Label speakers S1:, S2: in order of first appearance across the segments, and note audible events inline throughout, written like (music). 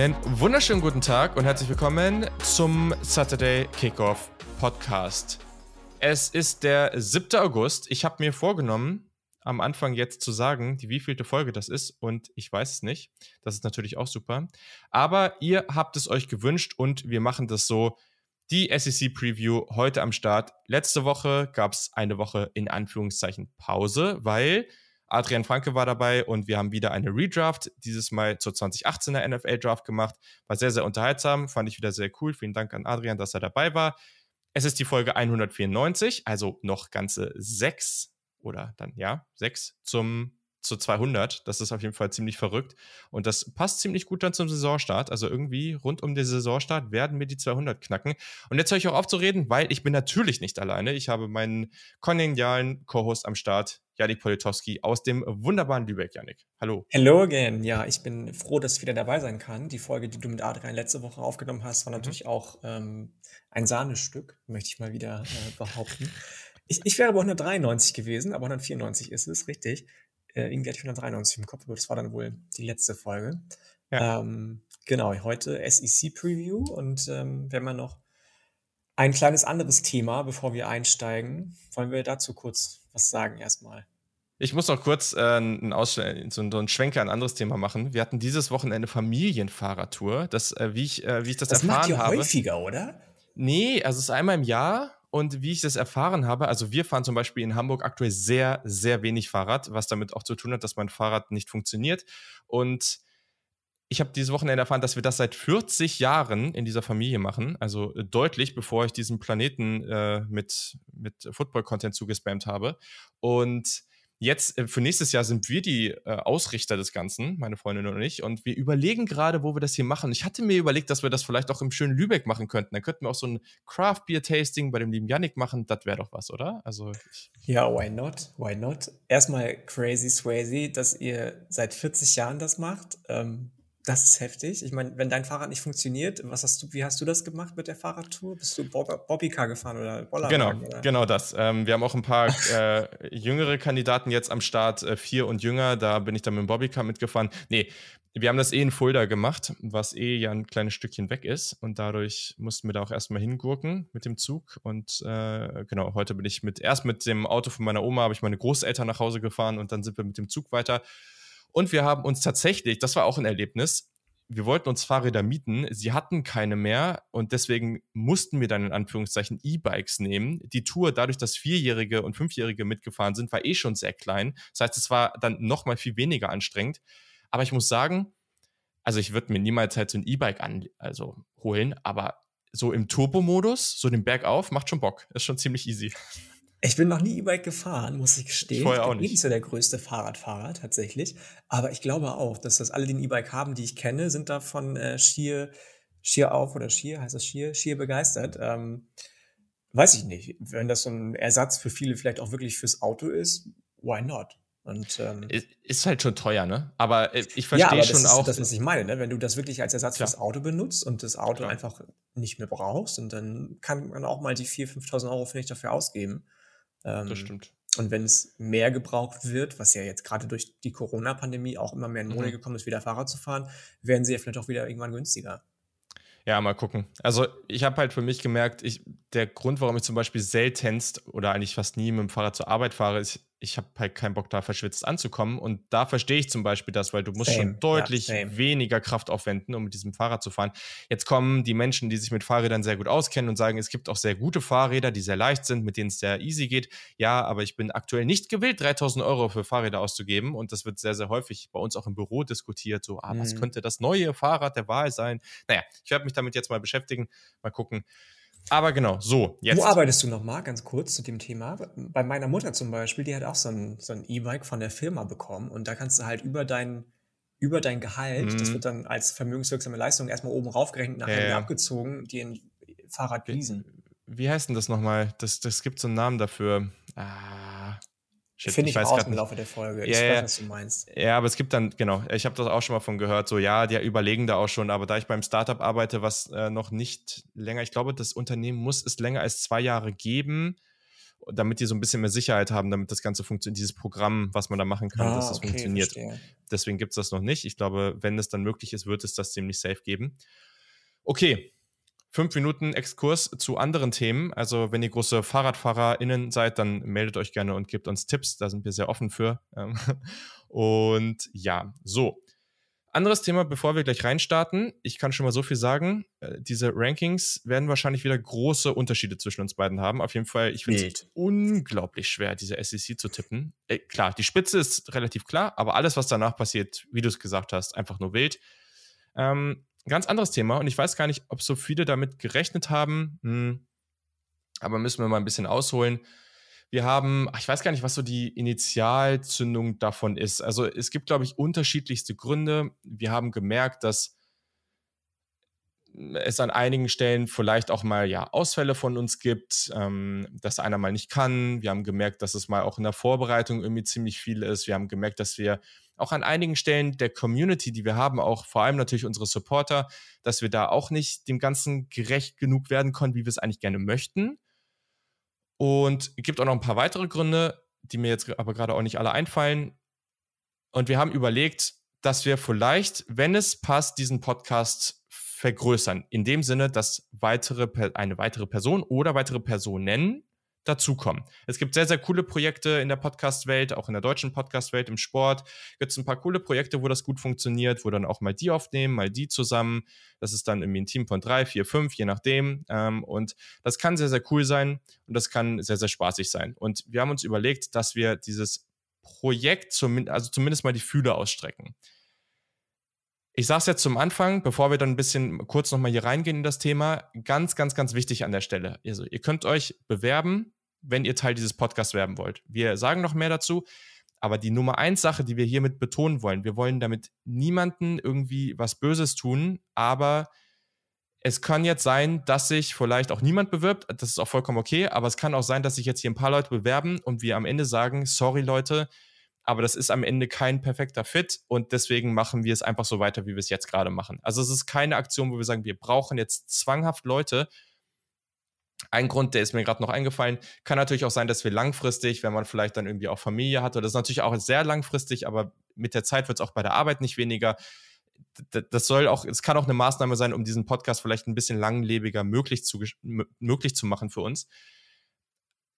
S1: Einen wunderschönen guten Tag und herzlich willkommen zum Saturday Kickoff Podcast. Es ist der 7. August. Ich habe mir vorgenommen, am Anfang jetzt zu sagen, wievielte Folge das ist und ich weiß es nicht. Das ist natürlich auch super. Aber ihr habt es euch gewünscht und wir machen das so. Die SEC Preview heute am Start. Letzte Woche gab es eine Woche in Anführungszeichen Pause, weil Adrian Franke war dabei und wir haben wieder eine Redraft, dieses Mal zur 2018er NFL Draft gemacht. War sehr, sehr unterhaltsam, fand ich wieder sehr cool. Vielen Dank an Adrian, dass er dabei war. Es ist die Folge 194, also noch ganze sechs oder dann ja, sechs zum zu 200. Das ist auf jeden Fall ziemlich verrückt. Und das passt ziemlich gut dann zum Saisonstart. Also irgendwie rund um den Saisonstart werden wir die 200 knacken. Und jetzt höre ich auch auf zu reden, weil ich bin natürlich nicht alleine. Ich habe meinen kongenialen Co-Host am Start, Janik Politowski aus dem wunderbaren Lübeck. Janik, hallo.
S2: Hello again. Ja, ich bin froh, dass ich wieder dabei sein kann. Die Folge, die du mit Adrian letzte Woche aufgenommen hast, war mhm. natürlich mhm. auch ähm, ein Sahnestück, möchte ich mal wieder äh, behaupten. Ich, ich wäre bei 193 gewesen, aber 194 ist es, richtig. Äh, irgendwie hatte ich 193 im Kopf, aber das war dann wohl die letzte Folge. Ja. Ähm, genau, heute SEC Preview und ähm, wenn man noch ein kleines anderes Thema, bevor wir einsteigen, wollen wir dazu kurz was sagen erstmal.
S1: Ich muss noch kurz äh, einen, so, einen Schwenker, ein anderes Thema machen. Wir hatten dieses Wochenende Familienfahrradtour. Das, äh, wie, ich, äh, wie ich das, das erfahren habe. Das macht ihr
S2: häufiger, oder?
S1: Nee, also es ist einmal im Jahr und wie ich das erfahren habe, also wir fahren zum Beispiel in Hamburg aktuell sehr, sehr wenig Fahrrad, was damit auch zu tun hat, dass mein Fahrrad nicht funktioniert. Und ich habe dieses Wochenende erfahren, dass wir das seit 40 Jahren in dieser Familie machen. Also deutlich, bevor ich diesen Planeten äh, mit, mit Football-Content zugespammt habe. Und Jetzt äh, für nächstes Jahr sind wir die äh, Ausrichter des Ganzen, meine Freundin und ich, und wir überlegen gerade, wo wir das hier machen. Ich hatte mir überlegt, dass wir das vielleicht auch im schönen Lübeck machen könnten. Dann könnten wir auch so ein Craft Beer Tasting bei dem lieben Yannick machen. Das wäre doch was, oder? Also
S2: ja, why not? Why not? Erstmal crazy Swayze, dass ihr seit 40 Jahren das macht. Ähm, das ist heftig. Ich meine, wenn dein Fahrrad nicht funktioniert, was hast du, wie hast du das gemacht mit der Fahrradtour? Bist du Bob Bobbycar gefahren oder
S1: Bollerwagen? Genau, oder? genau das. Ähm, wir haben auch ein paar (laughs) äh, jüngere Kandidaten jetzt am Start, äh, vier und jünger. Da bin ich dann mit dem Bobbycar mitgefahren. Nee, wir haben das eh in Fulda gemacht, was eh ja ein kleines Stückchen weg ist. Und dadurch mussten wir da auch erstmal hingurken mit dem Zug. Und äh, genau, heute bin ich mit erst mit dem Auto von meiner Oma, habe ich meine Großeltern nach Hause gefahren und dann sind wir mit dem Zug weiter. Und wir haben uns tatsächlich, das war auch ein Erlebnis, wir wollten uns Fahrräder mieten, sie hatten keine mehr und deswegen mussten wir dann in Anführungszeichen E-Bikes nehmen. Die Tour, dadurch, dass Vierjährige und Fünfjährige mitgefahren sind, war eh schon sehr klein. Das heißt, es war dann noch mal viel weniger anstrengend. Aber ich muss sagen, also ich würde mir niemals halt so ein E-Bike also holen, aber so im Turbo-Modus, so den Bergauf, macht schon Bock. Ist schon ziemlich easy.
S2: Ich bin noch nie E-Bike gefahren, muss ich gestehen. Ich
S1: vorher auch.
S2: Ich bin nicht so der größte Fahrradfahrer tatsächlich. Aber ich glaube auch, dass das alle, die ein E-Bike haben, die ich kenne, sind davon äh, schier, schier auf oder schier, heißt das schier, schier begeistert. Ähm, weiß ich nicht. Wenn das so ein Ersatz für viele vielleicht auch wirklich fürs Auto ist, why not?
S1: Und, ähm, ist halt schon teuer, ne? Aber äh, ich verstehe ja, schon
S2: das
S1: auch.
S2: Ist das, was ich meine, ne? Wenn du das wirklich als Ersatz fürs Auto benutzt und das Auto klar. einfach nicht mehr brauchst, und dann kann man auch mal die 4.000, 5.000 Euro vielleicht dafür ausgeben.
S1: Ähm, das stimmt.
S2: Und wenn es mehr gebraucht wird, was ja jetzt gerade durch die Corona-Pandemie auch immer mehr in Mode mhm. gekommen ist, wieder Fahrrad zu fahren, werden sie ja vielleicht auch wieder irgendwann günstiger.
S1: Ja, mal gucken. Also ich habe halt für mich gemerkt, ich, der Grund, warum ich zum Beispiel seltenst oder eigentlich fast nie mit dem Fahrrad zur Arbeit fahre, ist, ich habe halt keinen Bock, da verschwitzt anzukommen. Und da verstehe ich zum Beispiel das, weil du musst same. schon deutlich ja, weniger Kraft aufwenden, um mit diesem Fahrrad zu fahren. Jetzt kommen die Menschen, die sich mit Fahrrädern sehr gut auskennen und sagen, es gibt auch sehr gute Fahrräder, die sehr leicht sind, mit denen es sehr easy geht. Ja, aber ich bin aktuell nicht gewillt, 3000 Euro für Fahrräder auszugeben. Und das wird sehr, sehr häufig bei uns auch im Büro diskutiert. So, ah, was mhm. könnte das neue Fahrrad der Wahl sein? Naja, ich werde mich damit jetzt mal beschäftigen, mal gucken. Aber genau, so,
S2: jetzt. Wo arbeitest du nochmal, ganz kurz zu dem Thema? Bei meiner Mutter zum Beispiel, die hat auch so ein, so E-Bike von der Firma bekommen und da kannst du halt über dein, über dein Gehalt, mhm. das wird dann als vermögenswirksame Leistung erstmal oben raufgerechnet, nachher ja, ja. abgezogen, dir ein Fahrrad leasen.
S1: Wie, wie heißt denn das nochmal? Das, das gibt so einen Namen dafür. Ah.
S2: Finde ich, ich weiß im Laufe der Folge.
S1: Ja, ich weiß, was du meinst. Ja, aber es gibt dann, genau, ich habe das auch schon mal von gehört, so ja, die überlegen da auch schon, aber da ich beim Startup arbeite, was äh, noch nicht länger, ich glaube, das Unternehmen muss es länger als zwei Jahre geben damit die so ein bisschen mehr Sicherheit haben, damit das Ganze funktioniert, dieses Programm, was man da machen kann, ah, dass das okay, funktioniert. Verstehe. Deswegen gibt es das noch nicht. Ich glaube, wenn es dann möglich ist, wird es das ziemlich safe geben. Okay, fünf Minuten Exkurs zu anderen Themen. Also, wenn ihr große FahrradfahrerInnen seid, dann meldet euch gerne und gebt uns Tipps. Da sind wir sehr offen für. Ähm, (laughs) und ja, so. Anderes Thema, bevor wir gleich reinstarten. Ich kann schon mal so viel sagen. Äh, diese Rankings werden wahrscheinlich wieder große Unterschiede zwischen uns beiden haben. Auf jeden Fall, ich finde es unglaublich schwer, diese SEC zu tippen. Äh, klar, die Spitze ist relativ klar, aber alles, was danach passiert, wie du es gesagt hast, einfach nur wild. Ähm, ganz anderes Thema und ich weiß gar nicht, ob so viele damit gerechnet haben. Hm, aber müssen wir mal ein bisschen ausholen. Wir haben, ich weiß gar nicht, was so die Initialzündung davon ist. Also es gibt, glaube ich, unterschiedlichste Gründe. Wir haben gemerkt, dass es an einigen Stellen vielleicht auch mal ja Ausfälle von uns gibt, ähm, dass einer mal nicht kann. Wir haben gemerkt, dass es mal auch in der Vorbereitung irgendwie ziemlich viel ist. Wir haben gemerkt, dass wir auch an einigen Stellen der Community, die wir haben, auch vor allem natürlich unsere Supporter, dass wir da auch nicht dem Ganzen gerecht genug werden konnten, wie wir es eigentlich gerne möchten. Und es gibt auch noch ein paar weitere Gründe, die mir jetzt aber gerade auch nicht alle einfallen. Und wir haben überlegt, dass wir vielleicht, wenn es passt, diesen Podcast vergrößern. In dem Sinne, dass weitere, eine weitere Person oder weitere Personen dazukommen. Es gibt sehr, sehr coole Projekte in der Podcast-Welt, auch in der deutschen Podcast-Welt, im Sport. Gibt es ein paar coole Projekte, wo das gut funktioniert, wo dann auch mal die aufnehmen, mal die zusammen. Das ist dann irgendwie ein Team von drei, vier, fünf, je nachdem. Ähm, und das kann sehr, sehr cool sein und das kann sehr, sehr spaßig sein. Und wir haben uns überlegt, dass wir dieses Projekt, zum, also zumindest mal die Fühler ausstrecken. Ich sage es jetzt zum Anfang, bevor wir dann ein bisschen kurz nochmal hier reingehen in das Thema. Ganz, ganz, ganz wichtig an der Stelle. Also, ihr könnt euch bewerben wenn ihr Teil dieses Podcasts werden wollt. Wir sagen noch mehr dazu, aber die Nummer eins Sache, die wir hiermit betonen wollen, wir wollen damit niemanden irgendwie was Böses tun, aber es kann jetzt sein, dass sich vielleicht auch niemand bewirbt. Das ist auch vollkommen okay, aber es kann auch sein, dass sich jetzt hier ein paar Leute bewerben und wir am Ende sagen, sorry Leute, aber das ist am Ende kein perfekter Fit und deswegen machen wir es einfach so weiter, wie wir es jetzt gerade machen. Also es ist keine Aktion, wo wir sagen, wir brauchen jetzt zwanghaft Leute, ein Grund, der ist mir gerade noch eingefallen, kann natürlich auch sein, dass wir langfristig, wenn man vielleicht dann irgendwie auch Familie hat, oder das ist natürlich auch sehr langfristig, aber mit der Zeit wird es auch bei der Arbeit nicht weniger. Das soll auch, es kann auch eine Maßnahme sein, um diesen Podcast vielleicht ein bisschen langlebiger möglich zu, möglich zu machen für uns.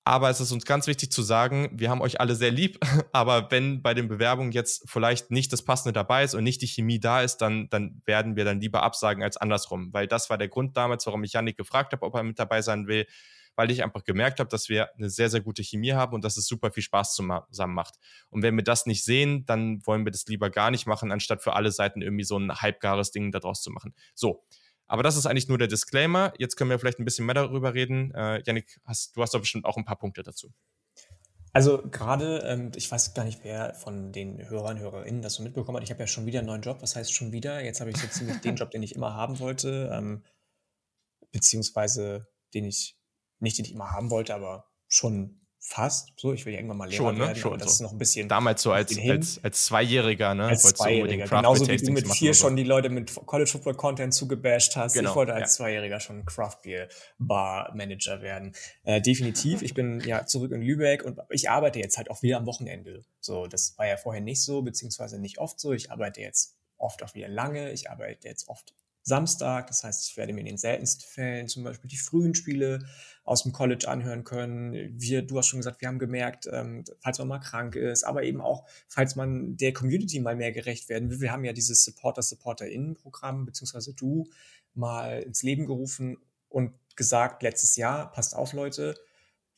S1: Aber es ist uns ganz wichtig zu sagen, wir haben euch alle sehr lieb, (laughs) aber wenn bei den Bewerbungen jetzt vielleicht nicht das Passende dabei ist und nicht die Chemie da ist, dann, dann werden wir dann lieber absagen als andersrum. Weil das war der Grund damals, warum ich Janik gefragt habe, ob er mit dabei sein will, weil ich einfach gemerkt habe, dass wir eine sehr, sehr gute Chemie haben und dass es super viel Spaß zusammen macht. Und wenn wir das nicht sehen, dann wollen wir das lieber gar nicht machen, anstatt für alle Seiten irgendwie so ein halbgares Ding daraus zu machen. So, aber das ist eigentlich nur der Disclaimer. Jetzt können wir vielleicht ein bisschen mehr darüber reden. Äh, Yannick, hast, du hast doch bestimmt auch ein paar Punkte dazu.
S2: Also gerade, ähm, ich weiß gar nicht, wer von den Hörern, Hörerinnen das so mitbekommen hat. Ich habe ja schon wieder einen neuen Job. Was heißt schon wieder? Jetzt habe ich so ziemlich den Job, den ich immer haben wollte, ähm, beziehungsweise den ich nicht, den ich immer haben wollte, aber schon Fast. So, ich will ja irgendwann mal Lehrer
S1: Schon, ne?
S2: werden,
S1: Schon
S2: das
S1: so.
S2: ist noch ein bisschen.
S1: Damals so als, als, als Zweijähriger, ne?
S2: Als Zweijähriger. Genauso wie du mit vier schon die Leute mit College Football Content zugebasht hast. Genau, ich wollte als ja. Zweijähriger schon Craft Beer Bar Manager werden. Äh, definitiv. Ich bin ja zurück in Lübeck und ich arbeite jetzt halt auch wieder am Wochenende. So, das war ja vorher nicht so, beziehungsweise nicht oft so. Ich arbeite jetzt oft auch wieder lange. Ich arbeite jetzt oft Samstag. Das heißt, ich werde mir in den seltensten Fällen zum Beispiel die frühen Spiele aus dem College anhören können. Wir, du hast schon gesagt, wir haben gemerkt, ähm, falls man mal krank ist, aber eben auch, falls man der Community mal mehr gerecht werden will. Wir haben ja dieses Supporter-Supporter-Innen-Programm, beziehungsweise du mal ins Leben gerufen und gesagt, letztes Jahr, passt auf, Leute,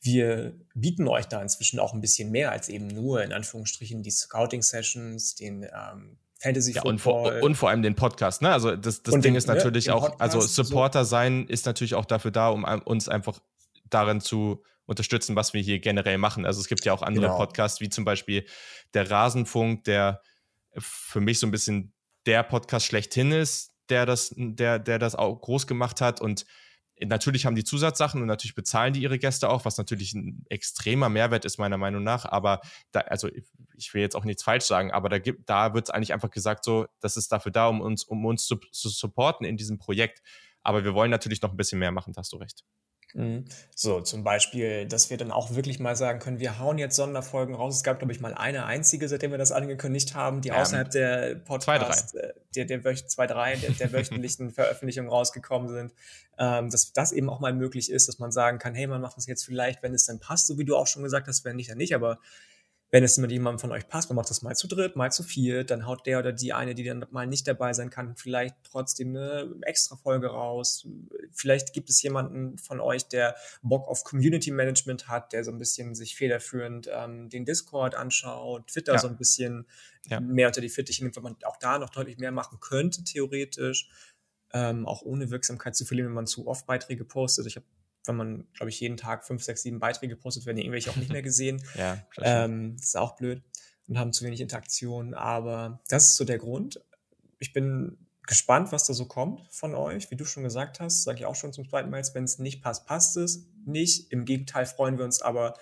S2: wir bieten euch da inzwischen auch ein bisschen mehr als eben nur in Anführungsstrichen die Scouting-Sessions, den ähm, Fantasy
S1: ja, und vor, und vor allem den Podcast, ne? Also das, das Ding den, ist ne, natürlich ne, auch, also Supporter so. sein ist natürlich auch dafür da, um uns einfach darin zu unterstützen, was wir hier generell machen. Also es gibt ja auch andere genau. Podcasts, wie zum Beispiel der Rasenfunk, der für mich so ein bisschen der Podcast schlechthin ist, der das, der, der das auch groß gemacht hat und Natürlich haben die Zusatzsachen und natürlich bezahlen die ihre Gäste auch, was natürlich ein extremer Mehrwert ist, meiner Meinung nach. Aber da, also ich will jetzt auch nichts falsch sagen, aber da gibt, da wird es eigentlich einfach gesagt, so, das ist dafür da, um uns, um uns zu, zu supporten in diesem Projekt. Aber wir wollen natürlich noch ein bisschen mehr machen, da hast du recht.
S2: Mhm. So, zum Beispiel, dass wir dann auch wirklich mal sagen können, wir hauen jetzt Sonderfolgen raus. Es gab, glaube ich, mal eine einzige, seitdem wir das angekündigt haben, die ja, außerhalb der Podcast, zwei. Äh, der, der zwei, drei, der, der wöchentlichen (laughs) Veröffentlichungen rausgekommen sind. Ähm, dass das eben auch mal möglich ist, dass man sagen kann, hey, man macht das jetzt vielleicht, wenn es dann passt, so wie du auch schon gesagt hast, wenn nicht, dann nicht, aber wenn es mit jemandem von euch passt, man macht das mal zu dritt, mal zu viert, dann haut der oder die eine, die dann mal nicht dabei sein kann, vielleicht trotzdem eine extra Folge raus. Vielleicht gibt es jemanden von euch, der Bock auf Community Management hat, der so ein bisschen sich federführend ähm, den Discord anschaut, Twitter ja. so ein bisschen ja. mehr unter die Fittiche nimmt, weil man auch da noch deutlich mehr machen könnte, theoretisch. Ähm, auch ohne Wirksamkeit zu verlieren, wenn man zu oft Beiträge postet. Ich habe wenn man, glaube ich, jeden Tag fünf, sechs, sieben Beiträge postet, werden irgendwelche auch nicht mehr (laughs) gesehen.
S1: ja,
S2: ähm, ist auch blöd und haben zu wenig Interaktion. Aber das ist so der Grund. Ich bin gespannt, was da so kommt von euch. Wie du schon gesagt hast, sage ich auch schon zum zweiten Mal, wenn es nicht passt, passt es nicht. Im Gegenteil freuen wir uns aber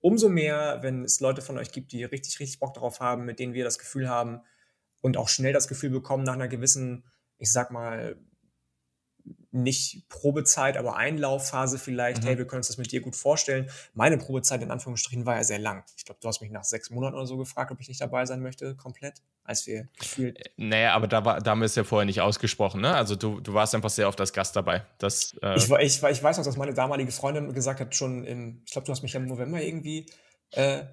S2: umso mehr, wenn es Leute von euch gibt, die richtig, richtig Bock darauf haben, mit denen wir das Gefühl haben und auch schnell das Gefühl bekommen, nach einer gewissen, ich sag mal, nicht Probezeit, aber Einlaufphase vielleicht, mhm. hey, wir können uns das mit dir gut vorstellen. Meine Probezeit in Anführungsstrichen war ja sehr lang. Ich glaube, du hast mich nach sechs Monaten oder so gefragt, ob ich nicht dabei sein möchte, komplett, als wir gefühlt.
S1: Äh, naja, aber da, war, da haben wir es ja vorher nicht ausgesprochen, ne? Also du, du warst einfach sehr oft als Gast dabei. Das,
S2: äh ich, ich, ich weiß noch, dass meine damalige Freundin gesagt hat, schon im, ich glaube, du hast mich ja im November irgendwie äh,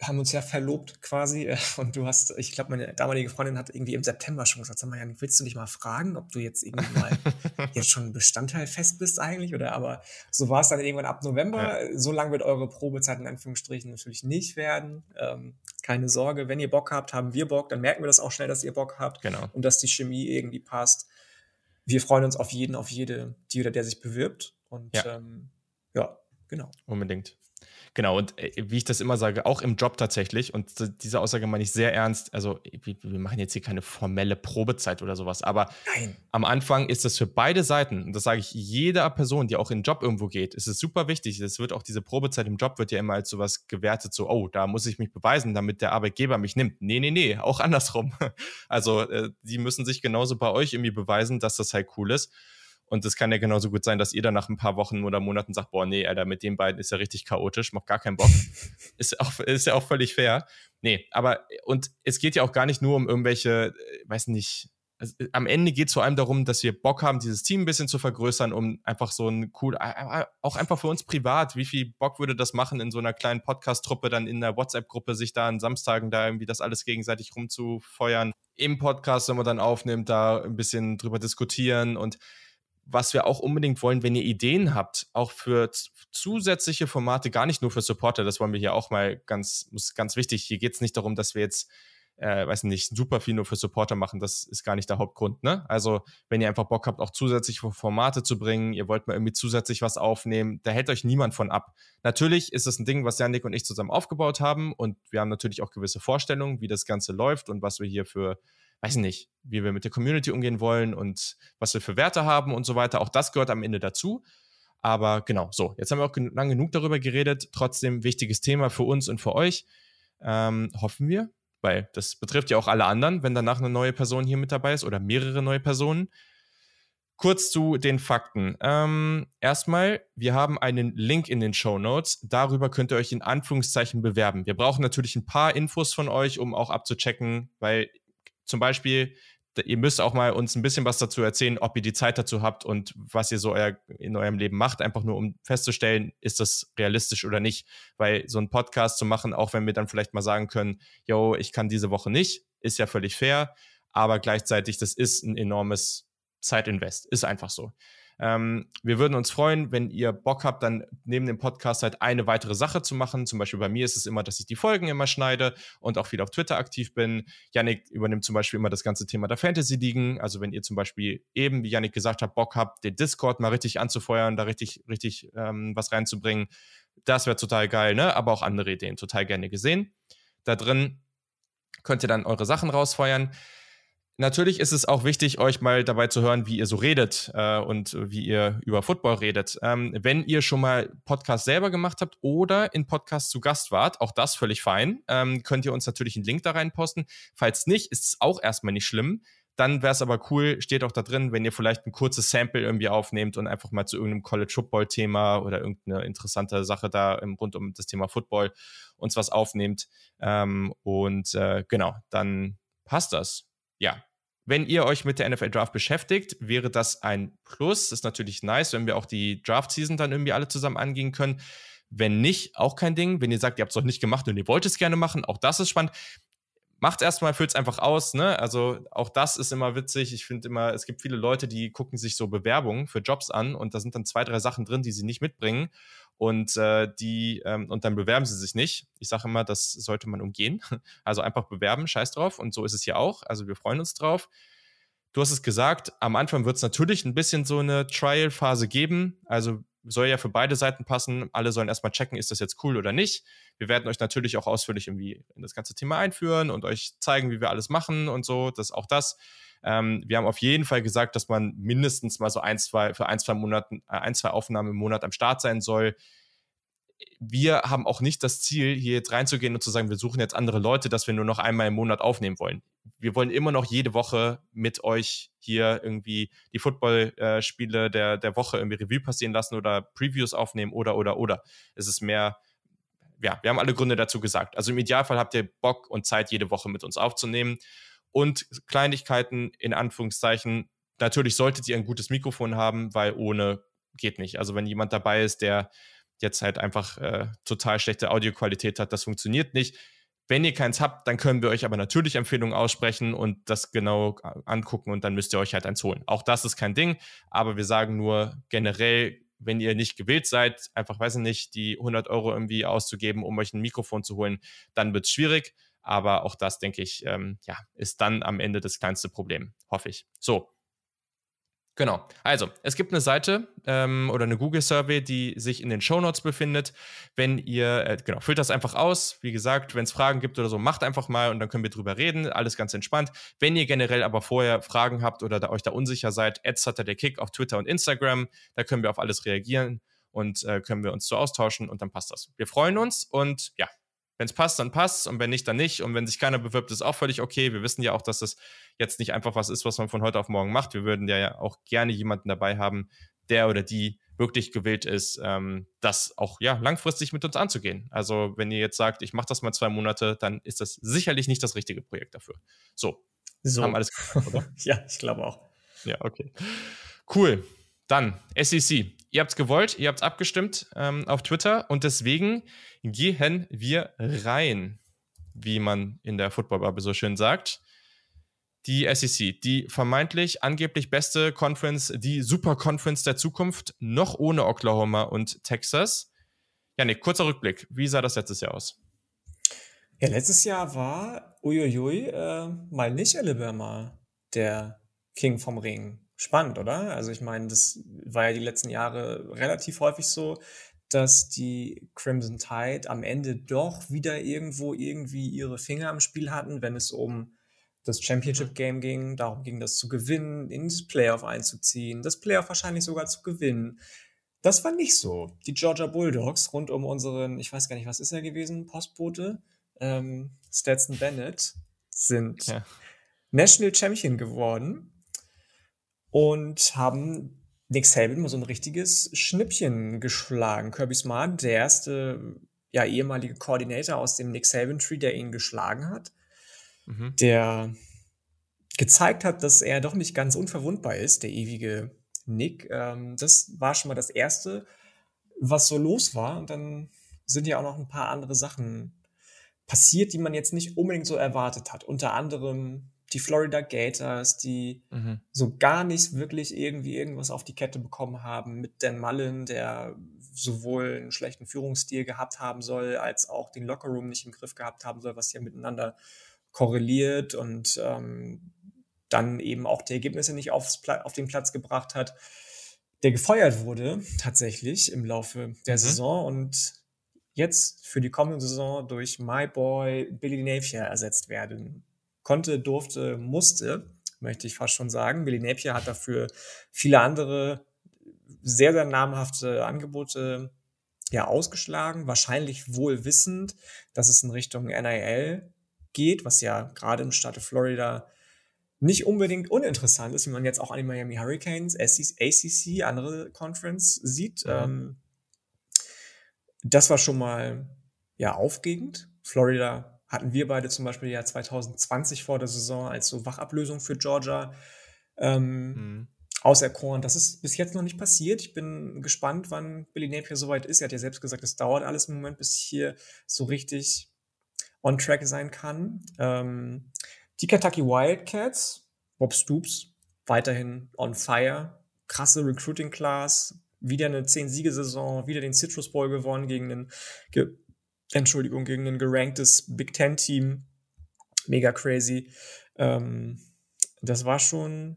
S2: haben uns ja verlobt quasi äh, und du hast, ich glaube, meine damalige Freundin hat irgendwie im September schon gesagt, sag mal, Jan, willst du dich mal fragen, ob du jetzt irgendwie mal (laughs) jetzt schon Bestandteil fest bist eigentlich oder aber so war es dann irgendwann ab November. Ja. So lang wird eure Probezeit in Anführungsstrichen natürlich nicht werden. Ähm, keine Sorge, wenn ihr Bock habt, haben wir Bock, dann merken wir das auch schnell, dass ihr Bock habt
S1: genau.
S2: und dass die Chemie irgendwie passt. Wir freuen uns auf jeden, auf jede, die oder der sich bewirbt und ja, ähm, ja genau.
S1: Unbedingt. Genau, und äh, wie ich das immer sage, auch im Job tatsächlich, und diese Aussage meine ich sehr ernst, also wir, machen jetzt hier keine formelle Probezeit oder sowas, aber Nein. am Anfang ist das für beide Seiten, und das sage ich jeder Person, die auch in den Job irgendwo geht, ist es super wichtig. Es wird auch diese Probezeit im Job wird ja immer als sowas gewertet, so, oh, da muss ich mich beweisen, damit der Arbeitgeber mich nimmt. Nee, nee, nee, auch andersrum. (laughs) Also, äh, die müssen sich genauso bei euch irgendwie beweisen, dass das halt cool ist. Und es kann ja genauso gut sein, dass ihr dann nach ein paar Wochen oder Monaten sagt, boah, nee, Alter, mit den beiden ist ja richtig chaotisch, macht gar keinen Bock. (laughs) ist, auch, ist ja auch völlig fair. Nee, aber, und es geht ja auch gar nicht nur um irgendwelche, äh, weiß nicht, also, am Ende geht es vor allem darum, dass wir Bock haben, dieses Team ein bisschen zu vergrößern, um einfach so ein cool, auch einfach für uns privat, wie viel Bock würde das machen, in so einer kleinen Podcast-Truppe, dann in der WhatsApp-Gruppe sich da an Samstagen da irgendwie das alles gegenseitig rumzufeuern. Im Podcast, wenn man dann aufnimmt, da ein bisschen drüber diskutieren und was wir auch unbedingt wollen, wenn ihr Ideen habt, auch für zusätzliche Formate, gar nicht nur für Supporter, das wollen wir hier auch mal ganz, ganz wichtig. Hier geht es nicht darum, dass wir jetzt, äh, weiß nicht, super viel nur für Supporter machen. Das ist gar nicht der Hauptgrund. Ne? Also, wenn ihr einfach Bock habt, auch zusätzliche Formate zu bringen, ihr wollt mal irgendwie zusätzlich was aufnehmen, da hält euch niemand von ab. Natürlich ist es ein Ding, was Janik und ich zusammen aufgebaut haben und wir haben natürlich auch gewisse Vorstellungen, wie das Ganze läuft und was wir hier für weiß nicht, wie wir mit der Community umgehen wollen und was wir für Werte haben und so weiter. Auch das gehört am Ende dazu. Aber genau, so, jetzt haben wir auch gen lang genug darüber geredet. Trotzdem wichtiges Thema für uns und für euch. Ähm, hoffen wir, weil das betrifft ja auch alle anderen, wenn danach eine neue Person hier mit dabei ist oder mehrere neue Personen. Kurz zu den Fakten. Ähm, erstmal, wir haben einen Link in den Show Notes. Darüber könnt ihr euch in Anführungszeichen bewerben. Wir brauchen natürlich ein paar Infos von euch, um auch abzuchecken, weil zum Beispiel, ihr müsst auch mal uns ein bisschen was dazu erzählen, ob ihr die Zeit dazu habt und was ihr so euer, in eurem Leben macht, einfach nur um festzustellen, ist das realistisch oder nicht. Weil so einen Podcast zu machen, auch wenn wir dann vielleicht mal sagen können, yo, ich kann diese Woche nicht, ist ja völlig fair, aber gleichzeitig, das ist ein enormes Zeitinvest, ist einfach so. Ähm, wir würden uns freuen, wenn ihr Bock habt, dann neben dem Podcast halt eine weitere Sache zu machen. Zum Beispiel bei mir ist es immer, dass ich die Folgen immer schneide und auch viel auf Twitter aktiv bin. Yannick übernimmt zum Beispiel immer das ganze Thema der Fantasy-Ligen. Also wenn ihr zum Beispiel eben, wie Yannick gesagt hat, Bock habt, den Discord mal richtig anzufeuern, da richtig, richtig ähm, was reinzubringen, das wäre total geil, ne? Aber auch andere Ideen total gerne gesehen. Da drin könnt ihr dann eure Sachen rausfeuern. Natürlich ist es auch wichtig, euch mal dabei zu hören, wie ihr so redet äh, und wie ihr über Football redet. Ähm, wenn ihr schon mal Podcast selber gemacht habt oder in Podcast zu Gast wart, auch das völlig fein, ähm, könnt ihr uns natürlich einen Link da rein posten. Falls nicht, ist es auch erstmal nicht schlimm, dann wäre es aber cool, steht auch da drin, wenn ihr vielleicht ein kurzes Sample irgendwie aufnehmt und einfach mal zu irgendeinem College Football Thema oder irgendeine interessante Sache da im, rund um das Thema Football uns was aufnehmt. Ähm, und äh, genau, dann passt das. Ja. Wenn ihr euch mit der NFL Draft beschäftigt, wäre das ein Plus. Das ist natürlich nice, wenn wir auch die Draft Season dann irgendwie alle zusammen angehen können. Wenn nicht, auch kein Ding. Wenn ihr sagt, ihr habt es noch nicht gemacht und ihr wollt es gerne machen, auch das ist spannend macht erstmal, füllt es einfach aus, ne? Also auch das ist immer witzig. Ich finde immer, es gibt viele Leute, die gucken sich so Bewerbungen für Jobs an und da sind dann zwei, drei Sachen drin, die sie nicht mitbringen. Und äh, die, ähm, und dann bewerben sie sich nicht. Ich sage immer, das sollte man umgehen. (laughs) Also einfach bewerben, scheiß drauf. Und so ist es hier auch. Also wir freuen uns drauf. Du hast es gesagt, am Anfang wird es natürlich ein bisschen so eine Trial-Phase geben. Also soll ja für beide Seiten passen. Alle sollen erstmal checken, ist das jetzt cool oder nicht. Wir werden euch natürlich auch ausführlich irgendwie in das ganze Thema einführen und euch zeigen, wie wir alles machen und so. Das auch das. Ähm, wir haben auf jeden Fall gesagt, dass man mindestens mal so ein, zwei, für ein, zwei Monaten, äh, ein, zwei Aufnahmen im Monat am Start sein soll wir haben auch nicht das Ziel, hier jetzt reinzugehen und zu sagen, wir suchen jetzt andere Leute, dass wir nur noch einmal im Monat aufnehmen wollen. Wir wollen immer noch jede Woche mit euch hier irgendwie die Footballspiele der, der Woche irgendwie Revue passieren lassen oder Previews aufnehmen oder, oder, oder. Es ist mehr, ja, wir haben alle Gründe dazu gesagt. Also im Idealfall habt ihr Bock und Zeit, jede Woche mit uns aufzunehmen. Und Kleinigkeiten in Anführungszeichen. Natürlich solltet ihr ein gutes Mikrofon haben, weil ohne geht nicht. Also wenn jemand dabei ist, der jetzt halt einfach äh, total schlechte Audioqualität hat, das funktioniert nicht. Wenn ihr keins habt, dann können wir euch aber natürlich Empfehlungen aussprechen und das genau angucken und dann müsst ihr euch halt eins holen. Auch das ist kein Ding, aber wir sagen nur generell, wenn ihr nicht gewillt seid, einfach, weiß ich nicht, die 100 Euro irgendwie auszugeben, um euch ein Mikrofon zu holen, dann wird es schwierig. Aber auch das, denke ich, ähm, ja, ist dann am Ende das kleinste Problem, hoffe ich. So, Genau. Also, es gibt eine Seite ähm, oder eine Google-Survey, die sich in den Show Notes befindet. Wenn ihr, äh, genau, füllt das einfach aus. Wie gesagt, wenn es Fragen gibt oder so, macht einfach mal und dann können wir drüber reden. Alles ganz entspannt. Wenn ihr generell aber vorher Fragen habt oder da euch da unsicher seid, der Kick auf Twitter und Instagram. Da können wir auf alles reagieren und äh, können wir uns so austauschen und dann passt das. Wir freuen uns und ja, wenn es passt, dann passt und wenn nicht, dann nicht. Und wenn sich keiner bewirbt, ist auch völlig okay. Wir wissen ja auch, dass das jetzt nicht einfach was ist, was man von heute auf morgen macht. Wir würden ja auch gerne jemanden dabei haben, der oder die wirklich gewillt ist, ähm, das auch ja langfristig mit uns anzugehen. Also wenn ihr jetzt sagt, ich mache das mal zwei Monate, dann ist das sicherlich nicht das richtige Projekt dafür. So,
S2: so. haben alles (laughs) gemacht, oder? ja, ich glaube auch.
S1: Ja, okay. Cool. Dann SEC. Ihr habt es gewollt, ihr habt es abgestimmt ähm, auf Twitter und deswegen gehen wir rein, wie man in der Football-Bubble so schön sagt. Die SEC, die vermeintlich angeblich beste Conference, die Super Conference der Zukunft, noch ohne Oklahoma und Texas. Janik, kurzer Rückblick. Wie sah das letztes Jahr aus?
S2: Ja, letztes Jahr war, uiuiui, äh, mal nicht Alabama der King vom Ring. Spannend, oder? Also ich meine, das war ja die letzten Jahre relativ häufig so, dass die Crimson Tide am Ende doch wieder irgendwo irgendwie ihre Finger am Spiel hatten, wenn es um das Championship mhm. Game ging. Darum ging das zu gewinnen, in das Playoff einzuziehen, das Playoff wahrscheinlich sogar zu gewinnen. Das war nicht so. Die Georgia Bulldogs rund um unseren, ich weiß gar nicht, was ist er gewesen, Postbote, ähm, Stetson Bennett, sind ja. National Champion geworden und haben Nick Saban mal so ein richtiges Schnippchen geschlagen. Kirby Smart, der erste ja, ehemalige Koordinator aus dem Nick Saban Tree, der ihn geschlagen hat, mhm. der gezeigt hat, dass er doch nicht ganz unverwundbar ist, der ewige Nick. Ähm, das war schon mal das Erste, was so los war. Und dann sind ja auch noch ein paar andere Sachen passiert, die man jetzt nicht unbedingt so erwartet hat. Unter anderem die Florida Gators, die mhm. so gar nicht wirklich irgendwie irgendwas auf die Kette bekommen haben, mit Dan Mullen, der sowohl einen schlechten Führungsstil gehabt haben soll, als auch den Lockerroom nicht im Griff gehabt haben soll, was ja miteinander korreliert und ähm, dann eben auch die Ergebnisse nicht aufs auf den Platz gebracht hat, der gefeuert wurde tatsächlich im Laufe der mhm. Saison und jetzt für die kommende Saison durch My Boy Billy Napier ersetzt werden konnte, durfte, musste, möchte ich fast schon sagen. Billy Napier hat dafür viele andere sehr, sehr namhafte Angebote ja ausgeschlagen, wahrscheinlich wohl wissend, dass es in Richtung NIL geht, was ja gerade im Staate Florida nicht unbedingt uninteressant ist, wie man jetzt auch an die Miami Hurricanes, ACC, andere Conference sieht. Ähm, das war schon mal ja aufregend. Florida hatten wir beide zum Beispiel ja 2020 vor der Saison als so Wachablösung für Georgia ähm, mhm. auserkoren. Das ist bis jetzt noch nicht passiert. Ich bin gespannt, wann Billy Napier soweit ist. Er hat ja selbst gesagt, es dauert alles im Moment, bis hier so richtig on track sein kann. Ähm, die Kentucky Wildcats, Bob Stoops, weiterhin on fire. Krasse Recruiting Class, wieder eine 10-Siege-Saison, wieder den Citrus Bowl gewonnen gegen einen, ge Entschuldigung, gegen ein geranktes Big Ten-Team. Mega crazy. Ähm, das war schon,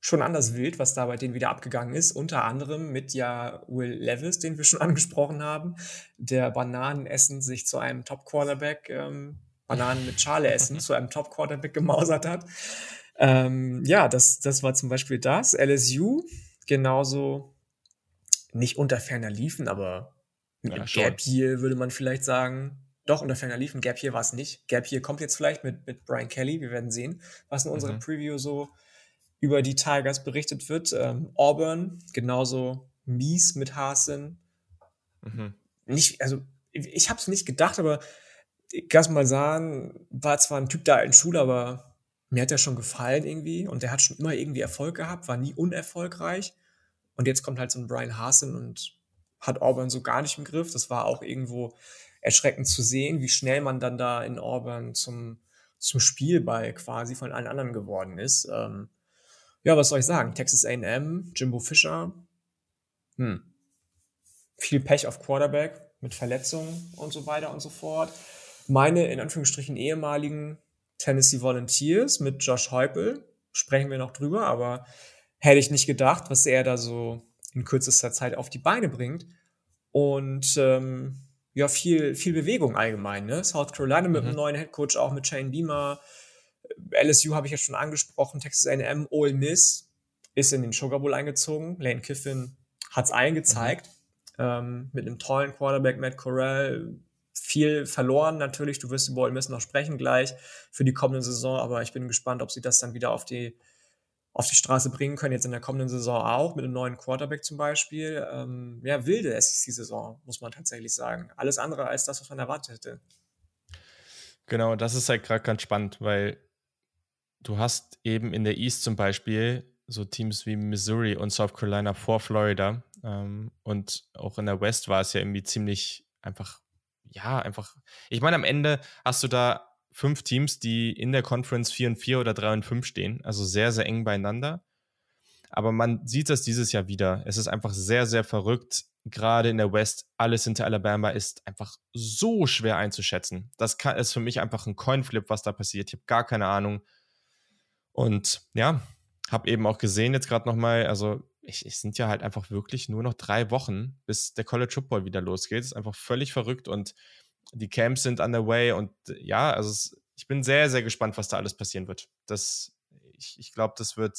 S2: schon anders wild, was da bei denen wieder abgegangen ist. Unter anderem mit ja Will Levis, den wir schon (laughs) angesprochen haben, der Bananen essen sich zu einem Top-Quarterback ähm, Bananen mit Schale essen (laughs) zu einem Top-Quarterback gemausert hat. Ähm, ja, das, das war zum Beispiel das. LSU, genauso nicht unter ferner liefen, aber ja, Gap hier würde man vielleicht sagen. Doch, unter ferner liefen. Gap hier war es nicht. Gap hier kommt jetzt vielleicht mit, mit Brian Kelly. Wir werden sehen, was in unserer mhm. Preview so über die Tigers berichtet wird. Ähm, Auburn, genauso mies mit Hasen. Mhm. Nicht, also ich habe es nicht gedacht, aber Gas Malzahn war zwar ein Typ da in Schule, aber mir hat er schon gefallen irgendwie und der hat schon immer irgendwie Erfolg gehabt, war nie unerfolgreich. Und jetzt kommt halt so ein Brian Hasen und hat Auburn so gar nicht im Griff. Das war auch irgendwo erschreckend zu sehen, wie schnell man dann da in Auburn zum, zum Spielball quasi von allen anderen geworden ist. Ähm, ja, was soll ich sagen? Texas AM, Jimbo Fischer, hm. viel Pech auf Quarterback mit Verletzungen und so weiter und so fort meine in Anführungsstrichen ehemaligen Tennessee Volunteers mit Josh Heupel, sprechen wir noch drüber, aber hätte ich nicht gedacht, was er da so in kürzester Zeit auf die Beine bringt. Und ähm, ja, viel, viel Bewegung allgemein. Ne? South Carolina mit mhm. einem neuen Headcoach, auch mit Shane Beamer. LSU habe ich ja schon angesprochen, Texas A&M, Ole Miss ist in den Sugar Bowl eingezogen. Lane Kiffin hat es allen gezeigt. Mhm. Ähm, mit einem tollen Quarterback, Matt Corral, viel verloren natürlich. Du wirst über Ole Miss noch sprechen gleich für die kommende Saison, aber ich bin gespannt, ob sie das dann wieder auf die, auf die Straße bringen können, jetzt in der kommenden Saison auch, mit einem neuen Quarterback zum Beispiel. Ähm, ja, wilde SEC-Saison, muss man tatsächlich sagen. Alles andere als das, was man erwartet hätte.
S1: Genau, das ist halt gerade ganz spannend, weil du hast eben in der East zum Beispiel so Teams wie Missouri und South Carolina vor Florida. Ähm, und auch in der West war es ja irgendwie ziemlich einfach ja, einfach, ich meine, am Ende hast du da fünf Teams, die in der Conference 4 und 4 oder 3 und 5 stehen, also sehr, sehr eng beieinander. Aber man sieht das dieses Jahr wieder. Es ist einfach sehr, sehr verrückt. Gerade in der West, alles hinter Alabama ist einfach so schwer einzuschätzen. Das kann, ist für mich einfach ein Coinflip, was da passiert. Ich habe gar keine Ahnung. Und ja, habe eben auch gesehen jetzt gerade nochmal, also es sind ja halt einfach wirklich nur noch drei Wochen, bis der College Football wieder losgeht. Das ist einfach völlig verrückt und die Camps sind underway und ja, also es, ich bin sehr, sehr gespannt, was da alles passieren wird. Das, ich, ich glaube, das wird,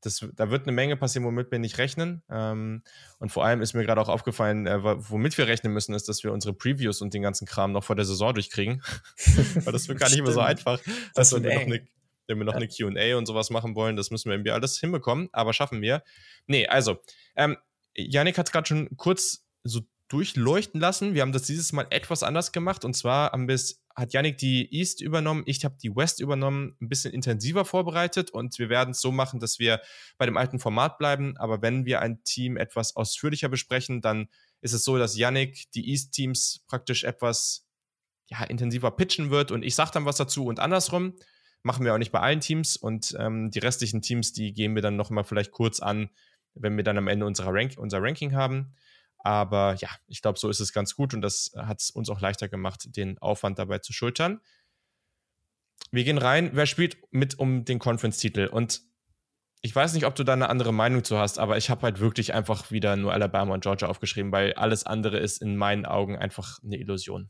S1: das, da wird eine Menge passieren, womit wir nicht rechnen. Ähm, und vor allem ist mir gerade auch aufgefallen, äh, womit wir rechnen müssen, ist, dass wir unsere Previews und den ganzen Kram noch vor der Saison durchkriegen. (laughs) Weil das wird gar nicht immer so einfach. Das wird noch eine wenn wir noch eine QA und sowas machen wollen, das müssen wir irgendwie alles hinbekommen, aber schaffen wir. Nee, also, ähm, Yannick hat es gerade schon kurz so durchleuchten lassen. Wir haben das dieses Mal etwas anders gemacht. Und zwar haben wir hat Yannick die East übernommen, ich habe die West übernommen, ein bisschen intensiver vorbereitet. Und wir werden es so machen, dass wir bei dem alten Format bleiben, aber wenn wir ein Team etwas ausführlicher besprechen, dann ist es so, dass Yannick die East-Teams praktisch etwas ja, intensiver pitchen wird. Und ich sage dann was dazu. Und andersrum. Machen wir auch nicht bei allen Teams. Und ähm, die restlichen Teams, die gehen wir dann nochmal vielleicht kurz an, wenn wir dann am Ende unserer Rank unser Ranking haben. Aber ja, ich glaube, so ist es ganz gut und das hat es uns auch leichter gemacht, den Aufwand dabei zu schultern. Wir gehen rein. Wer spielt mit um den Conference-Titel? Und ich weiß nicht, ob du da eine andere Meinung zu hast, aber ich habe halt wirklich einfach wieder nur Alabama und Georgia aufgeschrieben, weil alles andere ist in meinen Augen einfach eine Illusion.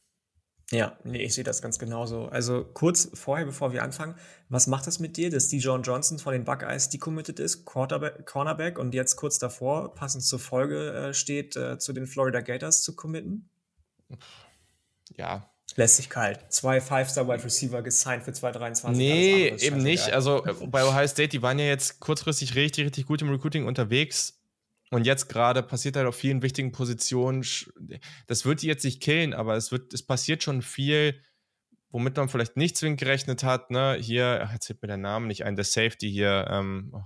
S2: Ja, nee, ich sehe das ganz genauso. Also kurz vorher, bevor wir anfangen, was macht das mit dir, dass die John Johnson von den Buckeyes decommitted ist, Quarterback, Cornerback, und jetzt kurz davor, passend zur Folge, äh, steht, äh, zu den Florida Gators zu committen?
S1: Ja,
S2: Lässt sich kalt. Zwei Five-Star-Wide Receiver gesigned für 2023.
S1: Nee, eben nicht. Also äh, bei Ohio State, die waren ja jetzt kurzfristig richtig, richtig gut im Recruiting unterwegs. Und jetzt gerade passiert halt auf vielen wichtigen Positionen. Das wird die jetzt nicht killen, aber es wird, es passiert schon viel, womit man vielleicht nicht zwingend gerechnet hat. Ne? Hier, jetzt fällt mir der Name nicht ein, der Safety hier, ähm, oh,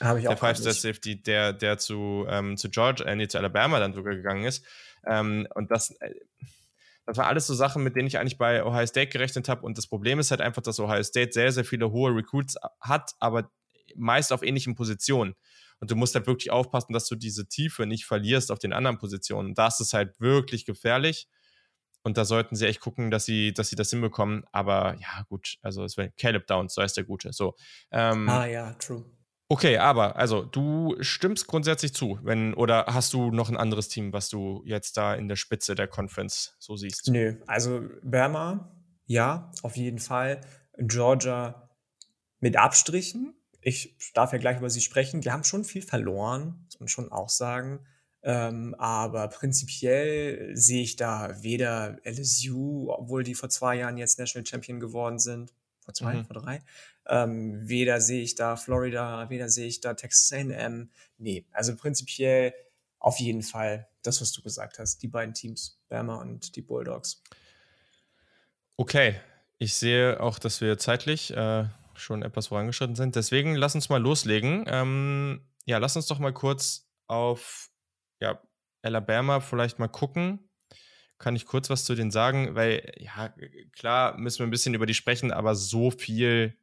S2: habe ich
S1: der
S2: auch
S1: Five-Star Safety, der, der zu, ähm, zu Georgia, äh, nee, zu Alabama dann sogar gegangen ist. Ähm, und das, äh, das war alles so Sachen, mit denen ich eigentlich bei Ohio State gerechnet habe. Und das Problem ist halt einfach, dass Ohio State sehr, sehr viele hohe Recruits hat, aber meist auf ähnlichen Positionen. Und du musst halt wirklich aufpassen, dass du diese Tiefe nicht verlierst auf den anderen Positionen. Das ist halt wirklich gefährlich. Und da sollten sie echt gucken, dass sie, dass sie das hinbekommen. Aber ja, gut, also es wäre Caleb Downs, so heißt der Gute. So.
S2: Ähm, ah ja, true.
S1: Okay, aber also du stimmst grundsätzlich zu, wenn oder hast du noch ein anderes Team, was du jetzt da in der Spitze der Conference so siehst?
S2: Nö, also Burma, ja, auf jeden Fall. Georgia mit Abstrichen. Ich darf ja gleich über sie sprechen. Die haben schon viel verloren, muss man schon auch sagen. Ähm, aber prinzipiell sehe ich da weder LSU, obwohl die vor zwei Jahren jetzt National Champion geworden sind, vor zwei, mhm. vor drei, ähm, weder sehe ich da Florida, weder sehe ich da Texas A&M. Nee, also prinzipiell auf jeden Fall das, was du gesagt hast, die beiden Teams, Bama und die Bulldogs.
S1: Okay, ich sehe auch, dass wir zeitlich äh, schon etwas vorangeschritten sind. Deswegen lass uns mal loslegen. Ähm, ja, lass uns doch mal kurz auf ja, Alabama vielleicht mal gucken. Kann ich kurz was zu denen sagen? Weil, ja, klar müssen wir ein bisschen über die sprechen, aber so viel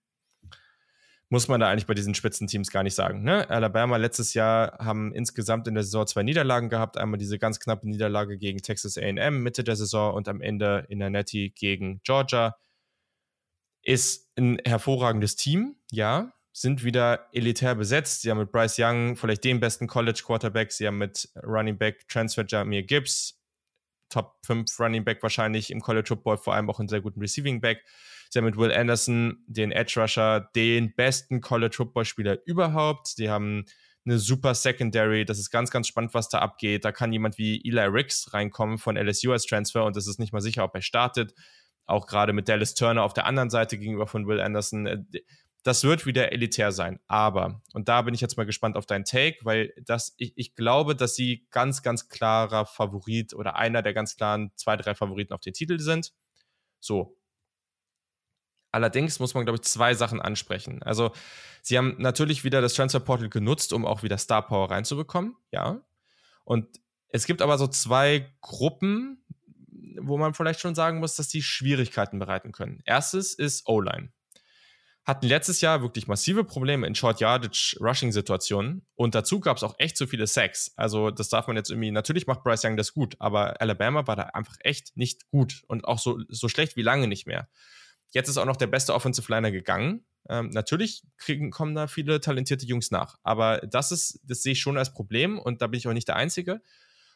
S1: muss man da eigentlich bei diesen Spitzenteams gar nicht sagen. Ne? Alabama letztes Jahr haben insgesamt in der Saison zwei Niederlagen gehabt. Einmal diese ganz knappe Niederlage gegen Texas AM Mitte der Saison und am Ende in der Netty gegen Georgia. Ist ein hervorragendes Team, ja. Sind wieder elitär besetzt. Sie haben mit Bryce Young vielleicht den besten College Quarterback. Sie haben mit Running Back Transfer Jamir Gibbs, Top 5 Running Back wahrscheinlich im College Football, vor allem auch einen sehr guten Receiving Back. Sie haben mit Will Anderson den Edge Rusher, den besten College Football Spieler überhaupt. Sie haben eine super Secondary. Das ist ganz, ganz spannend, was da abgeht. Da kann jemand wie Eli Ricks reinkommen von LSU als Transfer und es ist nicht mal sicher, ob er startet. Auch gerade mit Dallas Turner auf der anderen Seite gegenüber von Will Anderson. Äh, das wird wieder elitär sein. Aber, und da bin ich jetzt mal gespannt auf deinen Take, weil das, ich, ich glaube, dass sie ganz, ganz klarer Favorit oder einer der ganz klaren zwei, drei Favoriten auf den Titel sind. So, Allerdings muss man, glaube ich, zwei Sachen ansprechen. Also, sie haben natürlich wieder das Transfer Portal genutzt, um auch wieder Star Power reinzubekommen, ja. Und es gibt aber so zwei Gruppen, wo man vielleicht schon sagen muss, dass die Schwierigkeiten bereiten können. Erstes ist O-Line. Hatten letztes Jahr wirklich massive Probleme in Short Yardage Rushing Situationen und dazu gab es auch echt zu viele Sacks. Also, das darf man jetzt irgendwie, natürlich macht Bryce Young das gut, aber Alabama war da einfach echt nicht gut und auch so, so schlecht wie lange nicht mehr. Jetzt ist auch noch der beste Offensive Liner gegangen. Ähm, natürlich kriegen, kommen da viele talentierte Jungs nach. Aber das ist, das sehe ich schon als Problem und da bin ich auch nicht der Einzige.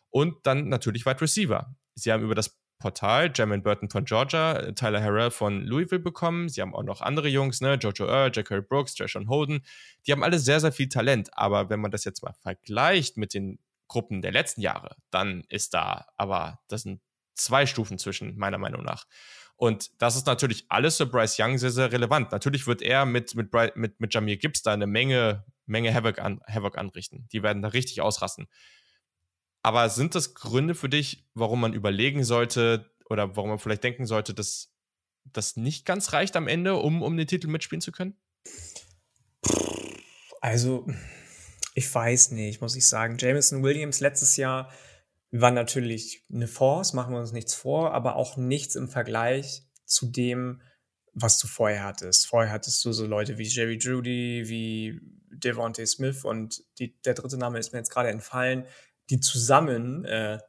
S1: Und dann natürlich Wide Receiver. Sie haben über das Portal Jermaine Burton von Georgia, Tyler Harrell von Louisville bekommen. Sie haben auch noch andere Jungs, ne? Jojo Earl, Jackery Brooks, Trashon Holden. Die haben alle sehr, sehr viel Talent. Aber wenn man das jetzt mal vergleicht mit den Gruppen der letzten Jahre, dann ist da aber, das sind zwei Stufen zwischen, meiner Meinung nach. Und das ist natürlich alles für Bryce Young sehr, sehr relevant. Natürlich wird er mit, mit, mit, mit Jamir Gibbs da eine Menge, Menge Havoc, an, Havoc anrichten. Die werden da richtig ausrasten. Aber sind das Gründe für dich, warum man überlegen sollte oder warum man vielleicht denken sollte, dass das nicht ganz reicht am Ende, um, um den Titel mitspielen zu können?
S2: Also, ich weiß nicht, muss ich sagen. Jameson Williams letztes Jahr war natürlich eine Force, machen wir uns nichts vor, aber auch nichts im Vergleich zu dem, was du vorher hattest. Vorher hattest du so Leute wie Jerry Judy, wie Devontae Smith und die, der dritte Name ist mir jetzt gerade entfallen, die zusammen äh,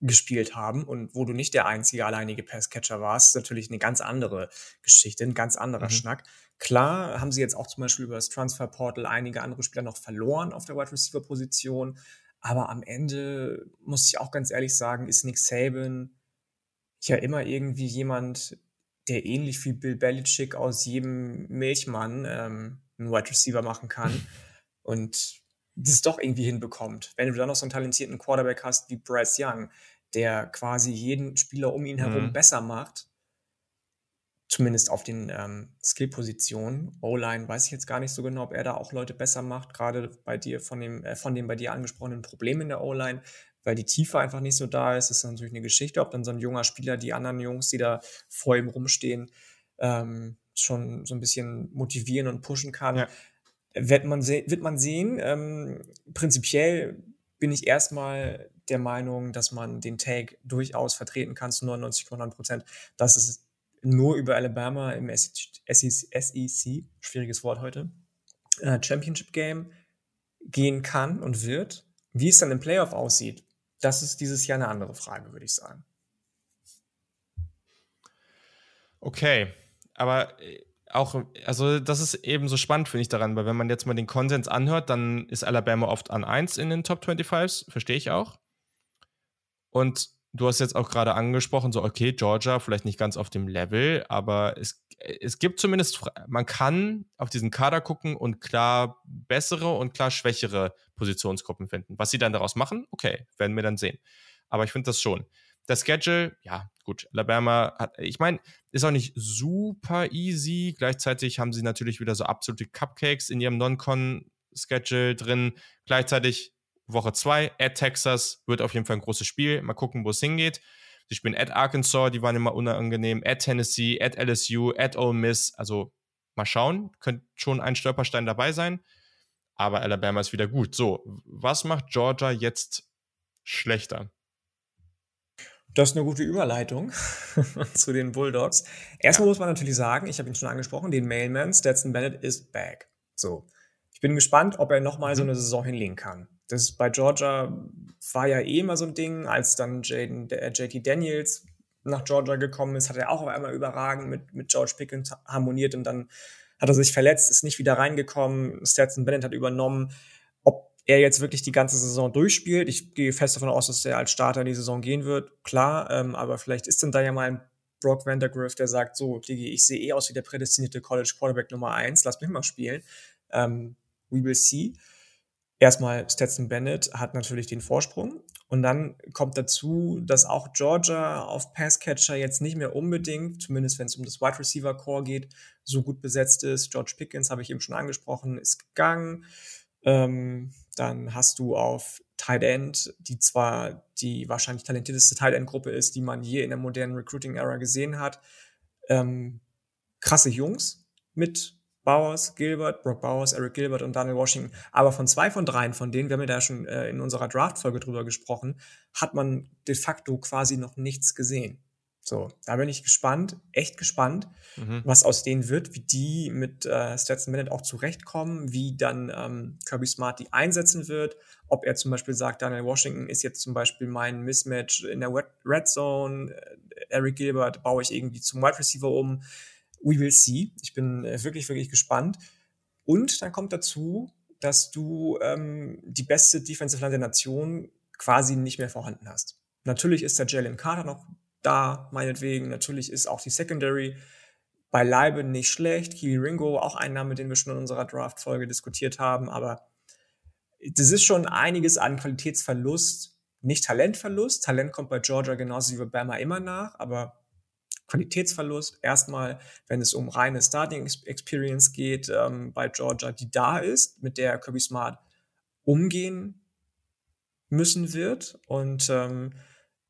S2: gespielt haben und wo du nicht der einzige alleinige Passcatcher warst, ist natürlich eine ganz andere Geschichte, ein ganz anderer mhm. Schnack. Klar haben sie jetzt auch zum Beispiel über das Transfer Portal einige andere Spieler noch verloren auf der Wide Receiver Position, aber am Ende muss ich auch ganz ehrlich sagen, ist Nick Saban ja immer irgendwie jemand, der ähnlich wie Bill Belichick aus jedem Milchmann ähm, einen Wide Receiver machen kann (laughs) und das doch irgendwie hinbekommt. Wenn du dann noch so einen talentierten Quarterback hast wie Bryce Young, der quasi jeden Spieler um ihn herum mhm. besser macht. Zumindest auf den ähm, Skill-Positionen. O-Line weiß ich jetzt gar nicht so genau, ob er da auch Leute besser macht, gerade bei dir von dem, äh, von dem bei dir angesprochenen Problem in der O-Line, weil die Tiefe einfach nicht so da ist. Das ist natürlich eine Geschichte, ob dann so ein junger Spieler die anderen Jungs, die da vor ihm rumstehen, ähm, schon so ein bisschen motivieren und pushen kann. Ja. Wird, man wird man sehen. Ähm, prinzipiell bin ich erstmal der Meinung, dass man den Take durchaus vertreten kann zu 99,9 Prozent, dass es nur über Alabama im SEC, schwieriges Wort heute, äh, Championship Game gehen kann und wird. Wie es dann im Playoff aussieht, das ist dieses Jahr eine andere Frage, würde ich sagen.
S1: Okay, aber äh, auch, also das ist eben so spannend, finde ich daran, weil wenn man jetzt mal den Konsens anhört, dann ist Alabama oft an 1 in den Top 25s, verstehe ich auch. Und du hast jetzt auch gerade angesprochen, so, okay, Georgia vielleicht nicht ganz auf dem Level, aber es, es gibt zumindest, man kann auf diesen Kader gucken und klar bessere und klar schwächere Positionsgruppen finden. Was sie dann daraus machen, okay, werden wir dann sehen. Aber ich finde das schon. Der Schedule, ja, gut, Alabama hat, ich meine, ist auch nicht super easy. Gleichzeitig haben sie natürlich wieder so absolute Cupcakes in ihrem Non-Con-Schedule drin. Gleichzeitig Woche 2 at Texas wird auf jeden Fall ein großes Spiel. Mal gucken, wo es hingeht. Sie spielen at Arkansas, die waren immer unangenehm, at Tennessee, at LSU, at Ole Miss. Also mal schauen, könnte schon ein Stolperstein dabei sein. Aber Alabama ist wieder gut. So, was macht Georgia jetzt schlechter?
S2: Das ist eine gute Überleitung (laughs) zu den Bulldogs. Erstmal ja. muss man natürlich sagen, ich habe ihn schon angesprochen, den Mailman Stetson Bennett ist back. So. Ich bin gespannt, ob er nochmal mhm. so eine Saison hinlegen kann. Das bei Georgia war ja eh immer so ein Ding, als dann Jaden, der, JT Daniels nach Georgia gekommen ist, hat er auch auf einmal überragend mit, mit George Pickens harmoniert und dann hat er sich verletzt, ist nicht wieder reingekommen. Stetson Bennett hat übernommen. Er jetzt wirklich die ganze Saison durchspielt, ich gehe fest davon aus, dass er als Starter in die Saison gehen wird, klar, ähm, aber vielleicht ist dann da ja mal ein Brock Vandergriff, der sagt, so, Digi, ich sehe eh aus wie der prädestinierte College Quarterback Nummer eins, lass mich mal spielen. Ähm, we will see erstmal Stetson Bennett hat natürlich den Vorsprung. Und dann kommt dazu, dass auch Georgia auf Passcatcher jetzt nicht mehr unbedingt, zumindest wenn es um das Wide Receiver Core geht, so gut besetzt ist. George Pickens, habe ich eben schon angesprochen, ist gegangen. Ähm, dann hast du auf Tight End, die zwar die wahrscheinlich talentierteste Tight End Gruppe ist, die man je in der modernen Recruiting Era gesehen hat. Ähm, krasse Jungs mit Bowers, Gilbert, Brock Bowers, Eric Gilbert und Daniel Washington. Aber von zwei von dreien, von denen, wir haben ja da schon äh, in unserer Draft-Folge drüber gesprochen, hat man de facto quasi noch nichts gesehen. So, da bin ich gespannt, echt gespannt, mhm. was aus denen wird, wie die mit äh, Stetson Bennett auch zurechtkommen, wie dann ähm, Kirby Smart die einsetzen wird, ob er zum Beispiel sagt, Daniel Washington ist jetzt zum Beispiel mein Mismatch in der Red Zone, äh, Eric Gilbert baue ich irgendwie zum Wide Receiver um we will see. Ich bin äh, wirklich, wirklich gespannt. Und dann kommt dazu, dass du ähm, die beste Defensive Line der Nation quasi nicht mehr vorhanden hast. Natürlich ist der Jalen Carter noch da, meinetwegen. Natürlich ist auch die Secondary beileibe nicht schlecht. Kiwi Ringo, auch ein Name, den wir schon in unserer Draft-Folge diskutiert haben. Aber das ist schon einiges an Qualitätsverlust. Nicht Talentverlust. Talent kommt bei Georgia genauso wie bei Bama immer nach. Aber Qualitätsverlust. Erstmal, wenn es um reine Starting Experience geht, ähm, bei Georgia, die da ist, mit der Kirby Smart umgehen müssen wird. Und ähm,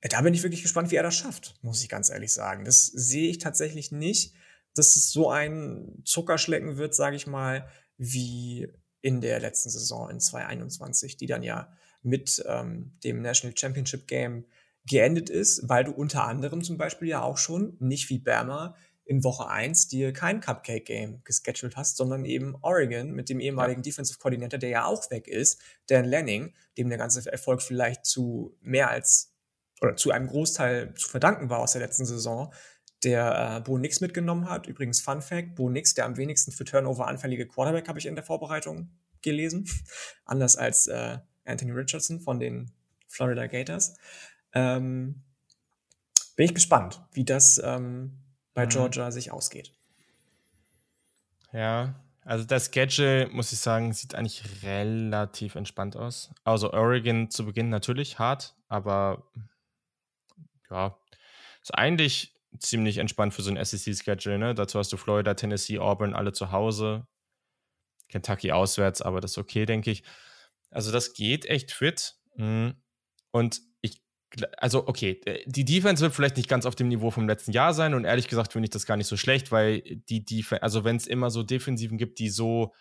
S2: da bin ich wirklich gespannt, wie er das schafft, muss ich ganz ehrlich sagen. Das sehe ich tatsächlich nicht, dass es so ein Zuckerschlecken wird, sage ich mal, wie in der letzten Saison in 2021, die dann ja mit ähm, dem National Championship Game geendet ist, weil du unter anderem zum Beispiel ja auch schon, nicht wie Bama, in Woche 1 dir kein Cupcake-Game gescheduled hast, sondern eben Oregon mit dem ehemaligen ja. Defensive Coordinator, der ja auch weg ist, Dan Lanning, dem der ganze Erfolg vielleicht zu mehr als oder zu einem Großteil zu verdanken war aus der letzten Saison, der äh, Bo Nix mitgenommen hat. Übrigens Fun Fact, Bo Nix, der am wenigsten für Turnover anfällige Quarterback, habe ich in der Vorbereitung gelesen. (laughs) Anders als äh, Anthony Richardson von den Florida Gators. Ähm, bin ich gespannt, wie das ähm, bei mhm. Georgia sich ausgeht.
S1: Ja, also das Schedule, muss ich sagen, sieht eigentlich relativ entspannt aus. Also Oregon zu Beginn natürlich hart, aber ja, ist eigentlich ziemlich entspannt für so ein SEC-Schedule. Ne? Dazu hast du Florida, Tennessee, Auburn alle zu Hause. Kentucky auswärts, aber das ist okay, denke ich. Also das geht echt fit. Mhm. Und ich, also okay, die Defense wird vielleicht nicht ganz auf dem Niveau vom letzten Jahr sein und ehrlich gesagt finde ich das gar nicht so schlecht, weil die Defense, also wenn es immer so Defensiven gibt, die so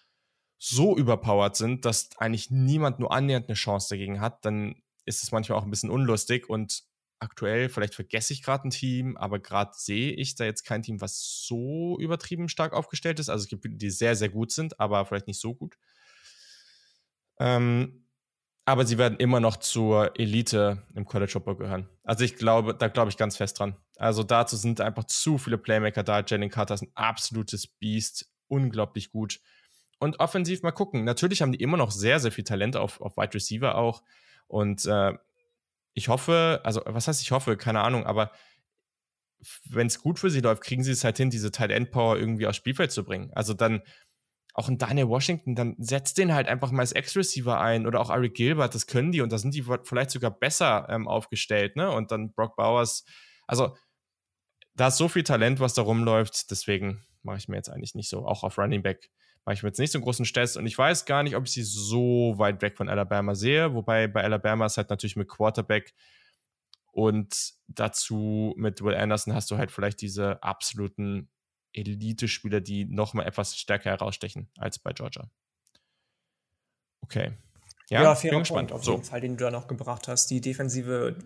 S1: so überpowered sind, dass eigentlich niemand nur annähernd eine Chance dagegen hat, dann ist es manchmal auch ein bisschen unlustig und aktuell, vielleicht vergesse ich gerade ein Team, aber gerade sehe ich da jetzt kein Team, was so übertrieben stark aufgestellt ist. Also es gibt die sehr, sehr gut sind, aber vielleicht nicht so gut. Ähm, aber sie werden immer noch zur Elite im College Football gehören. Also ich glaube, da glaube ich ganz fest dran. Also dazu sind einfach zu viele Playmaker da. Jalen Carter ist ein absolutes Biest, unglaublich gut. Und offensiv mal gucken. Natürlich haben die immer noch sehr, sehr viel Talent auf, auf Wide Receiver auch. Und äh, ich hoffe, also was heißt ich hoffe, keine Ahnung, aber wenn es gut für sie läuft, kriegen sie es halt hin, diese Tight End Power irgendwie aufs Spielfeld zu bringen. Also dann auch ein Daniel Washington, dann setzt den halt einfach mal als Ex-Receiver ein oder auch Ari Gilbert, das können die und da sind die vielleicht sogar besser ähm, aufgestellt, ne? Und dann Brock Bowers. Also da ist so viel Talent, was da rumläuft, deswegen mache ich mir jetzt eigentlich nicht so, auch auf Running Back mache ich mir jetzt nicht so einen großen Stress und ich weiß gar nicht, ob ich sie so weit weg von Alabama sehe, wobei bei Alabama ist halt natürlich mit Quarterback und dazu mit Will Anderson hast du halt vielleicht diese absoluten Elite-Spieler, die nochmal etwas stärker herausstechen als bei Georgia. Okay.
S2: Ja, ja fairer Punkt auf so. jeden Fall, den du da noch gebracht hast. Die Defensive,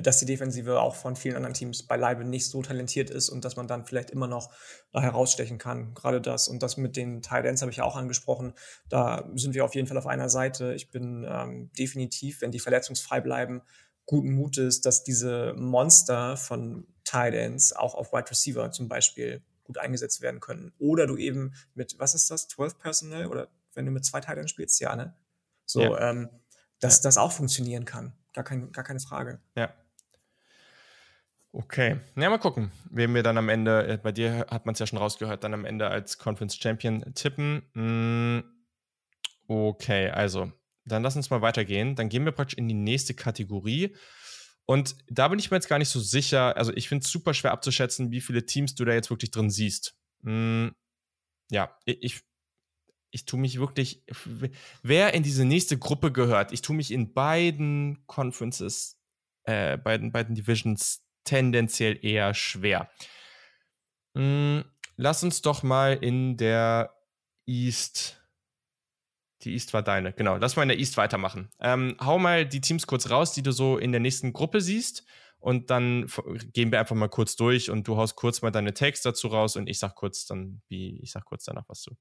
S2: dass die Defensive auch von vielen anderen Teams beileibe nicht so talentiert ist und dass man dann vielleicht immer noch herausstechen kann. Gerade das und das mit den Tight Ends habe ich ja auch angesprochen. Da sind wir auf jeden Fall auf einer Seite. Ich bin ähm, definitiv, wenn die verletzungsfrei bleiben, guten Mutes, dass diese Monster von Tight Ends auch auf Wide Receiver zum Beispiel gut eingesetzt werden können. Oder du eben mit, was ist das, 12 Personnel oder wenn du mit zwei Titans spielst, ja, ne? So, ja. ähm, dass ja. das auch funktionieren kann. Gar, kein, gar keine Frage.
S1: Ja. Okay. Ja, mal gucken, wem wir dann am Ende, äh, bei dir hat man es ja schon rausgehört, dann am Ende als Conference Champion tippen. Mm, okay, also, dann lass uns mal weitergehen. Dann gehen wir praktisch in die nächste Kategorie. Und da bin ich mir jetzt gar nicht so sicher. Also, ich finde es super schwer abzuschätzen, wie viele Teams du da jetzt wirklich drin siehst. Mm, ja, ich, ich tue mich wirklich, wer in diese nächste Gruppe gehört, ich tue mich in beiden Conferences, äh, beiden, beiden Divisions tendenziell eher schwer. Hm, lass uns doch mal in der East, die East war deine, genau, lass mal in der East weitermachen. Ähm, hau mal die Teams kurz raus, die du so in der nächsten Gruppe siehst und dann gehen wir einfach mal kurz durch und du haust kurz mal deine Takes dazu raus und ich sag kurz dann, wie, ich sag kurz danach was zu.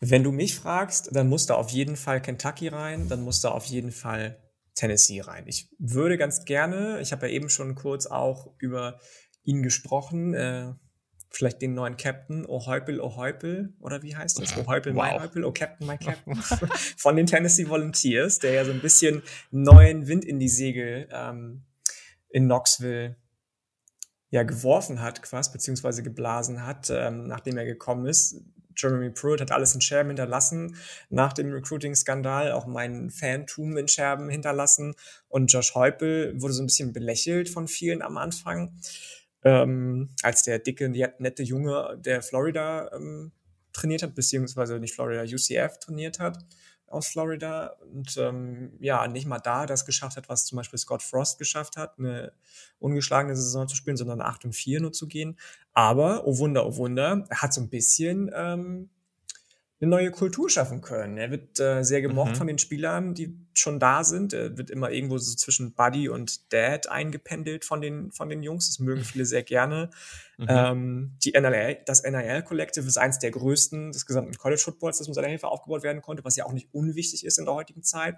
S2: Wenn du mich fragst, dann muss da auf jeden Fall Kentucky rein, dann muss da auf jeden Fall Tennessee rein. Ich würde ganz gerne, ich habe ja eben schon kurz auch über ihn gesprochen, äh, vielleicht den neuen Captain, Oh Heupel, Oh Heupel, oder wie heißt das? Oh Heupel, wow. my Heupel, Oh Captain, my (laughs) Captain, (laughs) von den Tennessee Volunteers, der ja so ein bisschen neuen Wind in die Segel ähm, in Knoxville ja geworfen hat, quasi, beziehungsweise geblasen hat, ähm, nachdem er gekommen ist. Jeremy Pruitt hat alles in Scherben hinterlassen. Nach dem Recruiting-Skandal auch mein Fantum in Scherben hinterlassen. Und Josh Heupel wurde so ein bisschen belächelt von vielen am Anfang, ähm, als der dicke, nette Junge, der Florida ähm, trainiert hat, beziehungsweise nicht Florida, UCF trainiert hat aus Florida und ähm, ja, nicht mal da das geschafft hat, was zum Beispiel Scott Frost geschafft hat, eine ungeschlagene Saison zu spielen, sondern 8 und 4 nur zu gehen. Aber, oh Wunder, oh Wunder, er hat so ein bisschen ähm, eine neue Kultur schaffen können. Er wird äh, sehr gemocht mhm. von den Spielern, die schon da sind. Er wird immer irgendwo so zwischen Buddy und Dad eingependelt von den, von den Jungs. Das mögen viele sehr gerne. Mhm. Ähm, die NLL, das NIL Collective ist eins der größten des gesamten College Footballs, das mit seiner Hilfe aufgebaut werden konnte, was ja auch nicht unwichtig ist in der heutigen Zeit.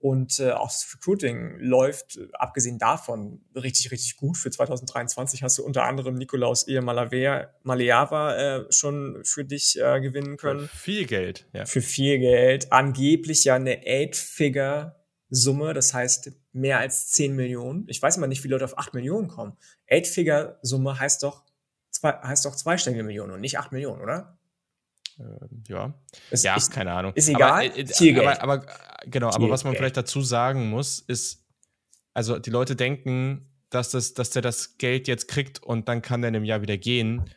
S2: Und äh, auch das Recruiting läuft, äh, abgesehen davon, richtig, richtig gut. Für 2023 hast du unter anderem Nikolaus Ehe Maleava äh, schon für dich äh, gewinnen können.
S1: Für viel Geld,
S2: ja. Für viel Geld. Angeblich ja eine Eight-Figure-Summe, das heißt mehr als 10 Millionen. Ich weiß immer nicht, wie Leute auf 8 Millionen kommen. Eight-Figure-Summe heißt doch, zwei, heißt doch zweistellige Millionen und nicht 8 Millionen, oder?
S1: Ähm, ja, ist, ja, ist, keine Ahnung.
S2: Ist egal. Aber,
S1: äh, Viel Geld. Aber, aber genau, aber was man vielleicht dazu sagen muss, ist, also die Leute denken, dass, das, dass der das Geld jetzt kriegt und dann kann der in einem Jahr wieder gehen.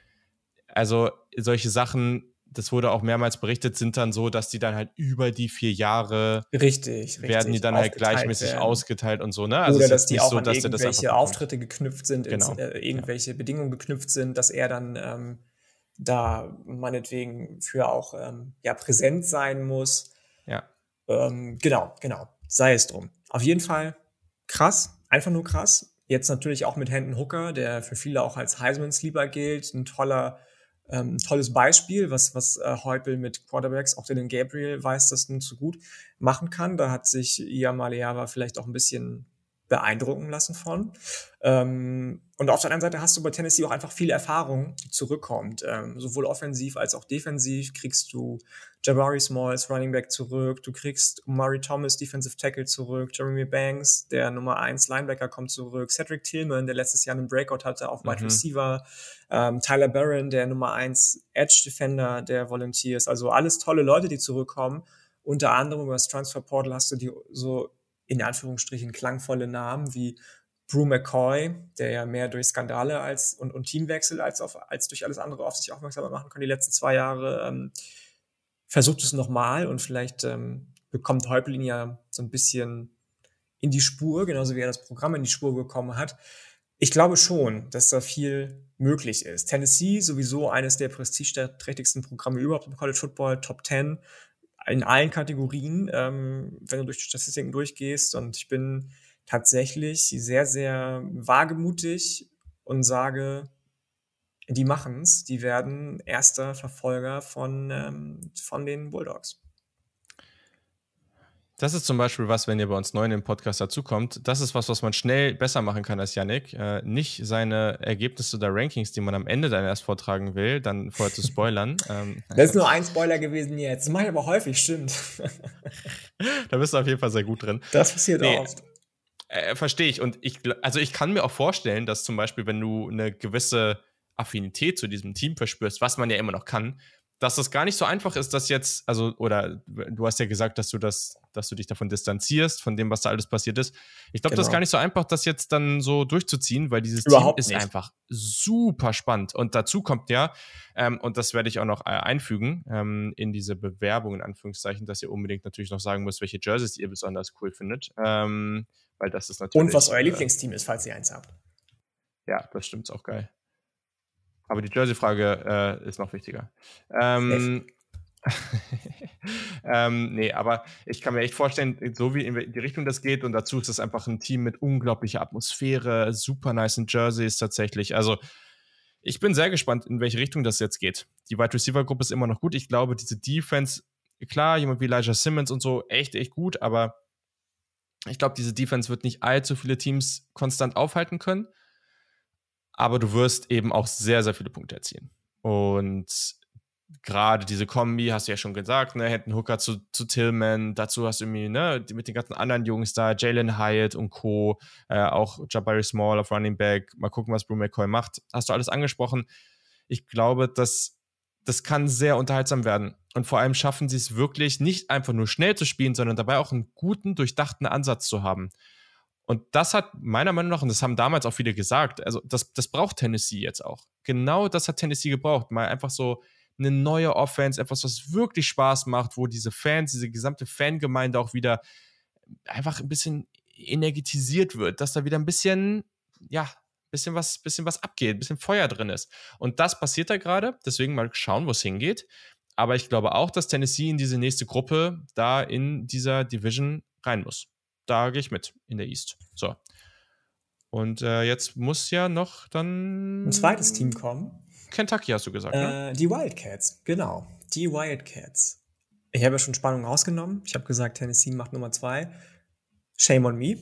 S1: Also solche Sachen das wurde auch mehrmals berichtet, sind dann so, dass die dann halt über die vier Jahre
S2: richtig,
S1: werden richtig, die dann halt gleichmäßig werden. ausgeteilt und so, ne?
S2: Also Oder dass die auch so, an irgendwelche Auftritte geknüpft sind, genau. ins, äh, irgendwelche ja. Bedingungen geknüpft sind, dass er dann ähm, da meinetwegen für auch ähm, ja, präsent sein muss.
S1: Ja.
S2: Ähm, genau, genau. Sei es drum. Auf jeden Fall krass, einfach nur krass. Jetzt natürlich auch mit Hendon Hooker, der für viele auch als Heisman-Sleeper gilt, ein toller ähm, tolles Beispiel, was, was äh, Heupel mit Quarterbacks, auch den Gabriel weiß das nun zu gut, machen kann. Da hat sich Ia Maleava vielleicht auch ein bisschen beeindrucken lassen von. Ähm, und auf der anderen Seite hast du bei Tennessee auch einfach viel Erfahrung, die zurückkommt. Ähm, sowohl offensiv als auch defensiv kriegst du Jabari Smalls, Running Back zurück, du kriegst Murray Thomas, Defensive Tackle zurück, Jeremy Banks, der Nummer 1 Linebacker kommt zurück, Cedric Tillman, der letztes Jahr einen Breakout hatte auf Wide mhm. Receiver, ähm, Tyler Barron, der Nummer 1 Edge Defender der Volunteers, also alles tolle Leute, die zurückkommen. Unter anderem über das Transfer Portal hast du die so in Anführungsstrichen klangvolle Namen wie Brew McCoy, der ja mehr durch Skandale als und, und Teamwechsel als, auf, als durch alles andere auf sich aufmerksam machen kann die letzten zwei Jahre, ähm, versucht es nochmal und vielleicht ähm, bekommt Häuptling ja so ein bisschen in die Spur, genauso wie er das Programm in die Spur bekommen hat. Ich glaube schon, dass da viel möglich ist. Tennessee sowieso eines der prestigeträchtigsten Programme überhaupt im College Football, Top 10 in allen Kategorien, ähm, wenn du durch die Statistiken durchgehst. Und ich bin tatsächlich sehr, sehr wagemutig und sage, die machen's, die werden erster Verfolger von, ähm, von den Bulldogs.
S1: Das ist zum Beispiel was, wenn ihr bei uns neu in den Podcast dazukommt. Das ist was, was man schnell besser machen kann als Yannick. Äh, nicht seine Ergebnisse der Rankings, die man am Ende dann erst vortragen will, dann vorher zu spoilern. (laughs)
S2: ähm, das ist nur ein Spoiler gewesen jetzt. Das mache ich aber häufig, stimmt. (laughs)
S1: da bist du auf jeden Fall sehr gut drin.
S2: Das passiert nee, oft.
S1: Äh, Verstehe ich. Und ich, also ich kann mir auch vorstellen, dass zum Beispiel, wenn du eine gewisse Affinität zu diesem Team verspürst, was man ja immer noch kann, dass das gar nicht so einfach ist, dass jetzt, also, oder du hast ja gesagt, dass du das, dass du dich davon distanzierst, von dem, was da alles passiert ist. Ich glaube, genau. das ist genau. gar nicht so einfach, das jetzt dann so durchzuziehen, weil dieses Überhaupt Team ist nicht. einfach super spannend. Und dazu kommt ja, ähm, und das werde ich auch noch äh, einfügen ähm, in diese Bewerbung, in Anführungszeichen, dass ihr unbedingt natürlich noch sagen müsst, welche Jerseys ihr besonders cool findet. Ähm, weil das ist natürlich.
S2: Und was euer äh, Lieblingsteam ist, falls ihr eins habt.
S1: Ja, das stimmt auch geil. Aber die Jersey-Frage äh, ist noch wichtiger. Ähm, (laughs) ähm, nee, aber ich kann mir echt vorstellen, so wie in die Richtung das geht, und dazu ist es einfach ein Team mit unglaublicher Atmosphäre, super nice Jerseys tatsächlich. Also, ich bin sehr gespannt, in welche Richtung das jetzt geht. Die Wide Receiver Gruppe ist immer noch gut. Ich glaube, diese Defense, klar, jemand wie Elijah Simmons und so, echt, echt gut, aber ich glaube, diese Defense wird nicht allzu viele Teams konstant aufhalten können aber du wirst eben auch sehr, sehr viele Punkte erzielen. Und gerade diese Kombi, hast du ja schon gesagt, ne, Hendon Hooker zu, zu Tillman, dazu hast du irgendwie, ne, mit den ganzen anderen Jungs da, Jalen Hyatt und Co., äh, auch Jabari Small auf Running Back, mal gucken, was Brew McCoy macht. Hast du alles angesprochen. Ich glaube, dass das kann sehr unterhaltsam werden. Und vor allem schaffen sie es wirklich, nicht einfach nur schnell zu spielen, sondern dabei auch einen guten, durchdachten Ansatz zu haben. Und das hat meiner Meinung nach, und das haben damals auch viele gesagt, also das, das braucht Tennessee jetzt auch. Genau das hat Tennessee gebraucht. Mal einfach so eine neue Offense, etwas, was wirklich Spaß macht, wo diese Fans, diese gesamte Fangemeinde auch wieder einfach ein bisschen energetisiert wird, dass da wieder ein bisschen, ja, bisschen was, bisschen was abgeht, ein bisschen Feuer drin ist. Und das passiert da gerade, deswegen mal schauen, wo es hingeht. Aber ich glaube auch, dass Tennessee in diese nächste Gruppe da in dieser Division rein muss da gehe ich mit in der East. So. Und äh, jetzt muss ja noch dann.
S2: Ein zweites Team kommen.
S1: Kentucky hast du gesagt, ne?
S2: äh, ne? Die Wildcats, genau. Die Wildcats. Ich habe ja schon Spannung rausgenommen. Ich habe gesagt, Tennessee macht Nummer zwei. Shame on me.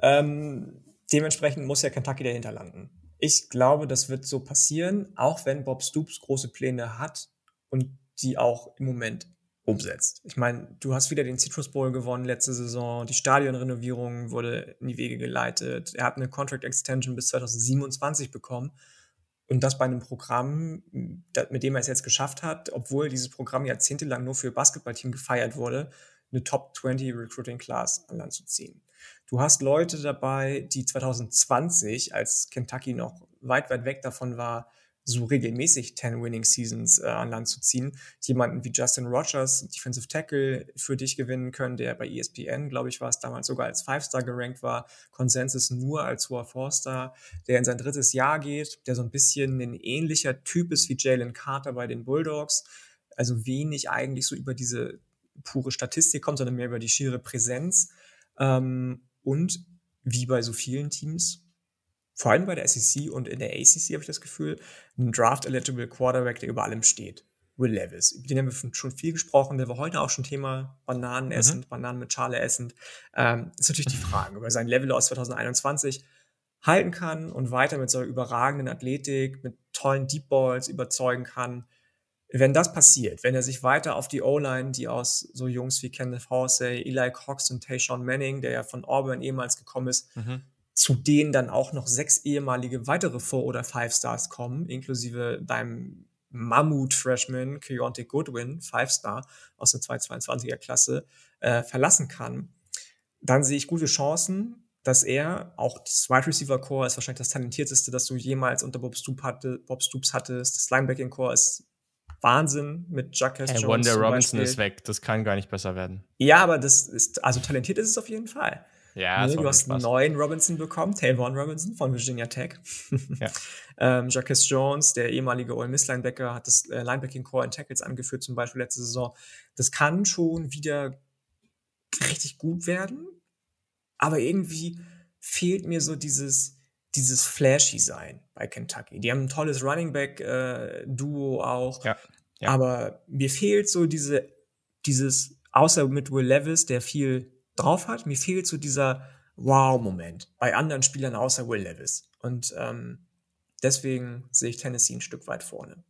S2: Ähm, dementsprechend muss ja Kentucky dahinter landen. Ich glaube, das wird so passieren, auch wenn Bob Stoops große Pläne hat und die auch im Moment umsetzt. Ich meine, du hast wieder den Citrus Bowl gewonnen letzte Saison, die Stadionrenovierung wurde in die Wege geleitet, er hat eine Contract Extension bis 2027 bekommen und das bei einem Programm, mit dem er es jetzt geschafft hat, obwohl dieses Programm jahrzehntelang nur für Basketballteam gefeiert wurde, eine Top 20 Recruiting Class an Land zu ziehen. Du hast Leute dabei, die 2020, als Kentucky noch weit, weit weg davon war, so regelmäßig 10 Winning Seasons äh, an Land zu ziehen. Jemanden wie Justin Rogers, Defensive Tackle, für dich gewinnen können, der bei ESPN, glaube ich, war es damals sogar als Five-Star gerankt war, Konsensus nur als hoher Four-Star, der in sein drittes Jahr geht, der so ein bisschen ein ähnlicher Typ ist wie Jalen Carter bei den Bulldogs, also wenig eigentlich so über diese pure Statistik kommt, sondern mehr über die schiere Präsenz. Ähm, und wie bei so vielen Teams, vor allem bei der SEC und in der ACC habe ich das Gefühl, ein Draft-eligible Quarterback, der über allem steht. Will Levis. Über den haben wir schon viel gesprochen. Der war heute auch schon Thema Bananen essend, mhm. Bananen mit Schale essend. Ähm, ist natürlich die Frage, ob er sein Level aus 2021 halten kann und weiter mit so einer überragenden Athletik, mit tollen Deep Balls überzeugen kann. Wenn das passiert, wenn er sich weiter auf die O-Line, die aus so Jungs wie Kenneth Horsey, Eli Cox und Tayshawn Manning, der ja von Auburn ehemals gekommen ist, mhm zu denen dann auch noch sechs ehemalige weitere Four- oder Five-Stars kommen, inklusive deinem Mammut-Freshman Keontae Goodwin, Five-Star aus der 222er Klasse, äh, verlassen kann, dann sehe ich gute Chancen, dass er, auch das Wide Receiver Core ist wahrscheinlich das talentierteste, das du jemals unter Bob, Stoop hatte, Bob Stoops hattest. Das Linebacking Core ist Wahnsinn mit Jacques
S1: hey, Jones. Wonder Robinson ist weg, das kann gar nicht besser werden.
S2: Ja, aber das ist, also talentiert ist es auf jeden Fall. Ja, nee, du hast einen neuen Robinson bekommen, Tavon Robinson von Virginia Tech. (laughs) ja. ähm, Jacques Jones, der ehemalige Ole Miss Linebacker, hat das äh, Linebacking Core in Tackles angeführt, zum Beispiel letzte Saison. Das kann schon wieder richtig gut werden, aber irgendwie fehlt mir so dieses, dieses flashy sein bei Kentucky. Die haben ein tolles Running Back äh, Duo auch, ja. Ja. aber mir fehlt so diese, dieses, außer mit Will Levis, der viel drauf hat. Mir fehlt so dieser Wow-Moment bei anderen Spielern außer Will Levis. Und ähm, deswegen sehe ich Tennessee ein Stück weit vorne.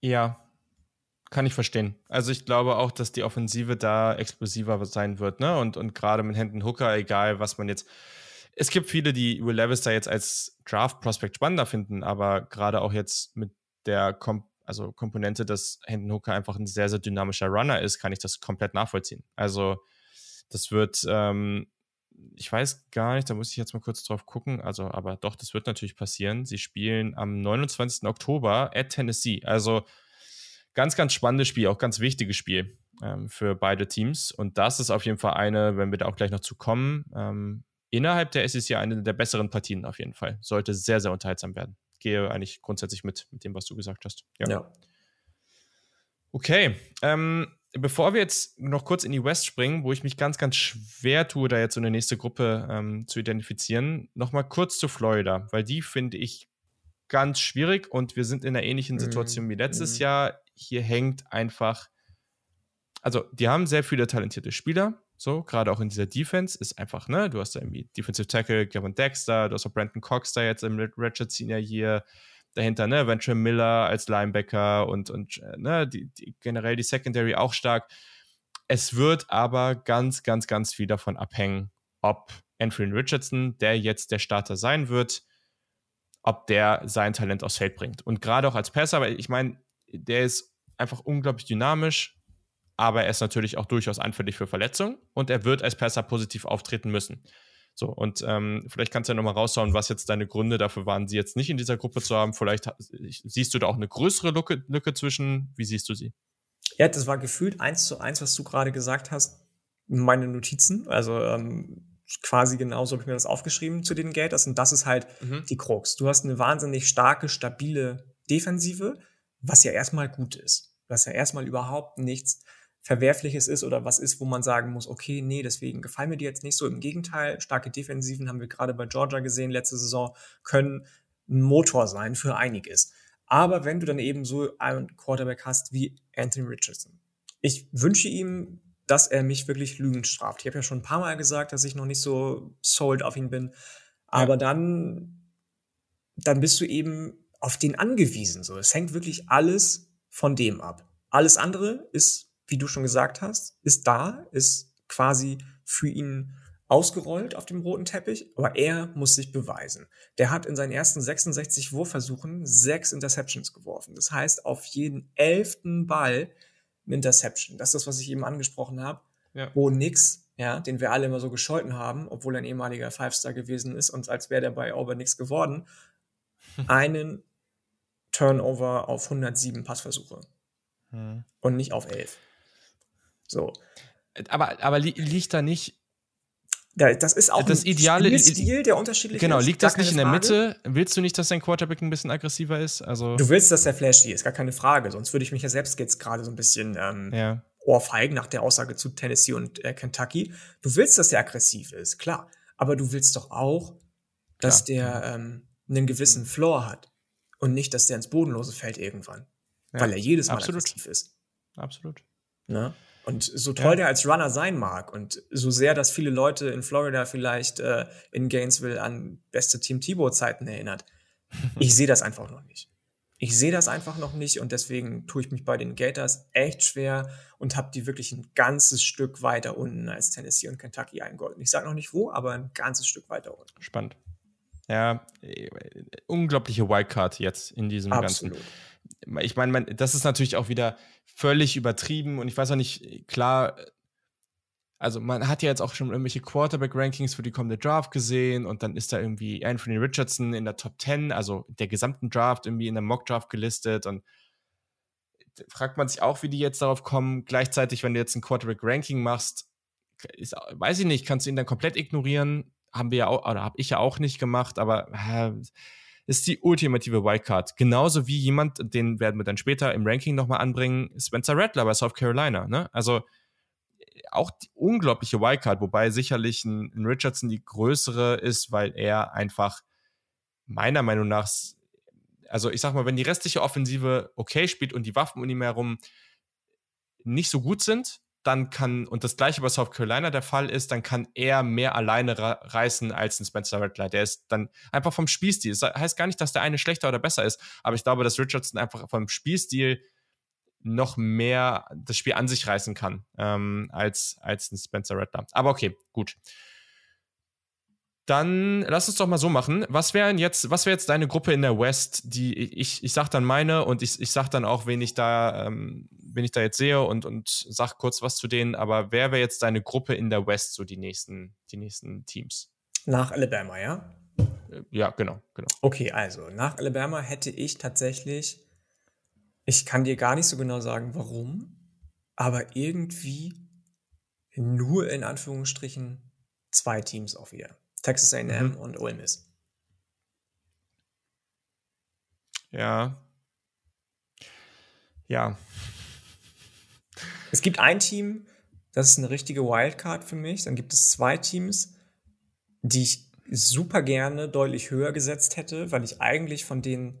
S1: Ja, kann ich verstehen. Also ich glaube auch, dass die Offensive da explosiver sein wird, ne? Und, und gerade mit Hendon Hooker, egal was man jetzt. Es gibt viele, die Will Levis da jetzt als Draft-Prospect spannender finden, aber gerade auch jetzt mit der Kom also Komponente, dass Hendon Hooker einfach ein sehr, sehr dynamischer Runner ist, kann ich das komplett nachvollziehen. Also das wird, ähm, ich weiß gar nicht, da muss ich jetzt mal kurz drauf gucken. Also, aber doch, das wird natürlich passieren. Sie spielen am 29. Oktober at Tennessee. Also ganz, ganz spannendes Spiel, auch ganz wichtiges Spiel ähm, für beide Teams. Und das ist auf jeden Fall eine, wenn wir da auch gleich noch zu kommen, ähm, innerhalb der SEC eine der besseren Partien auf jeden Fall. Sollte sehr, sehr unterhaltsam werden. Gehe eigentlich grundsätzlich mit, mit dem, was du gesagt hast. Ja. ja. Okay. Ähm, bevor wir jetzt noch kurz in die West springen, wo ich mich ganz, ganz schwer tue, da jetzt so eine nächste Gruppe ähm, zu identifizieren, nochmal kurz zu Florida, weil die finde ich ganz schwierig und wir sind in einer ähnlichen Situation mhm. wie letztes mhm. Jahr. Hier hängt einfach, also die haben sehr viele talentierte Spieler, so, gerade auch in dieser Defense ist einfach, ne, du hast da irgendwie Defensive Tackle, Gavin Dexter, du hast auch Brandon Cox da jetzt im Ratchet Senior hier, dahinter, ne? Venture Miller als Linebacker und, und äh, ne, die, die, generell die Secondary auch stark. Es wird aber ganz, ganz, ganz viel davon abhängen, ob Anthony Richardson, der jetzt der Starter sein wird, ob der sein Talent aufs Feld bringt. Und gerade auch als Passer, weil ich meine, der ist einfach unglaublich dynamisch, aber er ist natürlich auch durchaus anfällig für Verletzungen und er wird als Passer positiv auftreten müssen. So, und ähm, vielleicht kannst du ja nochmal raushauen, was jetzt deine Gründe dafür waren, sie jetzt nicht in dieser Gruppe zu haben. Vielleicht siehst du da auch eine größere Lücke, Lücke zwischen. Wie siehst du sie?
S2: Ja, das war gefühlt eins zu eins, was du gerade gesagt hast. Meine Notizen, also ähm, quasi genauso habe ich mir das aufgeschrieben zu den Gators. Und das ist halt mhm. die Krux. Du hast eine wahnsinnig starke, stabile Defensive, was ja erstmal gut ist. Was ja erstmal überhaupt nichts Verwerfliches ist oder was ist, wo man sagen muss, okay, nee, deswegen gefallen mir die jetzt nicht so. Im Gegenteil, starke Defensiven haben wir gerade bei Georgia gesehen letzte Saison, können ein Motor sein für einiges. Aber wenn du dann eben so einen Quarterback hast wie Anthony Richardson, ich wünsche ihm, dass er mich wirklich lügend straft. Ich habe ja schon ein paar Mal gesagt, dass ich noch nicht so sold auf ihn bin. Aber ja. dann, dann bist du eben auf den angewiesen. So, es hängt wirklich alles von dem ab. Alles andere ist wie du schon gesagt hast, ist da, ist quasi für ihn ausgerollt auf dem roten Teppich, aber er muss sich beweisen. Der hat in seinen ersten 66 Wurfversuchen sechs Interceptions geworfen. Das heißt, auf jeden elften Ball eine Interception. Das ist das, was ich eben angesprochen habe, ja. wo nix ja, den wir alle immer so gescholten haben, obwohl er ein ehemaliger Five-Star gewesen ist und als wäre der bei Auburn nichts geworden, (laughs) einen Turnover auf 107 Passversuche. Hm. Und nicht auf 11. So.
S1: Aber, aber li liegt da nicht.
S2: das ist auch
S1: das
S2: ein
S1: ideale
S2: Stil, der unterschiedlich
S1: genau,
S2: ist.
S1: Genau, liegt das nicht in der Mitte? Willst du nicht, dass dein Quarterback ein bisschen aggressiver ist? Also
S2: du willst, dass der flashy ist, gar keine Frage. Sonst würde ich mich ja selbst jetzt gerade so ein bisschen ähm,
S1: ja.
S2: ohrfeigen nach der Aussage zu Tennessee und äh, Kentucky. Du willst, dass der aggressiv ist, klar. Aber du willst doch auch, dass klar. der ähm, einen gewissen Floor hat. Und nicht, dass der ins Bodenlose fällt irgendwann. Ja. Weil er jedes Mal
S1: Absolut.
S2: aggressiv ist.
S1: Absolut.
S2: Ne? Und so toll ja. der als Runner sein mag und so sehr, dass viele Leute in Florida vielleicht äh, in Gainesville an beste Team Thibaut-Zeiten erinnert, (laughs) ich sehe das einfach noch nicht. Ich sehe das einfach noch nicht und deswegen tue ich mich bei den Gators echt schwer und habe die wirklich ein ganzes Stück weiter unten als Tennessee und Kentucky eingolten. Ich sage noch nicht wo, aber ein ganzes Stück weiter unten.
S1: Spannend. Ja, äh, unglaubliche Wildcard jetzt in diesem
S2: Absolut.
S1: ganzen ich meine, das ist natürlich auch wieder völlig übertrieben und ich weiß auch nicht, klar, also man hat ja jetzt auch schon irgendwelche Quarterback-Rankings für die kommende Draft gesehen und dann ist da irgendwie Anthony Richardson in der Top 10, also der gesamten Draft irgendwie in der Mock-Draft gelistet und fragt man sich auch, wie die jetzt darauf kommen. Gleichzeitig, wenn du jetzt ein Quarterback-Ranking machst, ist, weiß ich nicht, kannst du ihn dann komplett ignorieren. Haben wir ja auch, oder habe ich ja auch nicht gemacht, aber äh, ist die ultimative Wildcard. Genauso wie jemand, den werden wir dann später im Ranking nochmal anbringen, Spencer Rattler bei South Carolina. Ne? Also auch die unglaubliche Wildcard, wobei sicherlich ein, ein Richardson die größere ist, weil er einfach meiner Meinung nach, also ich sag mal, wenn die restliche Offensive okay spielt und die Waffen um ihn herum nicht so gut sind, dann kann, und das gleiche bei South Carolina der Fall ist, dann kann er mehr alleine reißen als ein Spencer Rattler. Der ist dann einfach vom Spielstil. Das heißt gar nicht, dass der eine schlechter oder besser ist, aber ich glaube, dass Richardson einfach vom Spielstil noch mehr das Spiel an sich reißen kann ähm, als, als ein Spencer Rattler. Aber okay, gut. Dann lass uns doch mal so machen. Was wäre jetzt, was wäre jetzt deine Gruppe in der West? Die ich, ich sag dann meine und ich, ich sag dann auch, wen ich da, ähm, wen ich da jetzt sehe und, und sag kurz was zu denen. Aber wer wäre jetzt deine Gruppe in der West, so die nächsten, die nächsten Teams?
S2: Nach Alabama, ja?
S1: Äh, ja, genau, genau.
S2: Okay, also nach Alabama hätte ich tatsächlich, ich kann dir gar nicht so genau sagen, warum, aber irgendwie nur in Anführungsstrichen zwei Teams auch wieder. Texas A&M mhm. und Ole Miss.
S1: Ja. Ja.
S2: Es gibt ein Team, das ist eine richtige Wildcard für mich. Dann gibt es zwei Teams, die ich super gerne deutlich höher gesetzt hätte, weil ich eigentlich von denen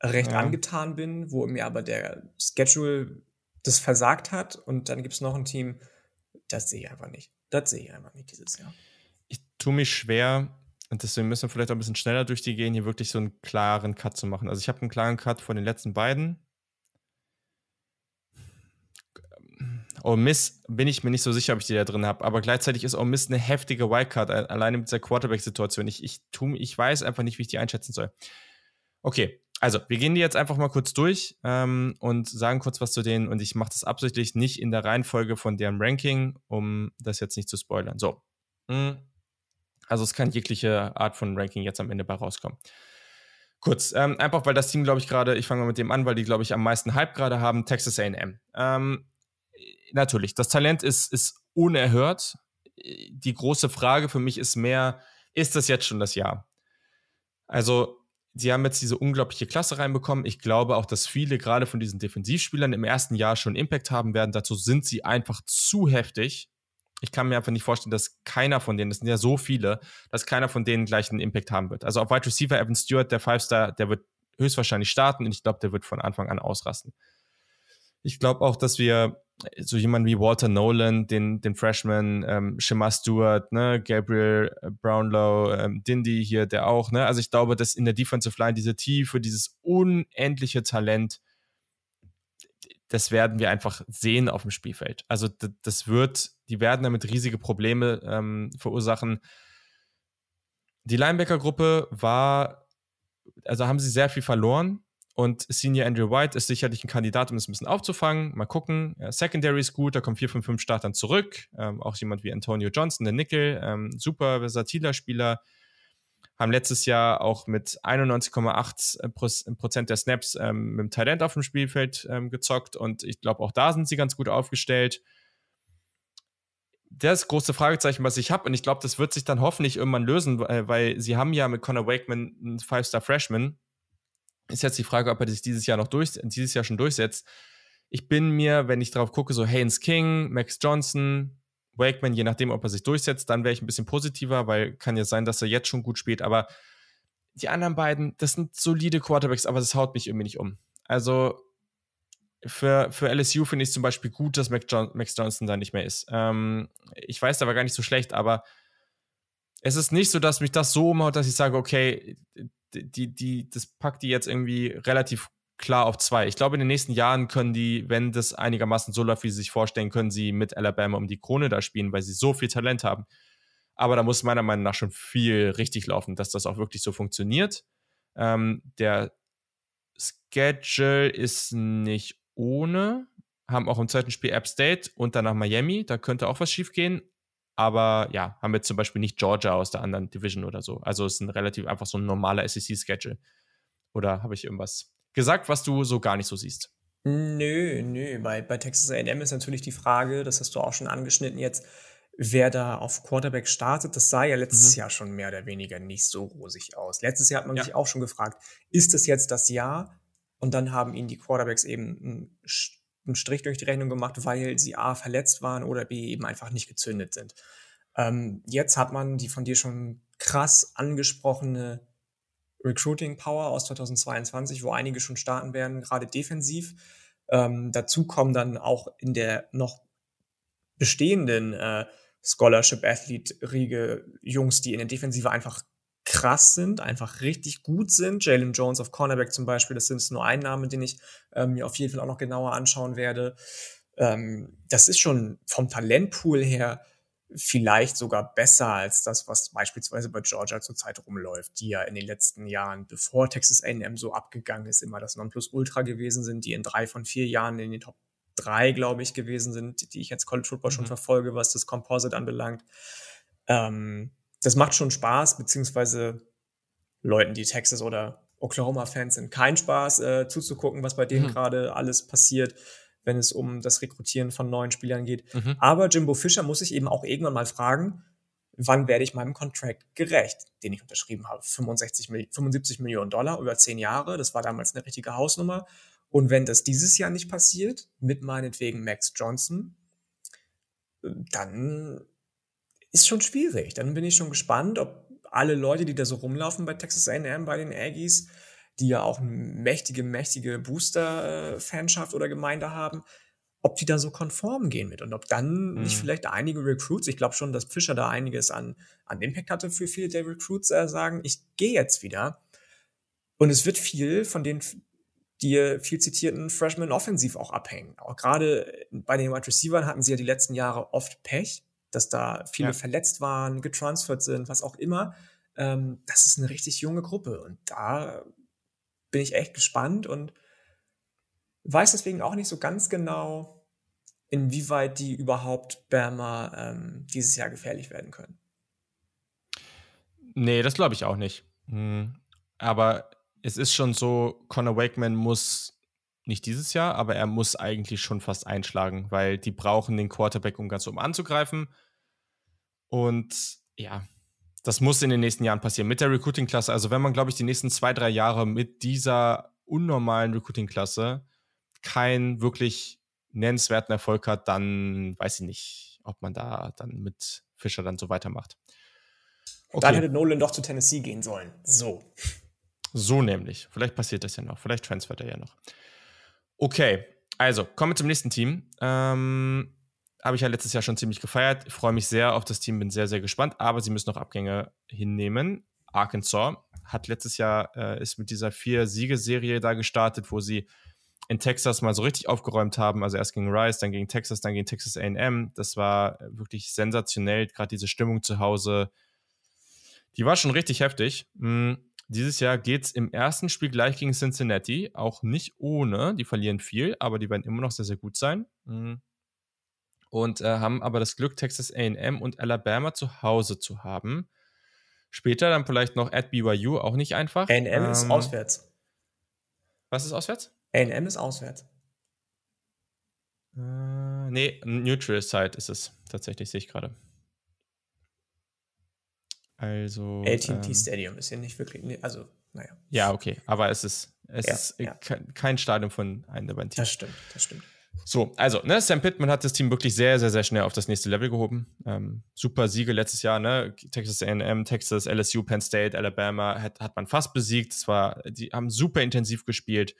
S2: recht ja. angetan bin, wo mir aber der Schedule das versagt hat. Und dann gibt es noch ein Team, das sehe ich einfach nicht. Das sehe ich einfach nicht dieses Jahr
S1: tue mich schwer, und deswegen müssen wir vielleicht auch ein bisschen schneller durch die gehen, hier wirklich so einen klaren Cut zu machen. Also ich habe einen klaren Cut von den letzten beiden. Oh Miss bin ich mir nicht so sicher, ob ich die da drin habe, aber gleichzeitig ist Oh Miss eine heftige Wildcard, alleine mit dieser Quarterback-Situation. Ich, ich, ich weiß einfach nicht, wie ich die einschätzen soll. Okay, also wir gehen die jetzt einfach mal kurz durch ähm, und sagen kurz was zu denen und ich mache das absichtlich nicht in der Reihenfolge von deren Ranking, um das jetzt nicht zu spoilern. So. Mhm. Also es kann jegliche Art von Ranking jetzt am Ende bei rauskommen. Kurz, ähm, einfach weil das Team, glaube ich, gerade, ich fange mal mit dem an, weil die, glaube ich, am meisten Hype gerade haben, Texas AM. Ähm, natürlich, das Talent ist, ist unerhört. Die große Frage für mich ist mehr, ist das jetzt schon das Jahr? Also, sie haben jetzt diese unglaubliche Klasse reinbekommen. Ich glaube auch, dass viele gerade von diesen Defensivspielern im ersten Jahr schon Impact haben werden. Dazu sind sie einfach zu heftig ich kann mir einfach nicht vorstellen, dass keiner von denen, das sind ja so viele, dass keiner von denen gleich einen Impact haben wird. Also auf Wide Receiver Evan Stewart, der Five-Star, der wird höchstwahrscheinlich starten und ich glaube, der wird von Anfang an ausrasten. Ich glaube auch, dass wir so jemanden wie Walter Nolan, den, den Freshman, ähm, Shema Stewart, ne, Gabriel Brownlow, ähm, Dindy hier, der auch, ne, also ich glaube, dass in der Defensive Line diese Tiefe, dieses unendliche Talent, das werden wir einfach sehen auf dem Spielfeld. Also das wird, die werden damit riesige Probleme ähm, verursachen. Die Linebacker-Gruppe war, also haben sie sehr viel verloren Und Senior Andrew White ist sicherlich ein Kandidat, um es ein bisschen aufzufangen. Mal gucken. Secondary ist gut, da kommen vier von fünf Startern zurück. Ähm, auch jemand wie Antonio Johnson, der Nickel, ähm, super versatiler Spieler. Haben letztes Jahr auch mit 91,8 Prozent der Snaps ähm, mit dem Talent auf dem Spielfeld ähm, gezockt und ich glaube, auch da sind sie ganz gut aufgestellt das große Fragezeichen, was ich habe, und ich glaube, das wird sich dann hoffentlich irgendwann lösen, weil sie haben ja mit Conor Wakeman einen Five-Star-Freshman. Ist jetzt die Frage, ob er sich dieses Jahr noch durch, dieses Jahr schon durchsetzt. Ich bin mir, wenn ich drauf gucke, so Haynes King, Max Johnson, Wakeman, je nachdem, ob er sich durchsetzt, dann wäre ich ein bisschen positiver, weil kann ja sein, dass er jetzt schon gut spielt. Aber die anderen beiden, das sind solide Quarterbacks, aber das haut mich irgendwie nicht um. Also für, für LSU finde ich zum Beispiel gut, dass Max, John, Max Johnson da nicht mehr ist. Ähm, ich weiß, der war gar nicht so schlecht, aber es ist nicht so, dass mich das so umhaut, dass ich sage, okay, die, die, das packt die jetzt irgendwie relativ klar auf zwei. Ich glaube, in den nächsten Jahren können die, wenn das einigermaßen so läuft, wie sie sich vorstellen, können sie mit Alabama um die Krone da spielen, weil sie so viel Talent haben. Aber da muss meiner Meinung nach schon viel richtig laufen, dass das auch wirklich so funktioniert. Ähm, der Schedule ist nicht ohne, haben auch im zweiten Spiel App State und danach Miami. Da könnte auch was schief gehen. Aber ja, haben wir zum Beispiel nicht Georgia aus der anderen Division oder so. Also es ist ein relativ einfach so ein normaler SEC-Schedule. Oder habe ich irgendwas gesagt, was du so gar nicht so siehst?
S2: Nö, nö. Bei, bei Texas AM ist natürlich die Frage, das hast du auch schon angeschnitten jetzt, wer da auf Quarterback startet. Das sah ja letztes mhm. Jahr schon mehr oder weniger nicht so rosig aus. Letztes Jahr hat man ja. sich auch schon gefragt, ist das jetzt das Jahr, und dann haben ihnen die Quarterbacks eben einen Strich durch die Rechnung gemacht, weil sie A verletzt waren oder B eben einfach nicht gezündet sind. Ähm, jetzt hat man die von dir schon krass angesprochene Recruiting Power aus 2022, wo einige schon starten werden, gerade defensiv. Ähm, dazu kommen dann auch in der noch bestehenden äh, Scholarship Athlete Riege Jungs, die in der Defensive einfach krass sind, einfach richtig gut sind. Jalen Jones auf Cornerback zum Beispiel, das ist nur ein Name, den ich ähm, mir auf jeden Fall auch noch genauer anschauen werde. Ähm, das ist schon vom Talentpool her vielleicht sogar besser als das, was beispielsweise bei Georgia zurzeit rumläuft, die ja in den letzten Jahren, bevor Texas A&M so abgegangen ist, immer das Nonplusultra gewesen sind, die in drei von vier Jahren in den Top drei, glaube ich, gewesen sind, die ich jetzt College Football mhm. schon verfolge, was das Composite anbelangt. Ähm, das macht schon Spaß, beziehungsweise Leuten, die Texas oder Oklahoma-Fans sind, kein Spaß äh, zuzugucken, was bei denen mhm. gerade alles passiert, wenn es um das Rekrutieren von neuen Spielern geht. Mhm. Aber Jimbo Fischer muss sich eben auch irgendwann mal fragen, wann werde ich meinem Contract gerecht, den ich unterschrieben habe. 65, 75 Millionen Dollar über zehn Jahre, das war damals eine richtige Hausnummer. Und wenn das dieses Jahr nicht passiert, mit meinetwegen Max Johnson, dann ist schon schwierig. Dann bin ich schon gespannt, ob alle Leute, die da so rumlaufen bei Texas A&M, bei den Aggies, die ja auch eine mächtige, mächtige Booster-Fanschaft oder Gemeinde haben, ob die da so konform gehen mit und ob dann mhm. nicht vielleicht einige Recruits, ich glaube schon, dass Fischer da einiges an, an Impact hatte für viele der Recruits, äh, sagen, ich gehe jetzt wieder. Und es wird viel von den die viel zitierten Freshman offensiv auch abhängen. Auch gerade bei den Wide Receivers hatten sie ja die letzten Jahre oft Pech dass da viele ja. verletzt waren, getransfert sind, was auch immer. Ähm, das ist eine richtig junge Gruppe und da bin ich echt gespannt und weiß deswegen auch nicht so ganz genau, inwieweit die überhaupt Bama ähm, dieses Jahr gefährlich werden können.
S1: Nee, das glaube ich auch nicht. Hm. Aber es ist schon so, Conor Wakeman muss nicht dieses Jahr, aber er muss eigentlich schon fast einschlagen, weil die brauchen den Quarterback, um ganz oben anzugreifen. Und ja, das muss in den nächsten Jahren passieren mit der Recruiting-Klasse. Also wenn man, glaube ich, die nächsten zwei, drei Jahre mit dieser unnormalen Recruiting-Klasse keinen wirklich nennenswerten Erfolg hat, dann weiß ich nicht, ob man da dann mit Fischer dann so weitermacht.
S2: Okay. Dann hätte Nolan doch zu Tennessee gehen sollen. So.
S1: So nämlich. Vielleicht passiert das ja noch. Vielleicht transfert er ja noch. Okay, also kommen wir zum nächsten Team. Ähm, Habe ich ja letztes Jahr schon ziemlich gefeiert. Ich freue mich sehr auf das Team, bin sehr, sehr gespannt. Aber sie müssen noch Abgänge hinnehmen. Arkansas hat letztes Jahr, äh, ist mit dieser Vier-Siegeserie da gestartet, wo sie in Texas mal so richtig aufgeräumt haben. Also erst gegen Rice, dann gegen Texas, dann gegen Texas AM. Das war wirklich sensationell, gerade diese Stimmung zu Hause. Die war schon richtig heftig. Mhm dieses Jahr geht es im ersten Spiel gleich gegen Cincinnati, auch nicht ohne. Die verlieren viel, aber die werden immer noch sehr, sehr gut sein. Mhm. Und äh, haben aber das Glück, Texas AM und Alabama zu Hause zu haben. Später dann vielleicht noch at BYU, auch nicht einfach.
S2: AM ähm, ist auswärts.
S1: Was ist auswärts?
S2: AM ist auswärts.
S1: Äh, nee, Neutral Side ist es tatsächlich, sehe ich gerade. Also.
S2: AT&T ähm, Stadium ist ja nicht wirklich, also, naja.
S1: Ja, okay, aber es ist, es ja, ist ja. kein Stadion von einem der beiden
S2: Teams. Das stimmt, das stimmt.
S1: So, also, ne, Sam Pittman hat das Team wirklich sehr, sehr, sehr schnell auf das nächste Level gehoben. Ähm, super Siege letztes Jahr, ne? Texas AM, Texas, LSU, Penn State, Alabama hat, hat man fast besiegt. Zwar, die haben super intensiv gespielt.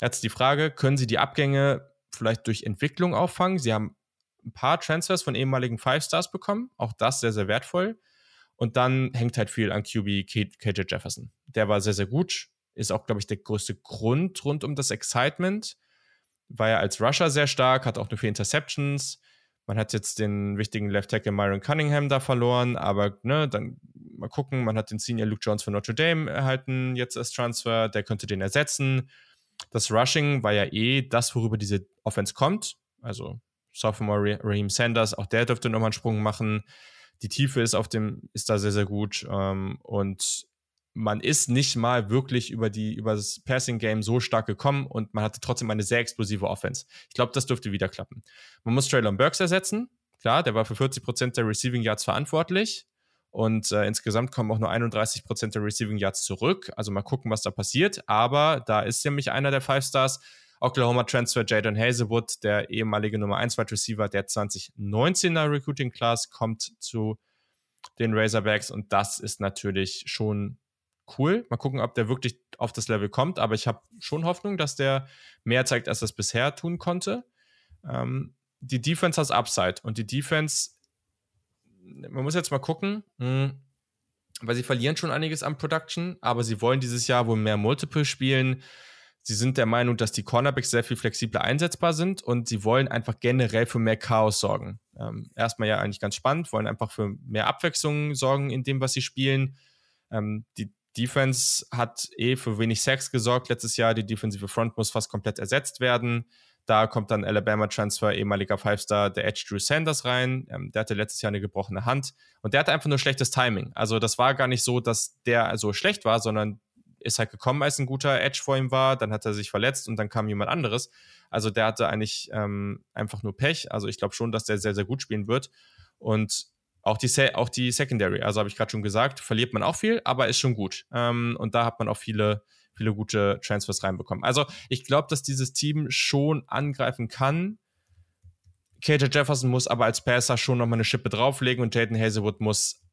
S1: Jetzt die Frage, können sie die Abgänge vielleicht durch Entwicklung auffangen? Sie haben ein paar Transfers von ehemaligen Five Stars bekommen, auch das sehr, sehr wertvoll. Und dann hängt halt viel an QB KJ Jefferson. Der war sehr, sehr gut. Ist auch, glaube ich, der größte Grund rund um das Excitement. War ja als Rusher sehr stark, hat auch nur vier Interceptions. Man hat jetzt den wichtigen Left Tackle Myron Cunningham da verloren, aber ne, dann mal gucken. Man hat den Senior Luke Jones von Notre Dame erhalten, jetzt als Transfer. Der könnte den ersetzen. Das Rushing war ja eh das, worüber diese Offense kommt. Also Sophomore Raheem Sanders, auch der dürfte nochmal einen Sprung machen. Die Tiefe ist auf dem, ist da sehr, sehr gut. Ähm, und man ist nicht mal wirklich über die, über das Passing-Game so stark gekommen und man hatte trotzdem eine sehr explosive Offense. Ich glaube, das dürfte wieder klappen. Man muss Traylon Burks ersetzen. Klar, der war für 40% der Receiving Yards verantwortlich. Und äh, insgesamt kommen auch nur 31% der Receiving Yards zurück. Also mal gucken, was da passiert. Aber da ist nämlich einer der Five Stars. Oklahoma Transfer Jadon Hazelwood, der ehemalige Nummer 1 Wide Receiver der 2019er Recruiting Class, kommt zu den Razorbacks und das ist natürlich schon cool. Mal gucken, ob der wirklich auf das Level kommt, aber ich habe schon Hoffnung, dass der mehr zeigt, als es bisher tun konnte. Ähm, die Defense hat Upside und die Defense, man muss jetzt mal gucken, mh, hm, weil sie verlieren schon einiges an Production, aber sie wollen dieses Jahr wohl mehr Multiple spielen. Sie sind der Meinung, dass die Cornerbacks sehr viel flexibler einsetzbar sind und sie wollen einfach generell für mehr Chaos sorgen. Ähm, erstmal ja eigentlich ganz spannend, wollen einfach für mehr Abwechslung sorgen in dem, was sie spielen. Ähm, die Defense hat eh für wenig Sex gesorgt letztes Jahr. Die defensive Front muss fast komplett ersetzt werden. Da kommt dann Alabama-Transfer, ehemaliger Five-Star, der Edge Drew Sanders rein. Ähm, der hatte letztes Jahr eine gebrochene Hand und der hatte einfach nur schlechtes Timing. Also das war gar nicht so, dass der so schlecht war, sondern ist halt gekommen, als ein guter Edge vor ihm war, dann hat er sich verletzt und dann kam jemand anderes. Also der hatte eigentlich ähm, einfach nur Pech. Also ich glaube schon, dass der sehr, sehr gut spielen wird. Und auch die, auch die Secondary, also habe ich gerade schon gesagt, verliert man auch viel, aber ist schon gut. Ähm, und da hat man auch viele, viele gute Transfers reinbekommen. Also ich glaube, dass dieses Team schon angreifen kann. KJ Jefferson muss aber als Passer schon nochmal eine Schippe drauflegen und Jaden Hazelwood muss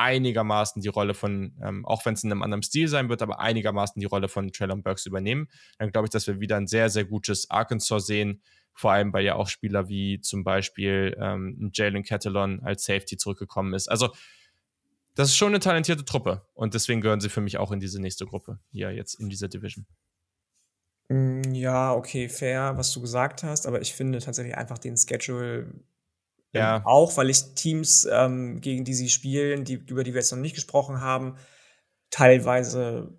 S1: einigermaßen die Rolle von, ähm, auch wenn es in einem anderen Stil sein wird, aber einigermaßen die Rolle von Traylon Burks übernehmen. Dann glaube ich, dass wir wieder ein sehr, sehr gutes Arkansas sehen. Vor allem, weil ja auch Spieler wie zum Beispiel ähm, Jalen Catalon als Safety zurückgekommen ist. Also, das ist schon eine talentierte Truppe und deswegen gehören sie für mich auch in diese nächste Gruppe hier jetzt in dieser Division.
S2: Mm, ja, okay, fair, was du gesagt hast, aber ich finde tatsächlich einfach den Schedule ja. Ähm, auch weil ich Teams, ähm, gegen die sie spielen, die, über die wir jetzt noch nicht gesprochen haben, teilweise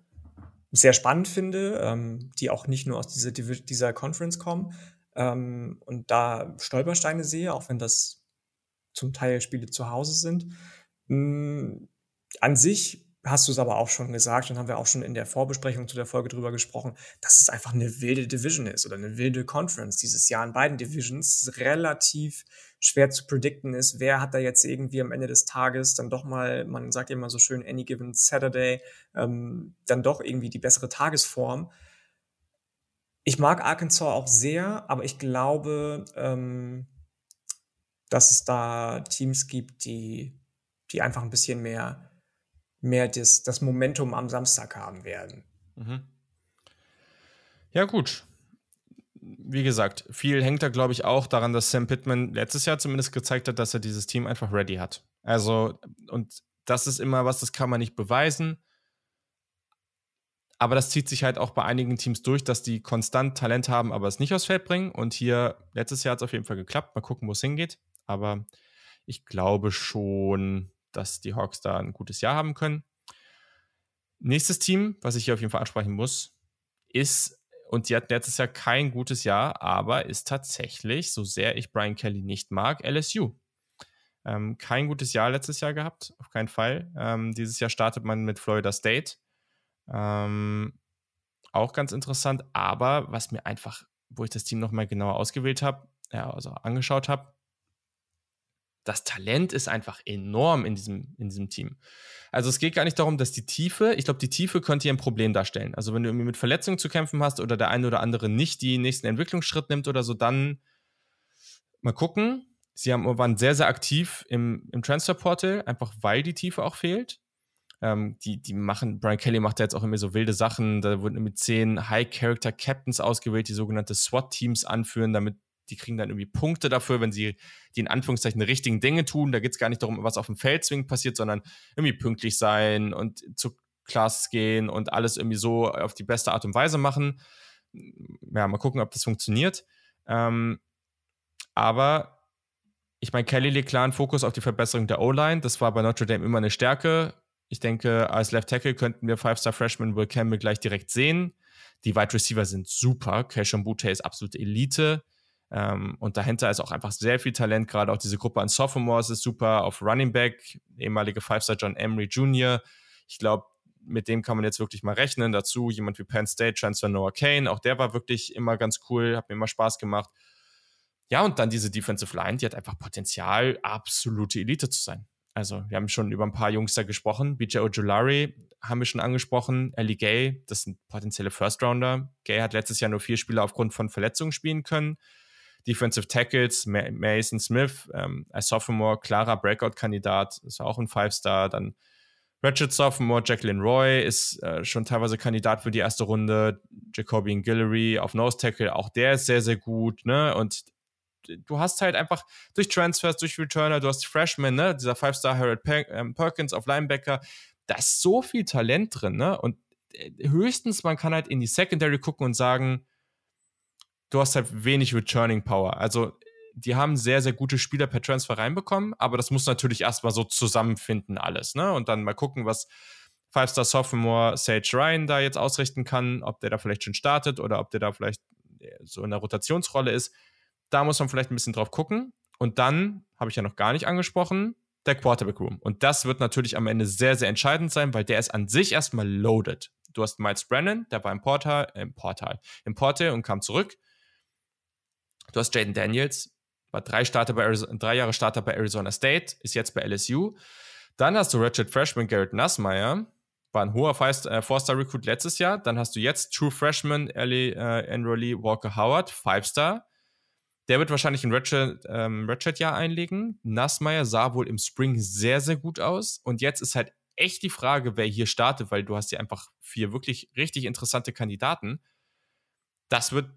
S2: sehr spannend finde, ähm, die auch nicht nur aus dieser, dieser Conference kommen ähm, und da Stolpersteine sehe, auch wenn das zum Teil Spiele zu Hause sind. Ähm, an sich hast du es aber auch schon gesagt und haben wir auch schon in der Vorbesprechung zu der Folge drüber gesprochen, dass es einfach eine wilde Division ist oder eine wilde Conference dieses Jahr in beiden Divisions relativ schwer zu predikten ist, wer hat da jetzt irgendwie am Ende des Tages dann doch mal, man sagt ja immer so schön, any given Saturday, ähm, dann doch irgendwie die bessere Tagesform. Ich mag Arkansas auch sehr, aber ich glaube, ähm, dass es da Teams gibt, die, die einfach ein bisschen mehr mehr das, das Momentum am Samstag haben werden. Mhm.
S1: Ja, gut. Wie gesagt, viel hängt da, glaube ich, auch daran, dass Sam Pittman letztes Jahr zumindest gezeigt hat, dass er dieses Team einfach ready hat. Also, und das ist immer was, das kann man nicht beweisen. Aber das zieht sich halt auch bei einigen Teams durch, dass die konstant Talent haben, aber es nicht aufs Feld bringen. Und hier, letztes Jahr hat es auf jeden Fall geklappt. Mal gucken, wo es hingeht. Aber ich glaube schon, dass die Hawks da ein gutes Jahr haben können. nächstes Team, was ich hier auf jeden Fall ansprechen muss, ist, und die hatten letztes Jahr kein gutes Jahr, aber ist tatsächlich, so sehr ich Brian Kelly nicht mag, LSU. Ähm, kein gutes Jahr letztes Jahr gehabt, auf keinen Fall. Ähm, dieses Jahr startet man mit Florida State. Ähm, auch ganz interessant, aber was mir einfach, wo ich das Team nochmal genauer ausgewählt habe, ja, also angeschaut habe, das Talent ist einfach enorm in diesem, in diesem Team. Also es geht gar nicht darum, dass die Tiefe, ich glaube, die Tiefe könnte hier ein Problem darstellen. Also wenn du irgendwie mit Verletzungen zu kämpfen hast oder der eine oder andere nicht die nächsten Entwicklungsschritt nimmt oder so, dann mal gucken. Sie haben, waren sehr, sehr aktiv im, im Transferportal, einfach weil die Tiefe auch fehlt. Ähm, die, die machen, Brian Kelly macht ja jetzt auch immer so wilde Sachen. Da wurden mit zehn High-Character-Captains ausgewählt, die sogenannte SWAT-Teams anführen, damit die kriegen dann irgendwie Punkte dafür, wenn sie die in Anführungszeichen richtigen Dinge tun. Da geht es gar nicht darum, was auf dem Feld zwingend passiert, sondern irgendwie pünktlich sein und zu Class gehen und alles irgendwie so auf die beste Art und Weise machen. Ja, mal gucken, ob das funktioniert. Ähm, aber ich meine, Kelly legt klar einen Fokus auf die Verbesserung der O-Line. Das war bei Notre Dame immer eine Stärke. Ich denke, als Left Tackle könnten wir Five-Star-Freshman Will Campbell gleich direkt sehen. Die Wide Receiver sind super. Keishon Butte ist absolute Elite. Ähm, und dahinter ist auch einfach sehr viel Talent, gerade auch diese Gruppe an Sophomores ist super. Auf Running Back, ehemalige Five-Star John Emery Jr. Ich glaube, mit dem kann man jetzt wirklich mal rechnen. Dazu jemand wie Penn State, Chancellor Noah Kane, auch der war wirklich immer ganz cool, hat mir immer Spaß gemacht. Ja, und dann diese Defensive Line, die hat einfach Potenzial, absolute Elite zu sein. Also, wir haben schon über ein paar Jungs da gesprochen. BJ Ojulari haben wir schon angesprochen. Ellie Gay, das sind potenzielle First Rounder. Gay hat letztes Jahr nur vier Spiele aufgrund von Verletzungen spielen können. Defensive Tackles, Mason Smith ähm, als Sophomore, klarer Breakout-Kandidat, ist auch ein Five-Star. Dann Ratchet Sophomore, Jacqueline Roy ist äh, schon teilweise Kandidat für die erste Runde. Jacobian Guillory auf Nose Tackle, auch der ist sehr, sehr gut. Ne? Und du hast halt einfach durch Transfers, durch Returner, du hast Freshmen, ne? dieser Five-Star Harold ähm, Perkins auf Linebacker, da ist so viel Talent drin. Ne? Und äh, höchstens, man kann halt in die Secondary gucken und sagen, du hast halt wenig Returning Power. Also die haben sehr, sehr gute Spieler per Transfer reinbekommen, aber das muss natürlich erstmal so zusammenfinden alles, ne? Und dann mal gucken, was Five-Star Sophomore Sage Ryan da jetzt ausrichten kann, ob der da vielleicht schon startet oder ob der da vielleicht äh, so in der Rotationsrolle ist. Da muss man vielleicht ein bisschen drauf gucken. Und dann, habe ich ja noch gar nicht angesprochen, der Quarterback Room. Und das wird natürlich am Ende sehr, sehr entscheidend sein, weil der ist an sich erstmal loaded. Du hast Miles Brennan, der war im Portal, im Portal, im Portal und kam zurück. Du hast Jaden Daniels, war drei, Starter bei Arizona, drei Jahre Starter bei Arizona State, ist jetzt bei LSU. Dann hast du Richard Freshman Garrett Nassmeyer, war ein hoher äh, Four-Star-Recruit letztes Jahr. Dann hast du jetzt True Freshman Ellie äh, Enrolly Walker Howard, Five-Star. Der wird wahrscheinlich ein Redshirt-Jahr ähm, Redshirt einlegen. Nassmeyer sah wohl im Spring sehr, sehr gut aus. Und jetzt ist halt echt die Frage, wer hier startet, weil du hast ja einfach vier wirklich richtig interessante Kandidaten. Das wird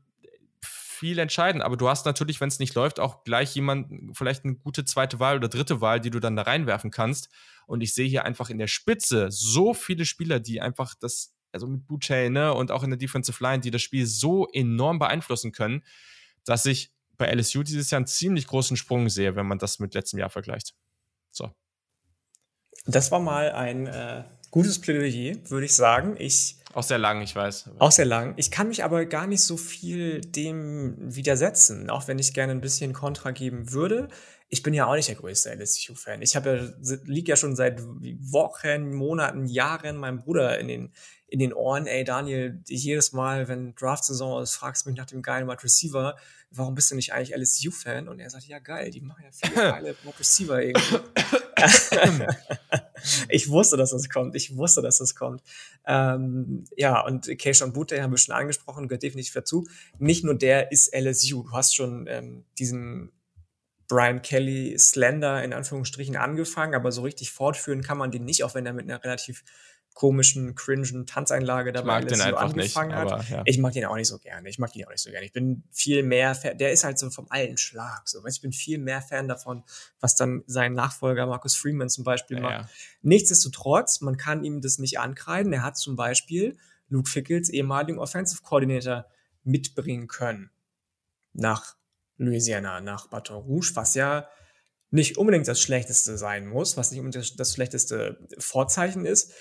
S1: viel entscheiden. Aber du hast natürlich, wenn es nicht läuft, auch gleich jemanden, vielleicht eine gute zweite Wahl oder dritte Wahl, die du dann da reinwerfen kannst. Und ich sehe hier einfach in der Spitze so viele Spieler, die einfach das, also mit Boucher, ne, und auch in der Defensive Line, die das Spiel so enorm beeinflussen können, dass ich bei LSU dieses Jahr einen ziemlich großen Sprung sehe, wenn man das mit letztem Jahr vergleicht. So.
S2: Das war mal ein äh, gutes Plädoyer, würde ich sagen. Ich
S1: auch sehr lang, ich weiß.
S2: Auch sehr lang. Ich kann mich aber gar nicht so viel dem widersetzen, auch wenn ich gerne ein bisschen Kontra geben würde. Ich bin ja auch nicht der größte LSU-Fan. Ich habe ja, lieg ja schon seit Wochen, Monaten, Jahren meinem Bruder in den, in den Ohren. Ey, Daniel, jedes Mal, wenn Draft-Saison ist, fragst du mich nach dem geilen Wide Receiver warum bist du nicht eigentlich LSU-Fan? Und er sagt, ja geil, die machen ja viele (laughs) geile Wide Receiver irgendwie. (laughs) (laughs) (laughs) ich wusste, dass das kommt. Ich wusste, dass das kommt. Ähm, ja, und Keishon Butte haben wir schon angesprochen, gehört definitiv dazu. Nicht nur der ist LSU. Du hast schon ähm, diesen Brian Kelly Slender in Anführungsstrichen angefangen, aber so richtig fortführen kann man den nicht, auch wenn er mit einer relativ komischen, cringen Tanzeinlage dabei
S1: ich mag den einfach nicht, hat.
S2: Aber, ja. Ich mag den auch nicht so gerne. Ich mag den auch nicht so gerne. Ich bin viel mehr, Fan, der ist halt so vom alten Schlag. So. Ich bin viel mehr Fan davon, was dann sein Nachfolger Marcus Freeman zum Beispiel ja, macht. Ja. Nichtsdestotrotz, man kann ihm das nicht ankreiden. Er hat zum Beispiel Luke Fickels ehemaligen Offensive Coordinator mitbringen können. Nach Louisiana, nach Baton Rouge, was ja nicht unbedingt das Schlechteste sein muss, was nicht unbedingt das schlechteste Vorzeichen ist.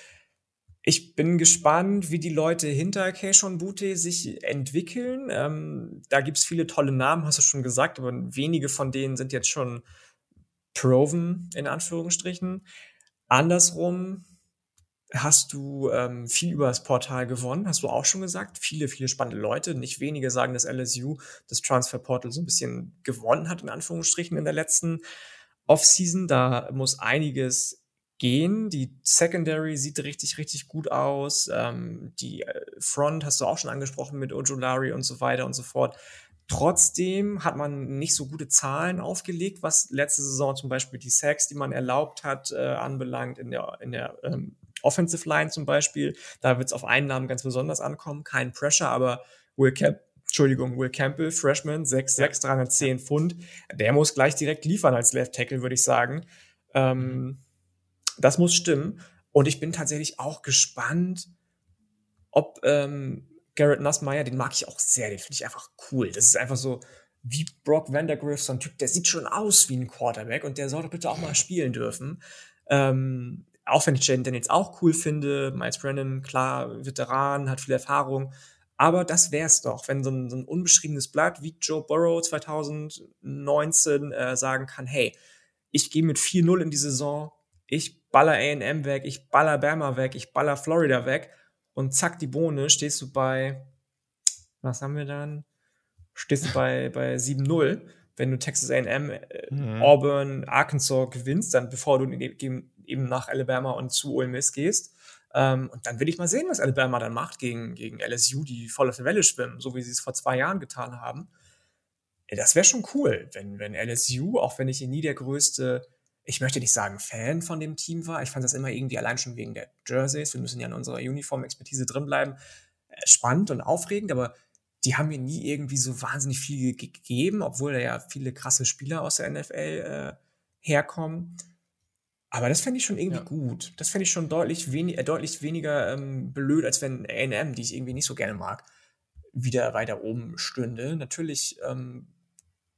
S2: Ich bin gespannt, wie die Leute hinter Keishon Bute sich entwickeln. Ähm, da gibt's viele tolle Namen, hast du schon gesagt, aber wenige von denen sind jetzt schon proven, in Anführungsstrichen. Andersrum hast du ähm, viel über das Portal gewonnen, hast du auch schon gesagt. Viele, viele spannende Leute. Nicht wenige sagen, dass LSU das Transfer Portal so ein bisschen gewonnen hat, in Anführungsstrichen, in der letzten Offseason. Da muss einiges gehen. Die Secondary sieht richtig, richtig gut aus. Ähm, die äh, Front hast du auch schon angesprochen mit Ojolari und so weiter und so fort. Trotzdem hat man nicht so gute Zahlen aufgelegt, was letzte Saison zum Beispiel die Sacks, die man erlaubt hat, äh, anbelangt in der, in der ähm, Offensive Line zum Beispiel. Da wird es auf Einnahmen ganz besonders ankommen. Kein Pressure, aber Will Camp Entschuldigung, Will Campbell, Freshman, 6'6, ja. 310 Pfund. Der muss gleich direkt liefern als Left Tackle, würde ich sagen. Ähm, das muss stimmen. Und ich bin tatsächlich auch gespannt, ob ähm, Garrett Nussmeier, den mag ich auch sehr, den finde ich einfach cool. Das ist einfach so wie Brock Vandergriff, so ein Typ, der sieht schon aus wie ein Quarterback und der soll doch bitte auch mal spielen dürfen. Ähm, auch wenn ich Jaden Daniels auch cool finde, Miles Brennan, klar, Veteran, hat viel Erfahrung, aber das wär's doch, wenn so ein, so ein unbeschriebenes Blatt wie Joe Burrow 2019 äh, sagen kann, hey, ich gehe mit 4-0 in die Saison, ich baller A&M weg, ich baller Bama weg, ich baller Florida weg und zack, die Bohne, stehst du bei, was haben wir dann? Stehst du bei, bei 7-0. Wenn du Texas A&M, äh, mhm. Auburn, Arkansas gewinnst, dann bevor du eben nach Alabama und zu Ole Miss gehst. Ähm, und dann will ich mal sehen, was Alabama dann macht gegen, gegen LSU, die voll auf der Welle schwimmen, so wie sie es vor zwei Jahren getan haben. Das wäre schon cool, wenn, wenn LSU, auch wenn ich hier nie der größte ich möchte nicht sagen Fan von dem Team war. Ich fand das immer irgendwie allein schon wegen der Jerseys. Wir müssen ja in unserer Uniform-Expertise drinbleiben. Äh, spannend und aufregend, aber die haben mir nie irgendwie so wahnsinnig viel gegeben, obwohl da ja viele krasse Spieler aus der NFL äh, herkommen. Aber das fände ich schon irgendwie ja. gut. Das fände ich schon deutlich, wenig, äh, deutlich weniger ähm, blöd, als wenn AM, die ich irgendwie nicht so gerne mag, wieder weiter oben stünde. Natürlich ähm,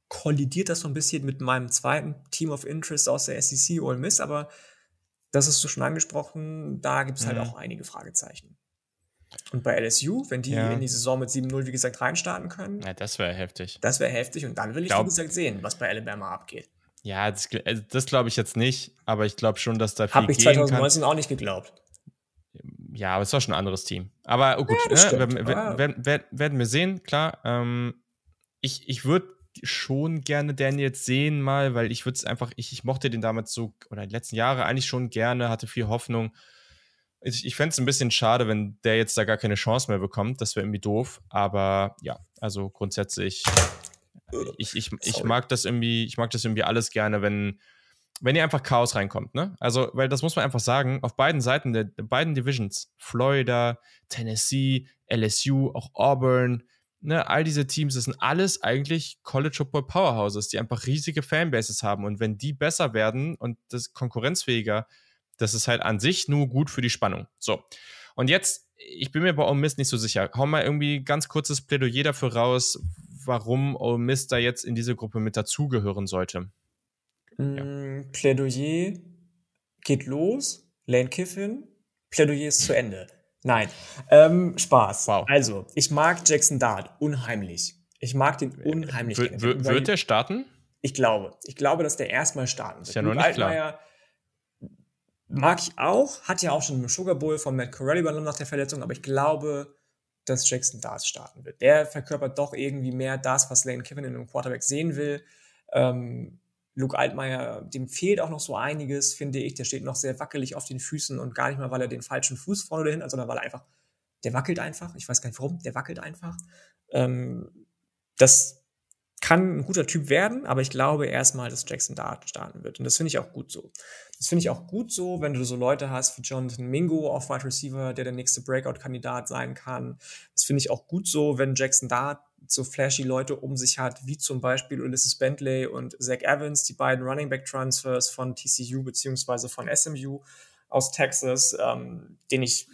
S2: kollidiert das so ein bisschen mit meinem zweiten Team of Interest aus der SEC, Ole Miss, aber das hast du schon angesprochen, da gibt es halt mhm. auch einige Fragezeichen. Und bei LSU, wenn die ja. in die Saison mit 7-0, wie gesagt, reinstarten können.
S1: Ja, das wäre heftig.
S2: Das wäre heftig und dann will ich, glaub, wie gesagt, sehen, was bei Alabama abgeht.
S1: Ja, das, also das glaube ich jetzt nicht, aber ich glaube schon, dass da
S2: viel Habe ich 2019 kann. auch nicht geglaubt.
S1: Ja, aber es war schon ein anderes Team. Aber oh gut, ja, ne, werden, werden, werden, werden, wir sehen, klar. Ähm, ich ich würde schon gerne Daniels sehen mal, weil ich würde es einfach, ich, ich mochte den damals so, oder die letzten Jahre eigentlich schon gerne, hatte viel Hoffnung. Ich, ich fände es ein bisschen schade, wenn der jetzt da gar keine Chance mehr bekommt. Das wäre irgendwie doof. Aber ja, also grundsätzlich, ich, ich, ich mag das irgendwie, ich mag das irgendwie alles gerne, wenn, wenn hier einfach Chaos reinkommt, ne? Also, weil das muss man einfach sagen, auf beiden Seiten der, der beiden Divisions, Florida, Tennessee, LSU, auch Auburn, ne, all diese Teams, das sind alles eigentlich College Football Powerhouses, die einfach riesige Fanbases haben. Und wenn die besser werden und das konkurrenzfähiger, das ist halt an sich nur gut für die Spannung. So. Und jetzt, ich bin mir bei Ole Miss nicht so sicher. Hau mal irgendwie ganz kurzes Plädoyer dafür raus, warum Ole Miss da jetzt in diese Gruppe mit dazugehören sollte.
S2: Ja. Mm, Plädoyer geht los. Lane Kiffin. Plädoyer ist zu Ende. Nein, ähm, Spaß. Wow. Also, ich mag Jackson Dart unheimlich. Ich mag den unheimlich.
S1: W wird der starten?
S2: Ich glaube. Ich glaube, dass der erstmal starten wird.
S1: Ist ja noch nicht
S2: klar. Mag ich auch. Hat ja auch schon einen Sugar Bowl von Matt Corelli übernommen nach der Verletzung, aber ich glaube, dass Jackson Dart starten wird. Der verkörpert doch irgendwie mehr das, was Lane Kiffin in einem Quarterback sehen will. Ähm, Luke Altmaier, dem fehlt auch noch so einiges, finde ich. Der steht noch sehr wackelig auf den Füßen und gar nicht mal, weil er den falschen Fuß vorne oder hinten, sondern weil er einfach, der wackelt einfach. Ich weiß gar nicht warum, der wackelt einfach. Ähm, das kann ein guter Typ werden, aber ich glaube erstmal, dass Jackson da starten wird. Und das finde ich auch gut so. Das finde ich auch gut so, wenn du so Leute hast wie Jonathan Mingo auf Wide Receiver, der der nächste Breakout-Kandidat sein kann. Das finde ich auch gut so, wenn Jackson Dart so flashy Leute um sich hat, wie zum Beispiel Ulysses Bentley und Zach Evans, die beiden Running Back Transfers von TCU beziehungsweise von SMU aus Texas, ähm, den ich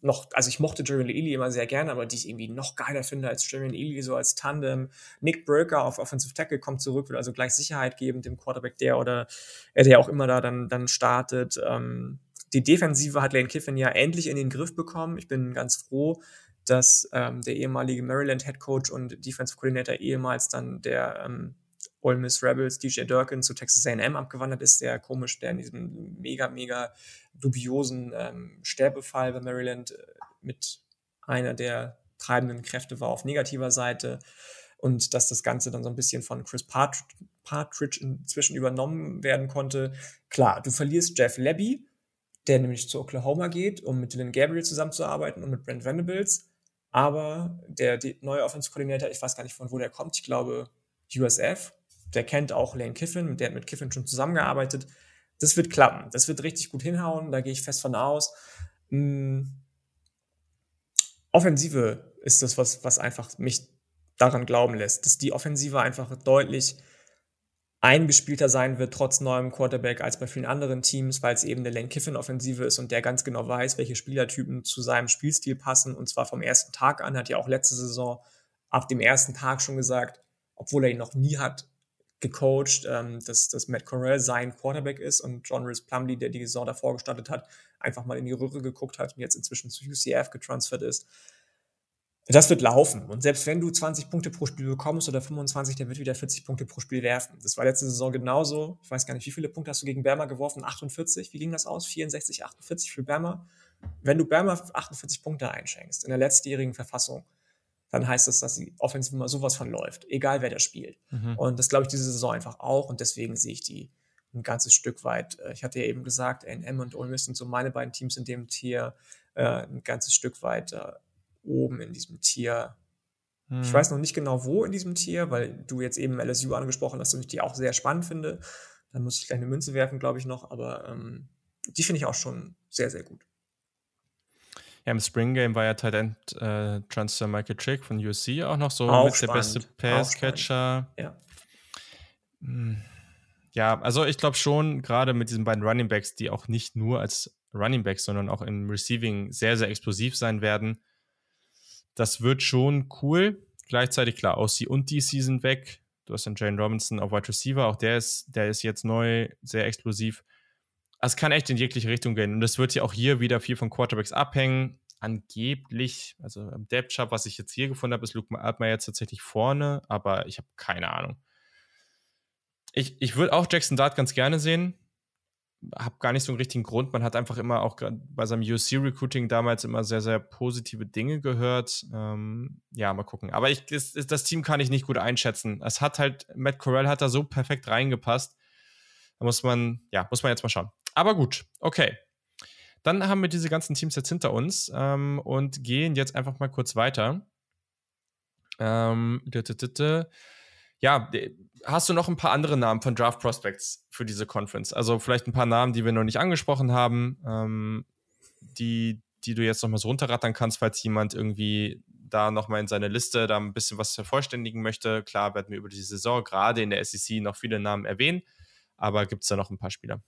S2: noch, also ich mochte Jeremy Ely immer sehr gerne, aber die ich irgendwie noch geiler finde als Jeremy Ely, so als Tandem. Nick Broker auf Offensive Tackle kommt zurück, will also gleich Sicherheit geben dem Quarterback, der oder der auch immer da dann, dann startet. Ähm, Die Defensive hat Lane Kiffin ja endlich in den Griff bekommen. Ich bin ganz froh, dass ähm, der ehemalige Maryland Head Coach und Defensive Coordinator ehemals dann der ähm, Ole Miss Rebels DJ Durkin zu Texas A&M abgewandert ist, der komisch, der in diesem mega, mega dubiosen ähm, Sterbefall bei Maryland äh, mit einer der treibenden Kräfte war auf negativer Seite und dass das Ganze dann so ein bisschen von Chris Part Partridge inzwischen übernommen werden konnte. Klar, du verlierst Jeff Lebby, der nämlich zu Oklahoma geht, um mit Dylan Gabriel zusammenzuarbeiten und mit Brent Venables. Aber der neue Offense-Koordinator, ich weiß gar nicht von wo der kommt, ich glaube USF, der kennt auch Lane Kiffin, der hat mit Kiffin schon zusammengearbeitet. Das wird klappen. Das wird richtig gut hinhauen, da gehe ich fest von aus. Mhm. Offensive ist das, was, was einfach mich daran glauben lässt, dass die Offensive einfach deutlich eingespielter sein wird, trotz neuem Quarterback, als bei vielen anderen Teams, weil es eben eine Lane Kiffin-Offensive ist und der ganz genau weiß, welche Spielertypen zu seinem Spielstil passen. Und zwar vom ersten Tag an, hat ja auch letzte Saison ab dem ersten Tag schon gesagt, obwohl er ihn noch nie hat gecoacht, ähm, dass, dass Matt Corral sein Quarterback ist und John Rhys Plumley, der die Saison davor gestartet hat, einfach mal in die Röhre geguckt hat und jetzt inzwischen zu UCF getransfert ist. Das wird laufen. Und selbst wenn du 20 Punkte pro Spiel bekommst oder 25, der wird wieder 40 Punkte pro Spiel werfen. Das war letzte Saison genauso. Ich weiß gar nicht, wie viele Punkte hast du gegen Berma geworfen? 48? Wie ging das aus? 64, 48 für Berma? Wenn du Berma 48 Punkte einschenkst in der letztjährigen Verfassung, dann heißt das, dass die Offensive immer sowas von läuft, egal wer da spielt. Mhm. Und das glaube ich diese Saison einfach auch. Und deswegen sehe ich die ein ganzes Stück weit. Äh, ich hatte ja eben gesagt, A&M und Ole Miss sind so meine beiden Teams in dem Tier äh, ein ganzes Stück weit äh, oben in diesem Tier. Hm. Ich weiß noch nicht genau, wo in diesem Tier, weil du jetzt eben LSU angesprochen hast und ich die auch sehr spannend finde. Dann muss ich gleich eine Münze werfen, glaube ich noch, aber ähm, die finde ich auch schon sehr, sehr gut.
S1: Ja, im Spring Game war ja Tight äh, Transfer Michael Chick von USC auch noch so auch mit spannend. der beste Passcatcher. Ja. Hm. Ja, also ich glaube schon, gerade mit diesen beiden Running Backs, die auch nicht nur als Running Backs, sondern auch im Receiving sehr, sehr explosiv sein werden, das wird schon cool. Gleichzeitig, klar, OC und DC sind weg. Du hast dann Jane Robinson auf Wide Receiver, auch der ist, der ist jetzt neu, sehr explosiv. Also es kann echt in jegliche Richtung gehen. Und es wird ja auch hier wieder viel von Quarterbacks abhängen. Angeblich, also im Depth Chart, was ich jetzt hier gefunden habe, ist Luke Altmaier jetzt tatsächlich vorne, aber ich habe keine Ahnung. Ich, ich würde auch Jackson Dart ganz gerne sehen habe gar nicht so einen richtigen Grund. Man hat einfach immer auch bei seinem UC-Recruiting damals immer sehr, sehr positive Dinge gehört. Ähm, ja, mal gucken. Aber ich, das, das, Team kann ich nicht gut einschätzen. Es hat halt, Matt Corell hat da so perfekt reingepasst. Da muss man, ja, muss man jetzt mal schauen. Aber gut, okay. Dann haben wir diese ganzen Teams jetzt hinter uns ähm, und gehen jetzt einfach mal kurz weiter. Ähm, ja, hast du noch ein paar andere Namen von Draft Prospects für diese Conference? Also vielleicht ein paar Namen, die wir noch nicht angesprochen haben, ähm, die, die du jetzt noch mal so runterrattern kannst, falls jemand irgendwie da noch mal in seine Liste da ein bisschen was vervollständigen möchte. Klar werden wir über die Saison gerade in der SEC noch viele Namen erwähnen, aber gibt es da noch ein paar Spieler?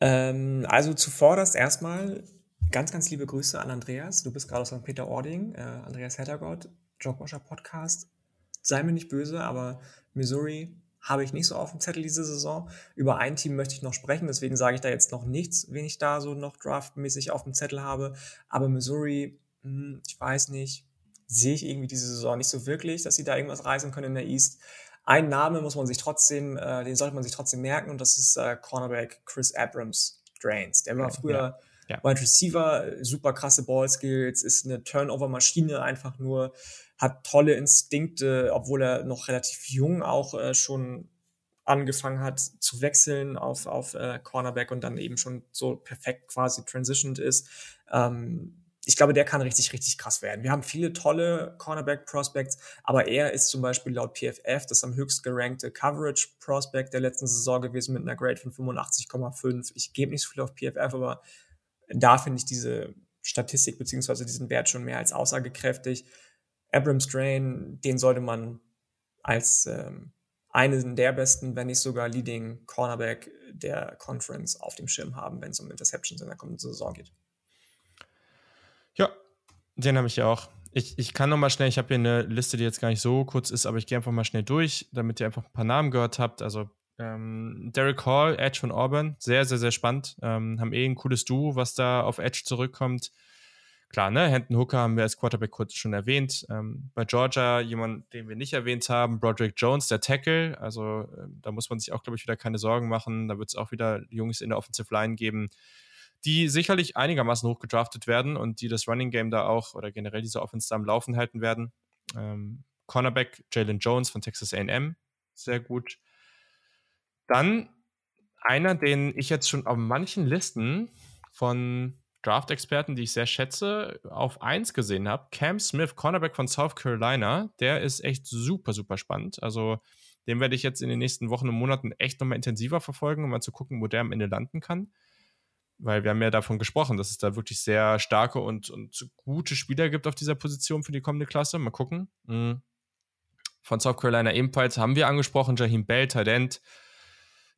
S2: Ähm, also zuvorderst erstmal ganz, ganz liebe Grüße an Andreas. Du bist gerade aus St. Peter-Ording, äh, Andreas Hettergott, Jogwasher Podcast. Sei mir nicht böse, aber Missouri habe ich nicht so auf dem Zettel diese Saison. Über ein Team möchte ich noch sprechen, deswegen sage ich da jetzt noch nichts, wen ich da so noch draftmäßig auf dem Zettel habe. Aber Missouri, hm, ich weiß nicht, sehe ich irgendwie diese Saison nicht so wirklich, dass sie da irgendwas reisen können in der East. Ein Name muss man sich trotzdem, äh, den sollte man sich trotzdem merken und das ist äh, Cornerback Chris Abrams Drains. Der war früher ja. ja. Wide Receiver, super krasse Ballskills, ist eine Turnover-Maschine einfach nur hat tolle Instinkte, obwohl er noch relativ jung auch äh, schon angefangen hat zu wechseln auf, auf äh, Cornerback und dann eben schon so perfekt quasi transitioned ist. Ähm, ich glaube, der kann richtig, richtig krass werden. Wir haben viele tolle Cornerback-Prospects, aber er ist zum Beispiel laut PFF das am höchst gerankte Coverage-Prospect der letzten Saison gewesen mit einer Grade von 85,5. Ich gebe nicht so viel auf PFF, aber da finde ich diese Statistik beziehungsweise diesen Wert schon mehr als aussagekräftig. Abrams Drain, den sollte man als ähm, einen der besten, wenn nicht sogar Leading Cornerback der Conference auf dem Schirm haben, wenn es um Interceptions in der kommenden Saison geht.
S1: Ja, den habe ich ja auch. Ich, ich kann noch mal schnell, ich habe hier eine Liste, die jetzt gar nicht so kurz ist, aber ich gehe einfach mal schnell durch, damit ihr einfach ein paar Namen gehört habt. Also Ähm, Derek Hall, Edge von Auburn, sehr, sehr, sehr spannend. Ähm, haben eh ein cooles Duo, was da auf Edge zurückkommt. Klar, ne? Hendon Hooker haben wir als Quarterback kurz schon erwähnt. Ähm, bei Georgia jemand, den wir nicht erwähnt haben, Broderick Jones, der Tackle. Also äh, da muss man sich auch, glaube ich, wieder keine Sorgen machen. Da wird es auch wieder Jungs in der Offensive Line geben, die sicherlich einigermaßen hochgedraftet werden und die das Running Game da auch oder generell diese Offense da am Laufen halten werden. Ähm, Cornerback Jalen Jones von Texas AM, sehr gut. Dann einer, den ich jetzt schon auf manchen Listen von Draft-Experten, die ich sehr schätze, auf 1 gesehen habe. Cam Smith, Cornerback von South Carolina, der ist echt super, super spannend. Also den werde ich jetzt in den nächsten Wochen und Monaten echt nochmal intensiver verfolgen, um mal zu gucken, wo der am Ende landen kann weil wir haben ja davon gesprochen, dass es da wirklich sehr starke und, und gute Spieler gibt auf dieser Position für die kommende Klasse. Mal gucken. Mhm. Von South Carolina ebenfalls haben wir angesprochen, Jaheim Bell, Talent.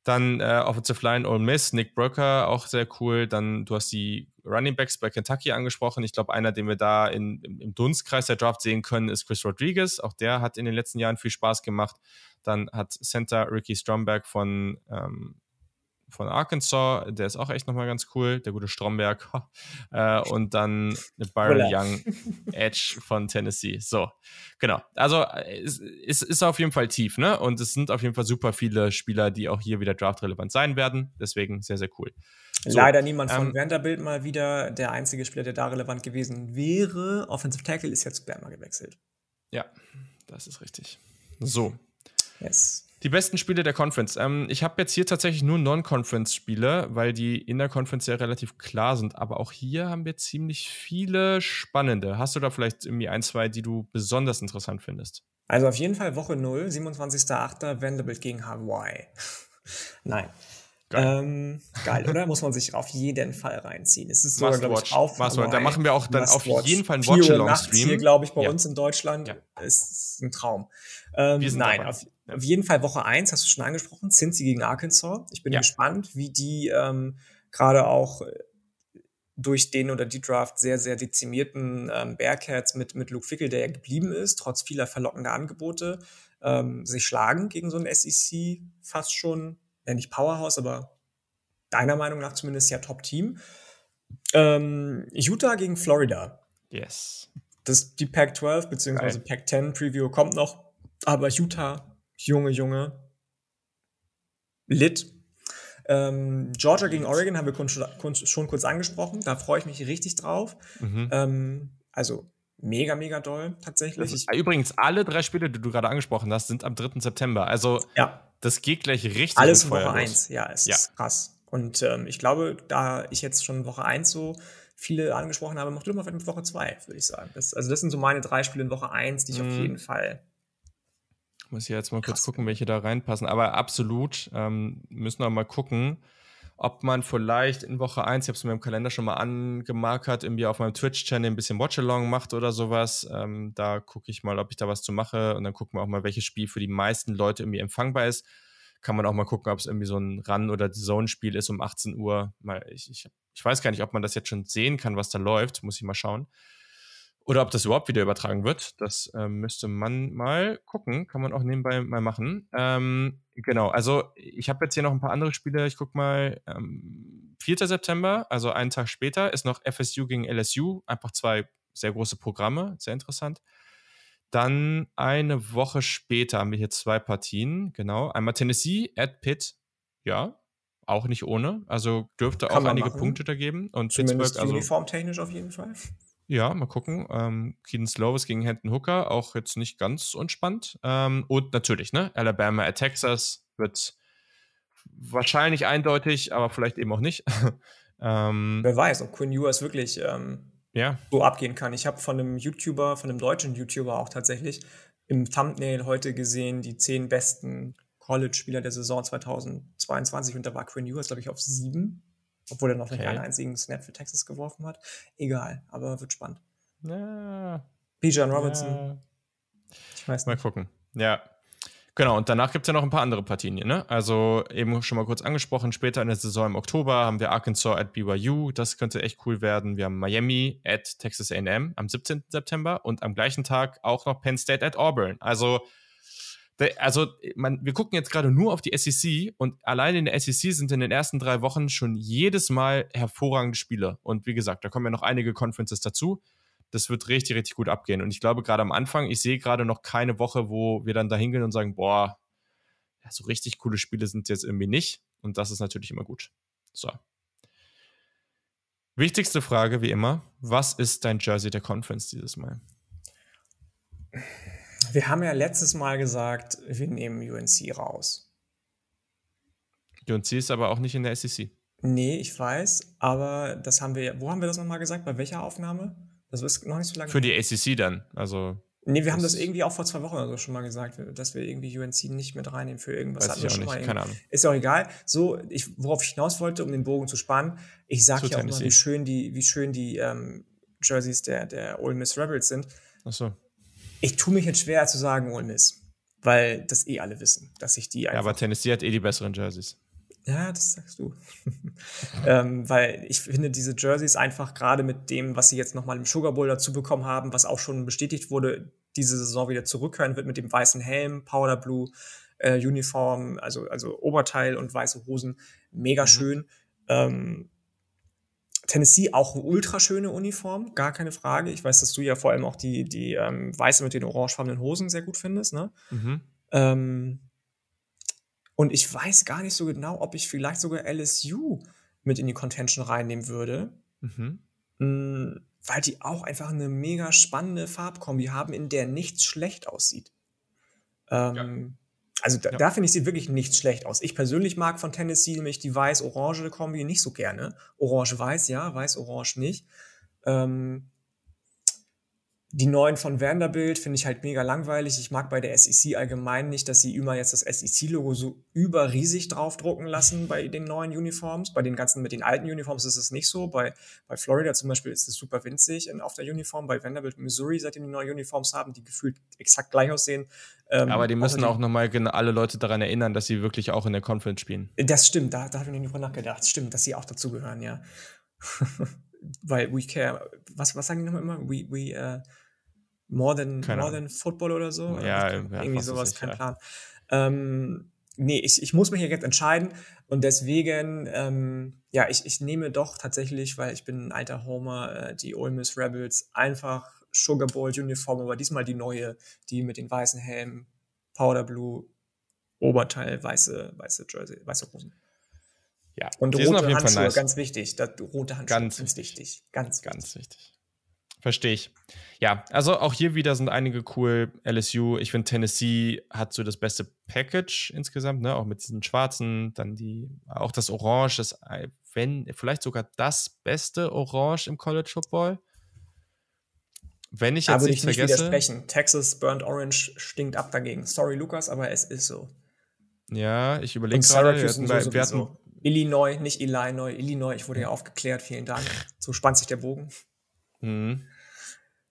S1: Dann äh, Offensive Line Ole Miss, Nick Broker, auch sehr cool. Dann, du hast die Running Backs bei Kentucky angesprochen. Ich glaube, einer, den wir da in, im, Dunstkreis der Draft sehen können, ist Chris Rodriguez. Auch der hat in den letzten Jahren viel Spaß gemacht. Dann hat Center Ricky Stromberg von ähm, von Arkansas, der ist auch echt nochmal ganz cool, der gute Stromberg. (laughs) äh, und dann Byron Young, (laughs) Edge von Tennessee. So, genau. Also es, es, ist auf jeden Fall tief, ne? Und es sind auf jeden Fall super viele Spieler, die auch hier wieder draftrelevant sein werden. Deswegen sehr, sehr cool.
S2: So, Leider niemand von ähm, Vanderbilt mal wieder. Der einzige Spieler, der da relevant gewesen wäre. Offensive Tackle ist jetzt Bama gewechselt.
S1: Ja, das ist richtig. So.
S2: Yes.
S1: Die besten Spiele der Conference. Ähm, ich habe jetzt hier tatsächlich nur Non-Conference-Spiele, weil die in der Conference ja relativ klar sind. Aber auch hier haben wir ziemlich viele spannende. Hast du da vielleicht irgendwie ein, zwei, die du besonders interessant findest?
S2: Also auf jeden Fall Woche 0, 27.08. Vanderbilt gegen Hawaii. (laughs) Nein. Geil. Ähm, geil, oder? Muss man sich auf jeden Fall reinziehen. Es ist sogar, glaube ich, auf.
S1: Da machen wir auch dann auf jeden Fall einen Watch-Along-Stream.
S2: Hier, glaube ich, bei ja. uns in Deutschland ja. ist ein Traum. Ähm, nein, auf, auf jeden Fall Woche 1, hast du schon angesprochen, Cincy gegen Arkansas. Ich bin ja. gespannt, wie die ähm, gerade auch äh, durch den oder die Draft sehr, sehr dezimierten ähm, Bearcats mit, mit Luke Fickel, der ja geblieben ist, trotz vieler verlockender Angebote, ähm, sich schlagen gegen so ein SEC fast schon, ja nicht Powerhouse, aber deiner Meinung nach zumindest ja Top-Team. Ähm, Utah gegen Florida.
S1: Yes.
S2: Das, die Pac-12 bzw. Pac-10 Preview kommt noch, aber Utah Junge, Junge. Lit. Ähm, Georgia gegen Oregon haben wir schon kurz angesprochen. Da freue ich mich richtig drauf. Mhm. Ähm, also mega, mega doll tatsächlich.
S1: Ist, übrigens, alle drei Spiele, die du gerade angesprochen hast, sind am 3. September. Also
S2: ja.
S1: das geht gleich richtig.
S2: Alles in Woche 1, ja, es ja. ist krass. Und ähm, ich glaube, da ich jetzt schon Woche 1 so viele angesprochen habe, macht immer mit Woche 2, würde ich sagen. Das, also das sind so meine drei Spiele in Woche 1, die ich mhm. auf jeden Fall
S1: muss ich jetzt mal Krass. kurz gucken, welche da reinpassen. Aber absolut, ähm, müssen wir mal gucken, ob man vielleicht in Woche 1, ich habe es mir im Kalender schon mal angemarkert, irgendwie auf meinem Twitch-Channel ein bisschen Watchalong macht oder sowas. Ähm, da gucke ich mal, ob ich da was zu mache und dann gucken wir auch mal, welches Spiel für die meisten Leute irgendwie empfangbar ist. Kann man auch mal gucken, ob es irgendwie so ein Run- oder Zone-Spiel ist um 18 Uhr. Mal, ich, ich, ich weiß gar nicht, ob man das jetzt schon sehen kann, was da läuft. Muss ich mal schauen. Oder ob das überhaupt wieder übertragen wird, das ähm, müsste man mal gucken. Kann man auch nebenbei mal machen. Ähm, genau, also ich habe jetzt hier noch ein paar andere Spiele. Ich gucke mal. Ähm, 4. September, also einen Tag später, ist noch FSU gegen LSU. Einfach zwei sehr große Programme, sehr interessant. Dann eine Woche später haben wir hier zwei Partien. Genau, einmal Tennessee at Pitt. Ja, auch nicht ohne. Also dürfte Kann auch einige machen. Punkte da geben. Und
S2: Zumindest Pittsburgh, also uniformtechnisch auf jeden Fall.
S1: Ja, mal gucken. Ähm, Keaton Slovis gegen Hendon Hooker, auch jetzt nicht ganz unspannend. Ähm, und natürlich, ne, Alabama at Texas wird wahrscheinlich eindeutig, aber vielleicht eben auch nicht. (laughs)
S2: ähm, Wer weiß, ob Quinn Ewers wirklich ähm,
S1: ja.
S2: so abgehen kann. Ich habe von einem YouTuber, von einem deutschen YouTuber auch tatsächlich im Thumbnail heute gesehen, die zehn besten College-Spieler der Saison 2022 und da war Quinn Ewers, glaube ich, auf sieben obwohl er noch okay. keinen einzigen Snap für Texas geworfen hat. Egal, aber wird spannend.
S1: Ja.
S2: Bijan Robinson. Ja.
S1: Ich weiß nicht. Mal gucken. Ja. Genau, und danach gibt es ja noch ein paar andere Partien hier, ne? Also eben schon mal kurz angesprochen, später in der Saison im Oktober haben wir Arkansas at BYU, das könnte echt cool werden. Wir haben Miami at Texas AM am 17. September und am gleichen Tag auch noch Penn State at Auburn. Also Also, man, wir gucken jetzt gerade nur auf die SEC und alleine in der SEC sind in den ersten drei Wochen schon jedes Mal hervorragende Spiele. Und wie gesagt, da kommen ja noch einige Conferences dazu. Das wird richtig, richtig gut abgehen. Und ich glaube, gerade am Anfang, ich sehe gerade noch keine Woche, wo wir dann da hingehen und sagen, boah, so richtig coole Spiele sind jetzt irgendwie nicht. Und das ist natürlich immer gut. So. Wichtigste Frage, wie immer: Was ist dein Jersey der Conference dieses Mal?
S2: Wir haben ja letztes Mal gesagt, wir nehmen UNC raus.
S1: UNC ist aber auch nicht in der SEC.
S2: Nee, ich weiß, aber das haben wir, wo haben wir das nochmal gesagt? Bei welcher Aufnahme? Das ist noch nicht so lange.
S1: Für die ACC dann, also.
S2: Nee, wir haben das irgendwie auch vor zwei Wochen oder so schon mal gesagt, dass wir irgendwie UNC nicht mit reinnehmen für irgendwas.
S1: Weiß ich auch nicht, keine Ahnung.
S2: Ist auch egal. So, ich, worauf ich hinaus wollte, um den Bogen zu spannen, ich sage ja auch immer, wie schön die, wie schön die ähm, Jerseys der, der Ole Miss Rebels sind.
S1: Ach so.
S2: Ich tue mich jetzt schwer zu sagen Ole Miss, weil das eh alle wissen, dass ich die.
S1: Ja, aber Tennessee hat eh die besseren Jerseys.
S2: Ja, das sagst du. (laughs) ähm, weil ich finde diese Jerseys einfach gerade mit dem, was sie jetzt nochmal im Sugar Bowl dazu bekommen haben, was auch schon bestätigt wurde, diese Saison wieder zurückkehren wird mit dem weißen Helm, Powder Blue äh, Uniform, also, also Oberteil und weiße Hosen, mega mhm. schön. Ähm, Tennessee auch eine ultra schöne Uniform, gar keine Frage. Ich weiß, dass du ja vor allem auch die, die ähm, weiße mit den orangefarbenen Hosen sehr gut findest. Ne? Mhm. Ähm, und ich weiß gar nicht so genau, ob ich vielleicht sogar LSU mit in die Contention reinnehmen würde. Mhm. Mm, weil die auch einfach eine mega spannende Farbkombi haben, in der nichts schlecht aussieht. Ähm, ja. Also da, ja. da finde ich sie wirklich nicht schlecht aus. Ich persönlich mag von Tennessee nämlich die weiß-orange Kombi nicht so gerne. Orange-weiß, ja, weiß-orange nicht. Ähm, die neuen von Vanderbilt finde ich halt mega langweilig. Ich mag bei der SEC allgemein nicht, dass sie immer jetzt das SEC-Logo so überriesig draufdrucken lassen bei den neuen Uniforms. Bei den ganzen, mit den alten Uniforms ist es nicht so. Bei, bei Florida zum Beispiel ist es super winzig in, auf der Uniform. Bei Vanderbilt, Missouri, seitdem die neue Uniforms haben, die gefühlt exakt gleich aussehen.
S1: Ähm, Aber die müssen auch nochmal alle Leute daran erinnern, dass sie wirklich auch in der Conference spielen.
S2: Das stimmt, da, da habe ich nicht drüber nachgedacht. Stimmt, dass sie auch dazugehören, ja. (laughs) Weil we care, was, was sagen die nochmal immer? We, we, uh, More Than, Football oder so.
S1: Ja,
S2: ja irgendwie sowas, kein Plan. Ähm, nee, ich, ich muss mich hier jetzt entscheiden und deswegen, ähm, ja, ich, ich nehme doch tatsächlich, weil ich bin ein alter Homer, äh, die Ole Miss Rebels einfach Sugar Bowl Uniform, aber diesmal die neue, die mit den weißen Helmen, Powder Blue, Oberteil, weiße, weiße Jersey, weiße Hosen.
S1: Ja,
S2: und rote Handschuhe, nice. ganz wichtig. Das, rote Handschuhe,
S1: ganz, ganz wichtig. Ganz, ganz wichtig. Verstehe ich. Ja, also auch hier wieder sind einige cool. LSU, ich finde Tennessee hat so das beste Package insgesamt, ne? Auch mit diesen schwarzen, dann die, auch das Orange, das, wenn, vielleicht sogar das beste Orange im College Football. Wenn ich jetzt aber nicht, nicht vergesse.
S2: widersprechen. Texas Burnt Orange stinkt ab dagegen. Sorry, Lukas, aber es ist so.
S1: Ja, ich überlege gerade. Wir hatten,
S2: so wir hatten Illinois, nicht Illinois, Illinois. Ich wurde ja aufgeklärt. Vielen Dank. So spannt sich der Bogen.
S1: Mhm.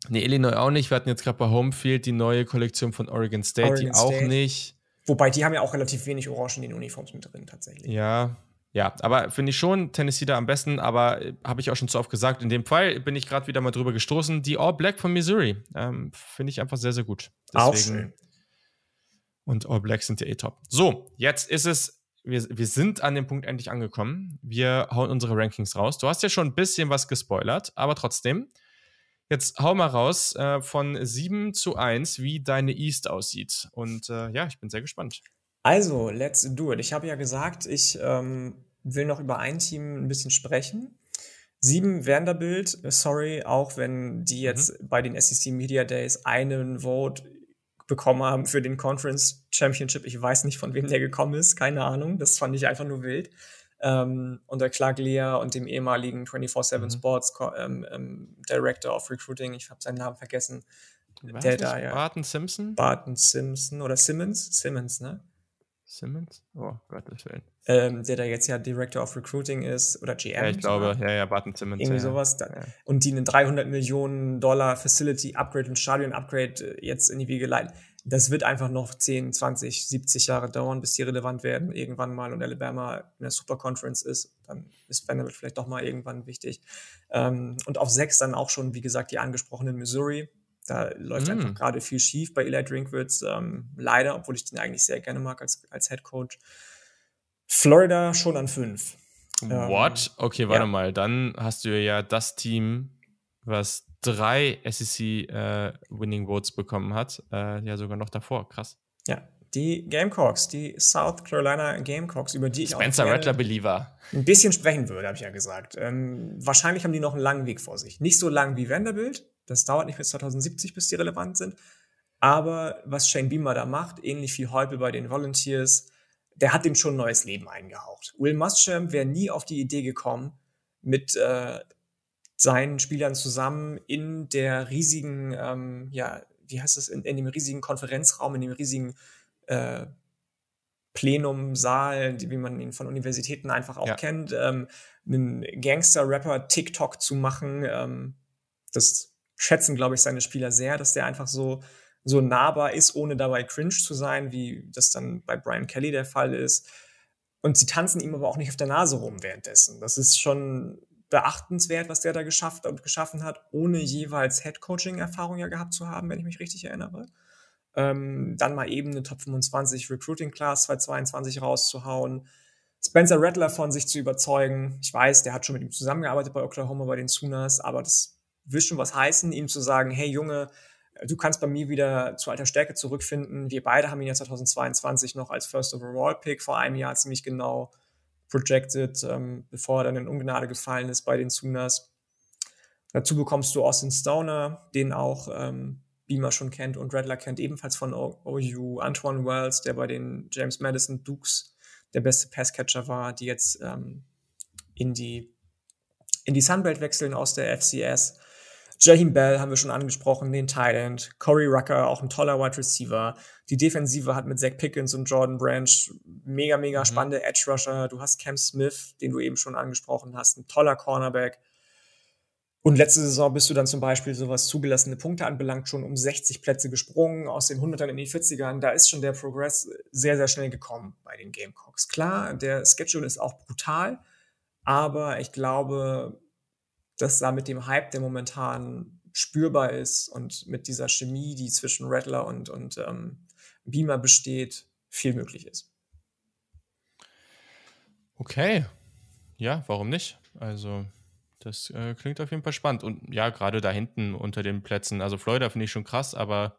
S1: Nee, Illinois auch nicht. Wir hatten jetzt gerade bei Homefield die neue Kollektion von Oregon State, Oregon die State. auch nicht.
S2: Wobei, die haben ja auch relativ wenig Orange in den Uniforms mit drin, tatsächlich.
S1: Ja, ja, aber finde ich schon Tennessee da am besten, aber äh, habe ich auch schon zu oft gesagt. In dem Fall bin ich gerade wieder mal drüber gestoßen. Die All Black von Missouri ähm, finde ich einfach sehr, sehr gut.
S2: Deswegen, auch schön.
S1: Und All Blacks sind ja eh top. So, jetzt ist es, wir, wir sind an dem Punkt endlich angekommen. Wir hauen unsere Rankings raus. Du hast ja schon ein bisschen was gespoilert, aber trotzdem. Jetzt hau mal raus äh, von 7 zu 1, wie deine East aussieht. Und äh, ja, ich bin sehr gespannt.
S2: Also, let's do it. Ich habe ja gesagt, ich ähm, will noch über ein Team ein bisschen sprechen. Sieben Vanderbilt, sorry, auch wenn die mhm. jetzt mhm. bei den SEC Media Days einen Vote bekommen haben für den Conference Championship. Ich weiß nicht, von wem der gekommen ist, keine Ahnung. Das fand ich einfach nur wild ähm, unter Clark Lear und dem ehemaligen 24-7 mhm. Sports ähm, ähm, Director of Recruiting, ich habe seinen Namen vergessen.
S1: der da, ja. Barton Simpson?
S2: Barton Simpson oder Simmons? Simmons, ne?
S1: Simmons? Oh, Gottes Willen.
S2: Ähm, der da jetzt ja Director of Recruiting ist oder GM.
S1: Ja, ich glaube, ja, ja, Barton Simmons.
S2: Irgendwie
S1: ja.
S2: sowas. Ja. Und die einen 300 Millionen Dollar Facility Upgrade und Stadion Upgrade äh, jetzt in die Wege leiten das wird einfach noch 10, 20, 70 Jahre dauern, bis die relevant werden, irgendwann mal und Alabama in der Super Conference ist. Dann ist Vanderbilt vielleicht doch mal irgendwann wichtig. Ähm, und auf sechs dann auch schon, wie gesagt, die angesprochenen Missouri. Da läuft mm. einfach gerade viel schief bei Eli Drinkwitz. Ähm, leider, obwohl ich den eigentlich sehr gerne mag als, als Head Coach. Florida schon an fünf.
S1: What? Ähm, okay, warte ja. mal. Dann hast du ja das Team, was drei SEC äh, Winning Votes bekommen hat. Äh, ja, sogar noch davor. Krass.
S2: Ja, die Gamecocks, die South Carolina Gamecocks, über die
S1: ich Spencer auch Rattler Believer
S2: ein bisschen sprechen würde, habe ich ja gesagt. Ähm, wahrscheinlich haben die noch einen langen Weg vor sich. Nicht so lang wie Vanderbilt. Das dauert nicht bis 2070, bis die relevant sind. Aber was Shane Beamer da macht, ähnlich wie Heupel bei den Volunteers, der hat dem schon ein neues Leben eingehaucht. Will Muschamp wäre nie auf die Idee gekommen, mit äh, seinen Spielern zusammen in der riesigen, ähm, ja, wie heißt das, in, in, dem riesigen Konferenzraum, in dem riesigen äh, Plenumsaal, wie man ihn von Universitäten einfach auch ja. kennt, ähm, einen Gangster-Rapper TikTok zu machen. Ähm, das schätzen, glaube ich, seine Spieler sehr, dass der einfach so, so nahbar ist, ohne dabei cringe zu sein, wie das dann bei Brian Kelly der Fall ist. Und sie tanzen ihm aber auch nicht auf der Nase rum währenddessen. Das ist schon beachtenswert, was der da geschafft und geschaffen hat, ohne jeweils Head-Coaching-Erfahrung ja gehabt zu haben, wenn ich mich richtig erinnere. Ähm, dann mal eben eine Top 25 Recruiting Class 2022 rauszuhauen. Spencer Rattler von sich zu überzeugen. Ich weiß, der hat schon mit ihm zusammengearbeitet bei Oklahoma bei den Sooners, aber das will schon was heißen, ihm zu sagen, hey Junge, du kannst bei mir wieder zu alter Stärke zurückfinden. Wir beide haben ihn ja 2022 noch als First Overall Pick vor einem Jahr ziemlich genau projected, ähm, bevor er dann in Ungnade gefallen ist bei den Sooners. Dazu bekommst du Austin Stoner, den auch ähm, Beamer schon kennt und Redler kennt ebenfalls von OU. Antoine Wells, der bei den James Madison Dukes der beste Passcatcher war, die jetzt ähm, in die in die Sunbelt wechseln aus der FCS. Jaheim Bell haben wir schon angesprochen, den Thailand. Corey Rucker, auch ein toller Wide Receiver. Die Defensive hat mit Zach Pickens und Jordan Branch mega, mega mhm. spannende Edge Rusher. Du hast Cam Smith, den du eben schon angesprochen hast, ein toller Cornerback. Und letzte Saison bist du dann zum Beispiel, so was zugelassene Punkte anbelangt, schon um 60 Plätze gesprungen, aus den 100ern in die 40ern. Da ist schon der Progress sehr, sehr schnell gekommen bei den Gamecocks. Klar, der Schedule ist auch brutal, aber ich glaube, dass da mit dem Hype, der momentan spürbar ist und mit dieser Chemie, die zwischen Rattler und, und ähm, Beamer besteht, viel möglich ist.
S1: Okay. Ja, warum nicht? Also, das äh, klingt auf jeden Fall spannend. Und ja, gerade da hinten unter den Plätzen, also Florida finde ich schon krass, aber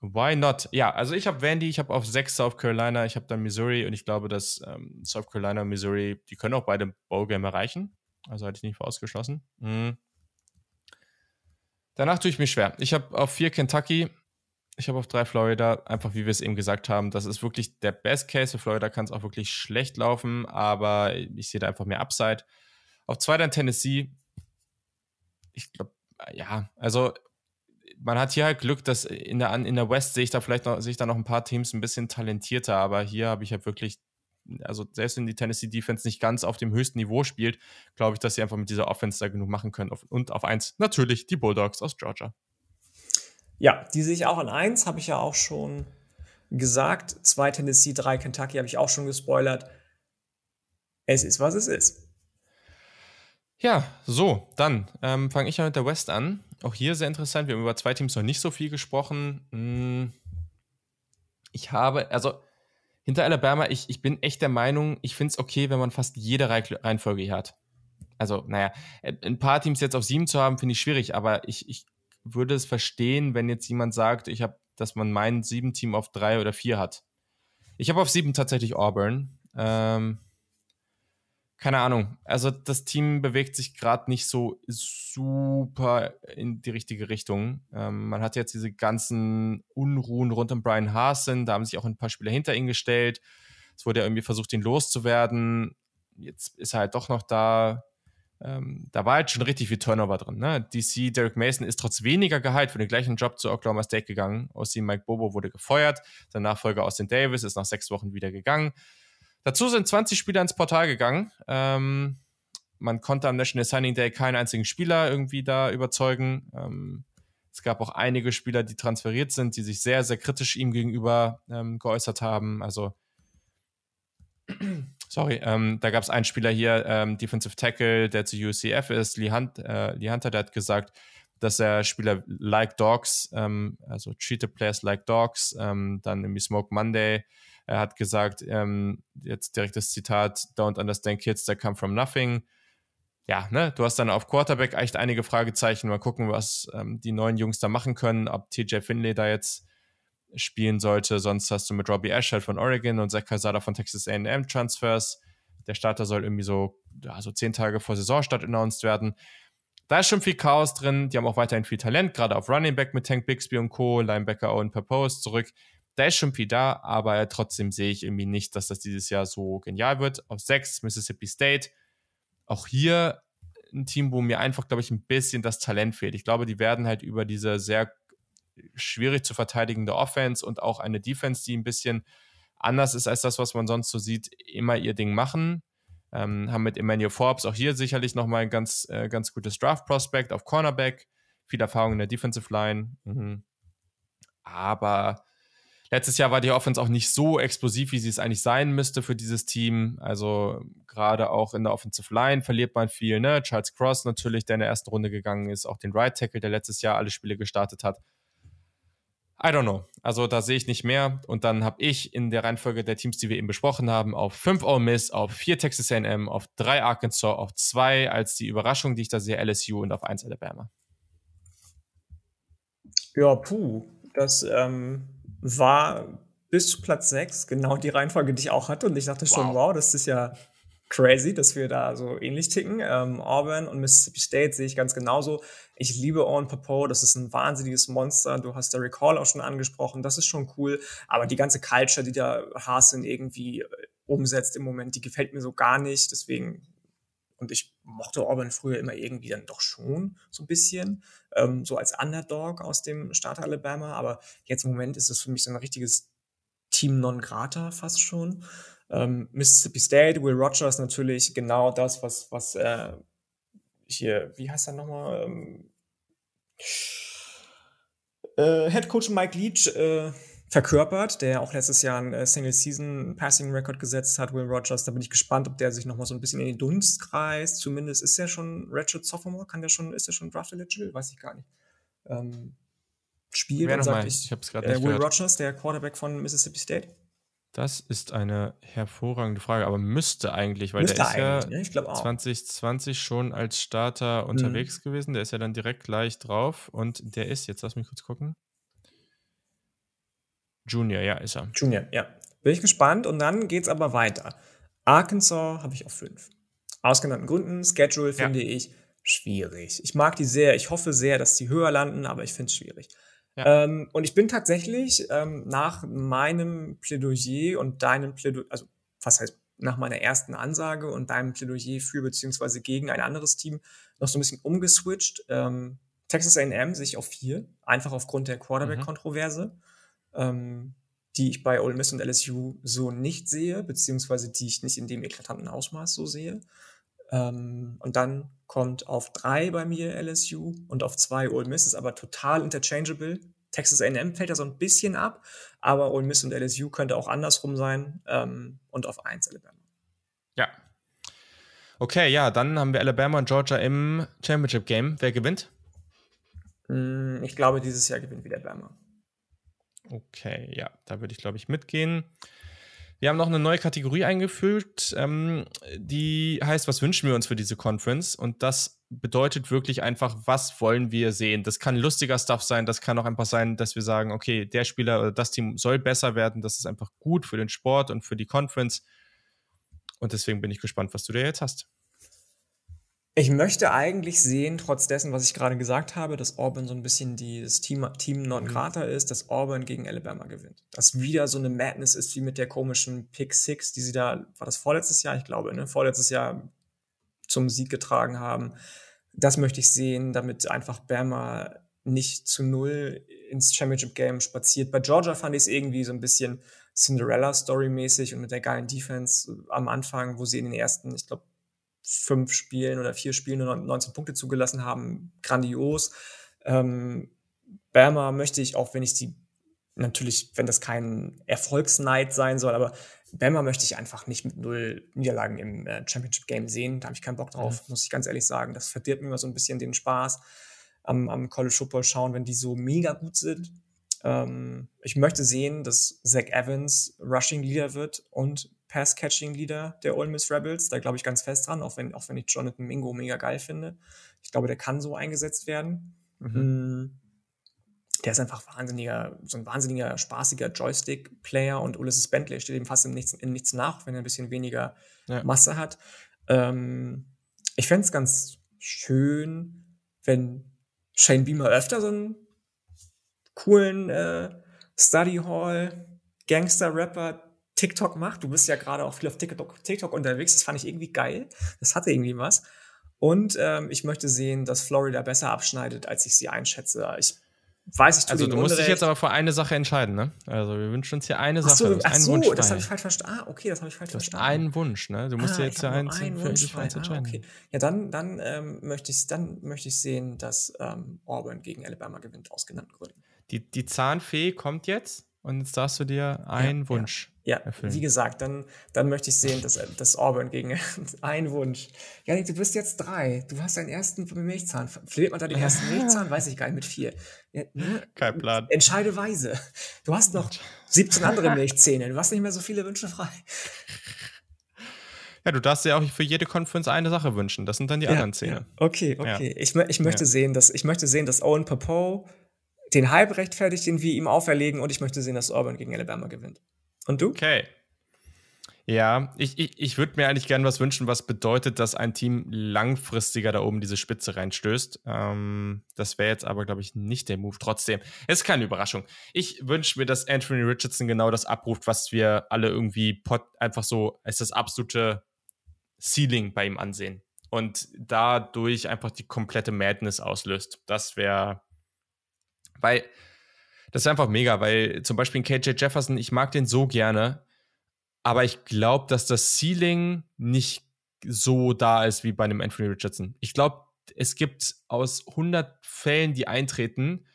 S1: why not? Ja, also ich habe Vandy, ich habe auf 6 South Carolina, ich habe dann Missouri und ich glaube, dass ähm, South Carolina und Missouri, die können auch beide Bowlgame erreichen. Also hatte ich nicht ausgeschlossen. Mhm. Danach tue ich mich schwer. Ich habe auf vier Kentucky, ich habe auf drei Florida, einfach wie wir es eben gesagt haben. Das ist wirklich der Best Case. Für Florida kann es auch wirklich schlecht laufen, aber ich sehe da einfach mehr Upside. Auf zwei dann Tennessee. Ich glaube, ja, also man hat hier halt Glück, dass in der, in der West sehe ich da vielleicht noch, sehe ich da noch ein paar Teams ein bisschen talentierter, aber hier habe ich halt wirklich also selbst wenn die Tennessee Defense nicht ganz auf dem höchsten Niveau spielt, glaube ich, dass sie einfach mit dieser Offense da genug machen können. Und auf eins natürlich die Bulldogs aus Georgia.
S2: Ja, die sehe ich auch an eins, habe ich ja auch schon gesagt. Zwei Tennessee, drei Kentucky habe ich auch schon gespoilert. Es ist, was es ist.
S1: Ja, so, dann ähm, fange ich ja mit der West an. Auch hier sehr interessant. Wir haben über zwei Teams noch nicht so viel gesprochen. Hm, ich habe, also hinter Alabama, ich, ich bin echt der Meinung, ich finde es okay, wenn man fast jede Reihenfolge hier hat. Also, naja, äh, ein paar Teams jetzt auf sieben zu haben, finde ich schwierig, aber ich, ich würde es verstehen, wenn jetzt jemand sagt, ich habe, dass man mein sieben Team auf drei oder vier hat. Ich habe auf sieben tatsächlich Auburn. Ähm, keine Ahnung. Also das Team bewegt sich gerade nicht so super in die richtige Richtung. Ähm, man hat jetzt diese ganzen Unruhen rund um Brian Hasen. Da haben sich auch ein paar Spieler hinter ihn gestellt. Es wurde ja irgendwie versucht, ihn loszuwerden. Jetzt ist er halt doch noch da. Ähm, da war halt schon richtig viel Turnover drin. Ne? DC, Derek Mason ist trotz weniger Gehalt für den gleichen Job zu Oklahoma State gegangen. Austin Mike Bobo wurde gefeuert. Sein Nachfolger Austin Davis ist nach sechs Wochen wieder gegangen. Dazu sind 20 Spieler ins Portal gegangen. Ähm, man konnte am National Signing Day keinen einzigen Spieler irgendwie da überzeugen. Ähm, es gab auch einige Spieler, die transferiert sind, die sich sehr, sehr kritisch ihm gegenüber ähm, geäußert haben. Also, (clears throat) sorry, ähm, da gab es einen Spieler hier, ähm, Defensive Tackle, der zu UCF ist, Lee, Hunt, äh, Lee Hunter, der hat gesagt, dass er Spieler like Dogs, ähm, also treated players like Dogs, ähm, dann irgendwie Smoke Monday. Er hat gesagt, ähm, jetzt direktes Zitat, don't understand kids that come from nothing. Ja, ne, du hast dann auf Quarterback echt einige Fragezeichen. Mal gucken, was ähm, die neuen Jungs da machen können, ob TJ Finley da jetzt spielen sollte. Sonst hast du mit Robbie Ashford von Oregon und Zach Calzada von Texas A&M Transfers. Der Starter soll irgendwie so, ja, zehn Tage vor Saisonstart announced werden. Da ist schon viel Chaos drin. Die haben auch weiterhin viel Talent, gerade auf Running Back mit Tank Bixby und Co., Linebacker Owen Purpose zurück. Da ist schon viel da, aber trotzdem sehe ich irgendwie nicht, dass das dieses Jahr so genial wird. Auf sechs Mississippi State. Auch hier ein Team, wo mir einfach, glaube ich, ein bisschen das Talent fehlt. Ich glaube, die werden halt über diese sehr schwierig zu verteidigende Offense und auch eine Defense, die ein bisschen anders ist als das, was man sonst so sieht, immer ihr Ding machen. Ähm, haben mit Emmanuel Forbes auch hier sicherlich nochmal ein ganz, äh, ganz gutes Draft-Prospect auf Cornerback. Viel Erfahrung in der Defensive Line. Mhm. Aber letztes Jahr war die Offense auch nicht so explosiv, wie sie es eigentlich sein müsste für dieses Team. Also gerade auch in der Offensive Line verliert man viel. Ne? Charles Cross natürlich, der in der ersten Runde gegangen ist. Auch den Right Tackle, der letztes Jahr alle Spiele gestartet hat. I don't know. Also da sehe ich nicht mehr. Und dann habe ich in der Reihenfolge der Teams, die wir eben besprochen haben, auf 5 Ole Miss, auf 4 Texas A&M, auf 3 Arkansas, auf 2 als die Überraschung, die ich da sehe, LSU und auf 1 Alabama.
S2: Ja, puh. Das ähm, war bis zu Platz 6 genau die Reihenfolge, die ich auch hatte. Und ich dachte schon, wow, wow das ist ja crazy, dass wir da so ähnlich ticken. Ähm, Auburn und Mississippi State sehe ich ganz genauso. Ich liebe Owen Popo, das ist ein wahnsinniges Monster. Du hast Derek Hall auch schon angesprochen, das ist schon cool. Aber die ganze Culture, die da Hasen irgendwie umsetzt im Moment, die gefällt mir so gar nicht. Deswegen, und ich mochte Auburn früher immer irgendwie dann doch schon so ein bisschen, ähm, so als Underdog aus dem Staat Alabama. Aber jetzt im Moment ist es für mich so ein richtiges Team non grata fast schon. Ähm, Mississippi State, Will Rogers natürlich genau das, was, was äh, hier, wie heißt er nochmal? Ähm, äh, Head Coach Mike Leach äh, verkörpert, der auch letztes Jahr einen äh, Single Season Passing Record gesetzt hat, Will Rogers. Da bin ich gespannt, ob der sich nochmal so ein bisschen in den Dunst kreist. Zumindest ist er schon Ratchet Sophomore, kann der schon, ist er schon Draft eligible? Weiß ich gar nicht. Ähm, spielt, dann sag ich, ich hab's äh, Will gehört. Rogers, der Quarterback von Mississippi State.
S1: Das ist eine hervorragende Frage, aber müsste eigentlich, weil müsste der ist ja ne? 2020 schon als Starter mhm. unterwegs mhm. gewesen. Der ist ja dann direkt gleich drauf und der ist, jetzt lass mich kurz gucken. Junior, ja, ist er.
S2: Junior, ja. Bin ich gespannt und dann geht's aber weiter. Arkansas habe ich auf fünf. Aus genannten Gründen, Schedule finde ja. ich schwierig. Ich mag die sehr, ich hoffe sehr, dass die höher landen, aber ich finde es schwierig. Ja. Ähm, und ich bin tatsächlich ähm, nach meinem Plädoyer und deinem Plädoyer, also was heißt nach meiner ersten Ansage und deinem Plädoyer für beziehungsweise gegen ein anderes Team noch so ein bisschen umgeswitcht. Ähm, Texas A&M sich auf vier, einfach aufgrund der Quarterback-Kontroverse, mhm. Ähm, die ich bei Ole Miss und LSU so nicht sehe, beziehungsweise die ich nicht in dem eklatanten Ausmaß so sehe. Ähm, und dann kommt auf drei bei mir LSU und auf zwei Ole Miss, ist aber total interchangeable. Texas A&M fällt da so ein bisschen ab, aber Ole Miss und LSU könnte auch andersrum sein ähm, und auf eins Alabama.
S1: Ja. Okay, ja, dann haben wir Alabama und Georgia im Championship Game. Wer gewinnt?
S2: Mm, ich glaube, dieses Jahr gewinnt wieder Alabama.
S1: Okay, ja, da würde ich, glaube ich, mitgehen. Wir haben noch eine neue Kategorie eingefügt, ähm, die heißt, was wünschen wir uns für diese Conference? Und das bedeutet wirklich einfach, was wollen wir sehen? Das kann lustiger Stuff sein, das kann auch einfach sein, dass wir sagen, okay, der Spieler oder das Team soll besser werden, das ist einfach gut für den Sport und für die Conference. Und deswegen bin ich gespannt, was du da jetzt hast.
S2: Ich möchte eigentlich sehen, trotz dessen, was ich gerade gesagt habe, dass Auburn so ein bisschen die, das Team, Team non grata mhm. ist, dass Auburn gegen Alabama gewinnt. Dass wieder so eine Madness ist wie mit der komischen Pick Six, die sie da, war das vorletztes Jahr? Ich glaube, ne? Vorletztes Jahr zum Sieg getragen haben. Das möchte ich sehen, damit einfach Bama nicht zu null ins Championship Game spaziert. Bei Georgia fand ich es irgendwie so ein bisschen Cinderella-Story-mäßig und mit der geilen Defense am Anfang, wo sie in den ersten, ich glaube, fünf Spielen oder vier Spielen nur 19 Punkte zugelassen haben, grandios. Ähm, Bama möchte ich, auch wenn ich die, natürlich, wenn das kein Erfolgsneid sein soll, aber Bama möchte ich einfach nicht mit null Niederlagen im äh, Championship Game sehen. Da habe ich keinen Bock drauf, mhm. muss ich ganz ehrlich sagen. Das verdirbt mir immer so ein bisschen den Spaß. am, am College Football schauen, wenn die so mega gut sind. Ähm, ich möchte sehen, dass Zach Evans Rushing Leader wird und Pass-Catching Leader der Ole Miss Rebels. Da glaube ich ganz fest dran, auch wenn, auch wenn ich Jonathan Mingo mega geil finde. Ich glaube, der kann so eingesetzt werden. Mhm. Mm, der ist einfach wahnsinniger, so ein wahnsinniger, spaßiger Joystick-Player und Ulysses Bentley steht ihm fast in nichts, in nichts nach, wenn er ein bisschen weniger ja. Masse hat. Ähm, ich fände es ganz schön, wenn Shane Beamer öfter so einen coolen äh, Study Hall Gangster-Rapper TikTok macht. Du bist ja gerade auch viel auf TikTok, TikTok unterwegs. Das fand ich irgendwie geil. Das hatte irgendwie was. Und ähm, ich möchte sehen, dass Florida besser abschneidet, als ich sie einschätze. Ich weiß, ich
S1: Also du musst dich jetzt aber für eine Sache entscheiden, ne? Also wir wünschen uns hier eine Sache. Ach so,
S2: ach so Wunsch das habe ich falsch verstanden. Ah, okay, das habe ich falsch verstanden.
S1: Einen Wunsch, ne? Du musst ah, dir jetzt einen, einen Wunsch
S2: frei. Ah, okay. Ja, dann, dann ähm, möchte ich, dann möchte ich sehen, dass ähm, Auburn gegen Alabama gewinnt aus genannten Gründen.
S1: Die, die Zahnfee kommt jetzt und jetzt darfst du dir einen ja, Wunsch
S2: ja. Erfüllen. wie gesagt, dann, dann möchte ich sehen, dass, dass Auburn gegen (laughs) einen Wunsch. Janik, du bist jetzt drei. Du hast deinen ersten Milchzahn. Fehlt man da den ersten Milchzahn? Weiß ich gar nicht, mit vier. Ja,
S1: ne? Kein Plan.
S2: Entscheide weise. Du hast noch 17 andere (laughs) Milchzähne. Du hast nicht mehr so viele Wünsche frei.
S1: Ja, du darfst dir auch für jede Conference eine Sache wünschen. Das sind dann die ja, anderen Zähne. Ja.
S2: Okay, okay. Ich, ich, möchte sehen, dass, ich möchte sehen, dass Owen Popo den Hype rechtfertigt, den wir ihm auferlegen und ich möchte sehen, dass Auburn gegen Alabama gewinnt. Und du?
S1: Okay. Ja, ich, ich, ich würde mir eigentlich gerne was wünschen, was bedeutet, dass ein Team langfristiger da oben diese Spitze reinstößt. Ähm, das wäre jetzt aber, glaube ich, nicht der Move. Trotzdem, ist keine Überraschung. Ich wünsche mir, dass Anthony Richardson genau das abruft, was wir alle irgendwie einfach so als das absolute Ceiling bei ihm ansehen. Und dadurch einfach die komplette Madness auslöst. Das wäre weil das ist einfach mega, weil zum Beispiel KJ Jefferson, ich mag den so gerne, aber ich glaube, dass das Ceiling nicht so da ist wie bei einem Anthony Richardson. Ich glaube, es gibt aus 100 Fällen, die eintreten,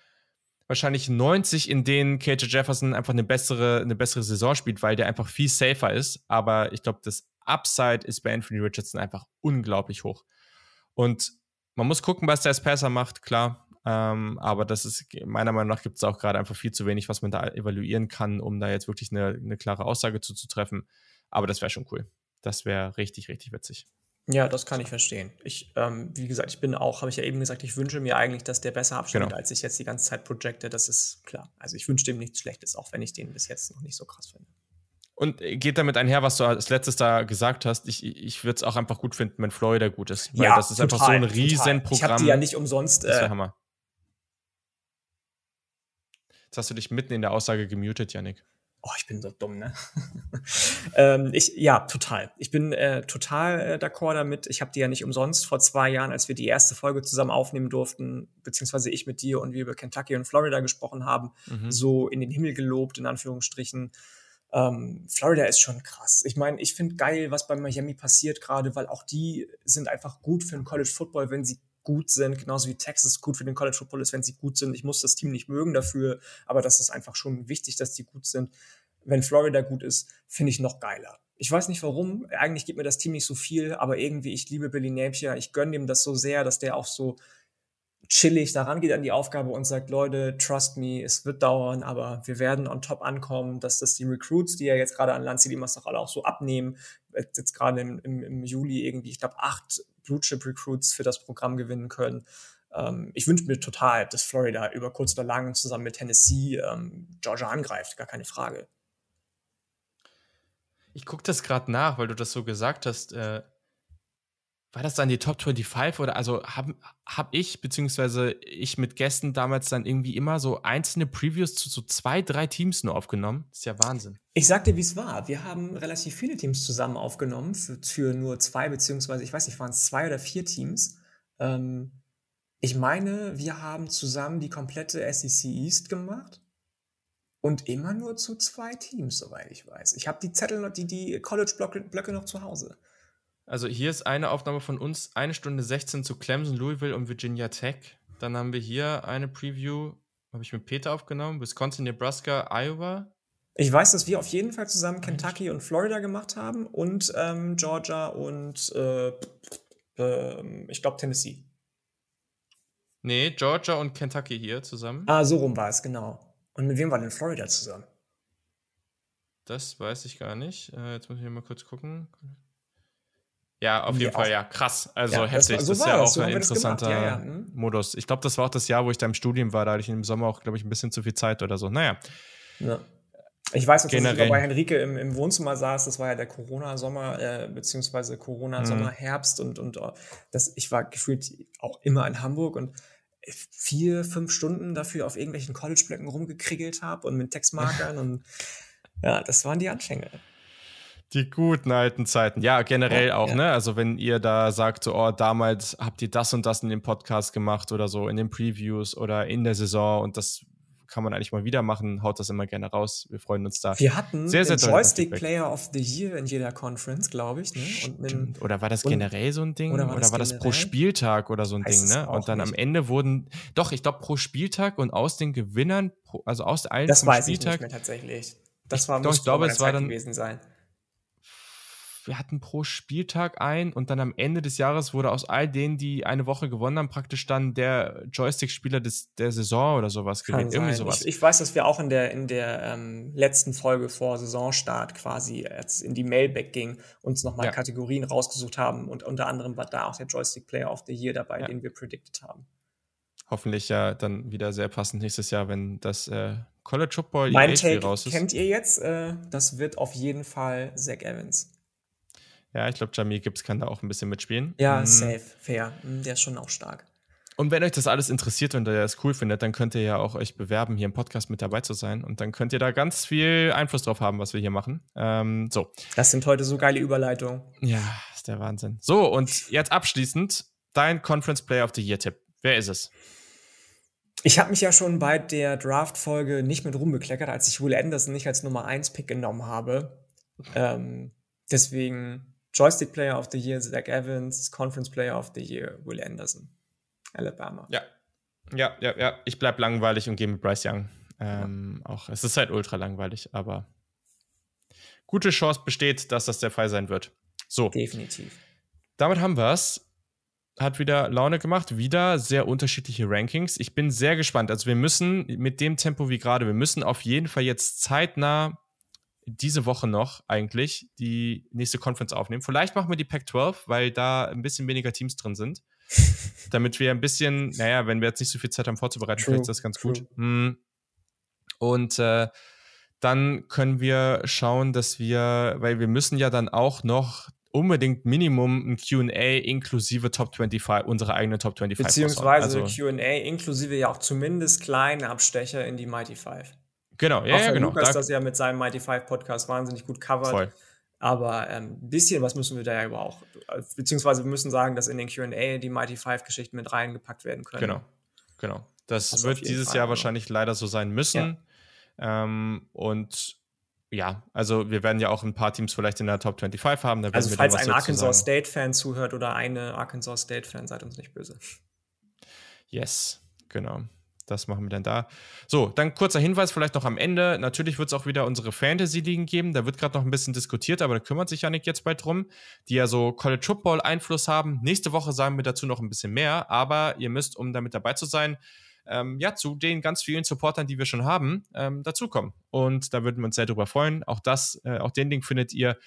S1: wahrscheinlich 90, in denen KJ Jefferson einfach eine bessere, eine bessere Saison spielt, weil der einfach viel safer ist. Aber ich glaube, das Upside ist bei Anthony Richardson einfach unglaublich hoch. Und man muss gucken, was der als Passer macht, klar. Ähm, aber das ist, meiner Meinung nach, gibt es auch gerade einfach viel zu wenig, was man da evaluieren kann, um da jetzt wirklich eine, eine klare Aussage zuzutreffen. Aber das wäre schon cool. Das wäre richtig, richtig witzig.
S2: Ja, das kann ich verstehen. Ich, ähm, wie gesagt, ich bin auch, habe ich ja eben gesagt, ich wünsche mir eigentlich, dass der besser abschneidet, genau. als ich jetzt die ganze Zeit projecte. Das ist klar. Also ich wünsche dem nichts Schlechtes, auch wenn ich den bis jetzt noch nicht so krass finde.
S1: Und geht damit einher, was du als letztes da gesagt hast. Ich, ich würde es auch einfach gut finden, wenn Florida gut ist. Weil ja, das ist total, einfach so ein Riesenprogramm. Ich
S2: habe die ja nicht umsonst.
S1: Das äh, Hammer. Jetzt hast du dich mitten in der Aussage gemutet, Yannick.
S2: Oh, ich bin so dumm, ne? (laughs) ähm, ich, ja, total. Ich bin äh, total äh, d'accord damit. Ich habe die ja nicht umsonst vor zwei Jahren, als wir die erste Folge zusammen aufnehmen durften, beziehungsweise ich mit dir und wir über Kentucky und Florida gesprochen haben, mhm. so in den Himmel gelobt, in Anführungsstrichen. Ähm, Florida ist schon krass. Ich meine, ich finde geil, was bei Miami passiert gerade, weil auch die sind einfach gut für den College Football, wenn sie gut sind, genauso wie Texas gut für den College Football ist, wenn sie gut sind. Ich muss das Team nicht mögen dafür, aber das ist einfach schon wichtig, dass die gut sind. Wenn Florida gut ist, finde ich noch geiler. Ich weiß nicht warum, eigentlich gibt mir das Team nicht so viel, aber irgendwie, ich liebe Billy Napier, ich gönne ihm das so sehr, dass der auch so chillig daran geht an die Aufgabe und sagt, Leute, trust me, es wird dauern, aber wir werden on top ankommen, dass das die Recruits, die ja jetzt gerade an Land City Master alle auch so abnehmen, jetzt gerade im, im, im Juli irgendwie, ich glaube, acht Blue Chip Recruits für das Programm gewinnen können. Ähm, ich wünsche mir total, dass Florida über kurz oder lang zusammen mit Tennessee ähm, Georgia angreift, gar keine Frage.
S1: Ich gucke das gerade nach, weil du das so gesagt hast. Äh, war das dann die Top 25 oder also habe hab ich beziehungsweise ich mit Gästen damals dann irgendwie immer so einzelne Previews zu so zwei, drei Teams nur aufgenommen? Das ist ja Wahnsinn.
S2: Ich sagte, wie es war. Wir haben relativ viele Teams zusammen aufgenommen für, für nur zwei beziehungsweise ich weiß nicht, waren es zwei oder vier Teams. Ähm, ich meine, wir haben zusammen die komplette SEC East gemacht und immer nur zu zwei Teams, soweit ich weiß. Ich habe die Zettel die, die College-Blöcke noch zu Hause.
S1: Also hier ist eine Aufnahme von uns, eine Stunde 16 zu Clemson, Louisville und Virginia Tech. Dann haben wir hier eine Preview, habe ich mit Peter aufgenommen, Wisconsin, Nebraska, Iowa.
S2: Ich weiß, dass wir auf jeden Fall zusammen Kentucky und Florida gemacht haben und ähm, Georgia und äh, äh, ich glaube Tennessee.
S1: Nee, Georgia und Kentucky hier zusammen.
S2: Ah, so rum war es, genau. Und mit wem war denn Florida zusammen?
S1: Das weiß ich gar nicht. Äh, jetzt muss ich mal kurz gucken. Ja, auf jeden Fall,
S2: auch-
S1: ja, krass. Also
S2: Ja, das
S1: heftig.
S2: war-
S1: Das,
S2: so
S1: ist
S2: war
S1: ja
S2: das,
S1: auch
S2: so
S1: ein
S2: das
S1: interessanter
S2: ja, ja, hm.
S1: Modus. Ich glaube, das war auch das Jahr, wo ich da im Studium war. Da hatte ich im Sommer auch, glaube ich, ein bisschen zu viel Zeit oder so. Naja,
S2: Ja. Ich weiß noch, dass ich bei Henrike im, im Wohnzimmer saß. Das war ja der Corona-Sommer, äh, beziehungsweise
S1: Mhm.
S2: Corona-Sommer-Herbst. Und, und äh, das, ich war gefühlt auch immer in Hamburg und vier, fünf Stunden dafür auf irgendwelchen College-Blöcken rumgekriegelt habe und mit Textmarkern. und ja, das waren die Anfänge.
S1: Die guten alten Zeiten. Ja, generell
S2: Ja,
S1: auch,
S2: ja.
S1: ne? Also, wenn ihr da sagt, so, oh, damals habt ihr das und das in dem Podcast gemacht oder so, in den Previews oder in der Saison und das kann man eigentlich mal wieder machen, haut das immer gerne raus. Wir freuen uns da.
S2: Wir hatten
S1: Sehr, sehr
S2: den Joystick. Player of the Year in jeder Conference, glaube ich. Ne? Und einen.
S1: Oder war das generell so ein Ding?
S2: oder
S1: Oder
S2: war
S1: war
S2: das
S1: das, pro? Spieltag oder so ein Ding, ne? Und dann am
S2: nicht.
S1: Ende wurden, doch, ich glaube pro Spieltag und aus den Gewinnern, also aus allen
S2: das weiß ich
S1: Spieltag,
S2: nicht mehr tatsächlich. Das war,
S1: doch,
S2: muss
S1: ich glaube, es war dann-
S2: gewesen sein.
S1: Wir hatten pro Spieltag ein und dann am Ende des Jahres wurde aus all denen, die eine Woche gewonnen haben, praktisch dann der Joystick-Spieler des, der Saison oder sowas gewählt. Irgendwie sowas.
S2: Ich, ich weiß, dass wir auch in der, in der ähm, letzten Folge vor Saisonstart quasi, als in die Mailback ging, uns nochmal
S1: Ja.
S2: Kategorien rausgesucht haben und unter anderem war da auch der Joystick Player of the Year dabei,
S1: Ja.
S2: den wir predicted haben.
S1: Hoffentlich ja dann wieder sehr passend nächstes Jahr, wenn das äh, College Football
S2: Mein
S1: EA-Spiel
S2: Take
S1: raus ist.
S2: kennt ihr jetzt, äh, das wird auf jeden Fall Zach Evans.
S1: Ja, ich glaube, Jamie Gibbs kann da auch ein bisschen mitspielen.
S2: Ja,
S1: Mm.
S2: safe, fair. Mm, Der ist schon auch stark.
S1: Und wenn euch das alles interessiert und ihr das cool findet, dann könnt ihr ja auch euch bewerben, hier im Podcast mit dabei zu sein. Und dann könnt ihr da ganz viel Einfluss drauf haben, was wir hier machen. Ähm, so,
S2: Das sind heute so geile Überleitungen.
S1: ja, ist der Wahnsinn. So, und jetzt abschließend dein Conference Player of the Year-Tipp. Wer ist es?
S2: Ich habe mich ja schon bei der Draft-Folge nicht mit rumbekleckert, als ich Will Anderson nicht als Nummer 1 Pick genommen habe. Ähm, deswegen Joystick Player of the Year, Zach Evans, Conference Player of the Year, Will Anderson. Alabama.
S1: Ja. Ja, ja, ja. Ich bleib langweilig und gehe mit Bryce Young. Ähm, Auch es ist halt ultra langweilig, aber gute Chance besteht, dass das der Fall sein wird. So,
S2: Definitiv.
S1: damit haben wir es. Hat wieder Laune gemacht, wieder sehr unterschiedliche Rankings. Ich bin sehr gespannt. Also wir müssen mit dem Tempo wie gerade, wir müssen auf jeden Fall jetzt zeitnah diese Woche noch eigentlich die nächste Conference aufnehmen. Vielleicht machen wir die Pac-12, weil da ein bisschen weniger Teams drin sind. (laughs) damit wir ein bisschen, naja, wenn wir jetzt nicht so viel Zeit haben vorzubereiten,
S2: True,
S1: vielleicht ist das ganz
S2: true.
S1: gut. Hm. Und äh, dann können wir schauen, dass wir, weil wir müssen ja dann auch noch unbedingt Minimum ein Q&A inklusive Top 25, unsere eigene Top 25
S2: Beziehungsweise
S1: raushauen.
S2: QA inklusive ja auch zumindest kleine Abstecher in die Mighty Five.
S1: Genau, ja,
S2: auch
S1: ja, genau.
S2: Lukas
S1: Da,
S2: das ja mit seinem Mighty Five Podcast wahnsinnig gut covert.
S1: voll.
S2: Aber ähm, ein bisschen was müssen wir da ja aber auch. Beziehungsweise wir müssen sagen, dass in den QA die Mighty Five Geschichten mit reingepackt werden können.
S1: Genau, genau. Das,
S2: Das
S1: wird dieses
S2: Fall,
S1: Jahr
S2: aber-
S1: wahrscheinlich leider so sein müssen. Ähm, und ja, also wir werden ja auch ein paar Teams vielleicht in der Top 25 haben.
S2: Also falls ein Arkansas. State-Fan zuhört oder eine Arkansas State-Fan, seid uns nicht böse.
S1: Yes, genau. Das machen wir dann da. So, dann kurzer Hinweis vielleicht noch am Ende. Natürlich wird es auch wieder unsere Fantasy-Ligen geben. Da wird gerade noch ein bisschen diskutiert, aber da kümmert sich Janik jetzt bald drum, die ja so College Football-Einfluss haben. Nächste Woche sagen wir dazu noch ein bisschen mehr, aber ihr müsst, um damit dabei zu sein, ähm, ja, zu den ganz vielen Supportern, die wir schon haben, ähm, dazukommen. Und da würden wir uns sehr drüber freuen. Auch das, äh, auch den Link findet ihr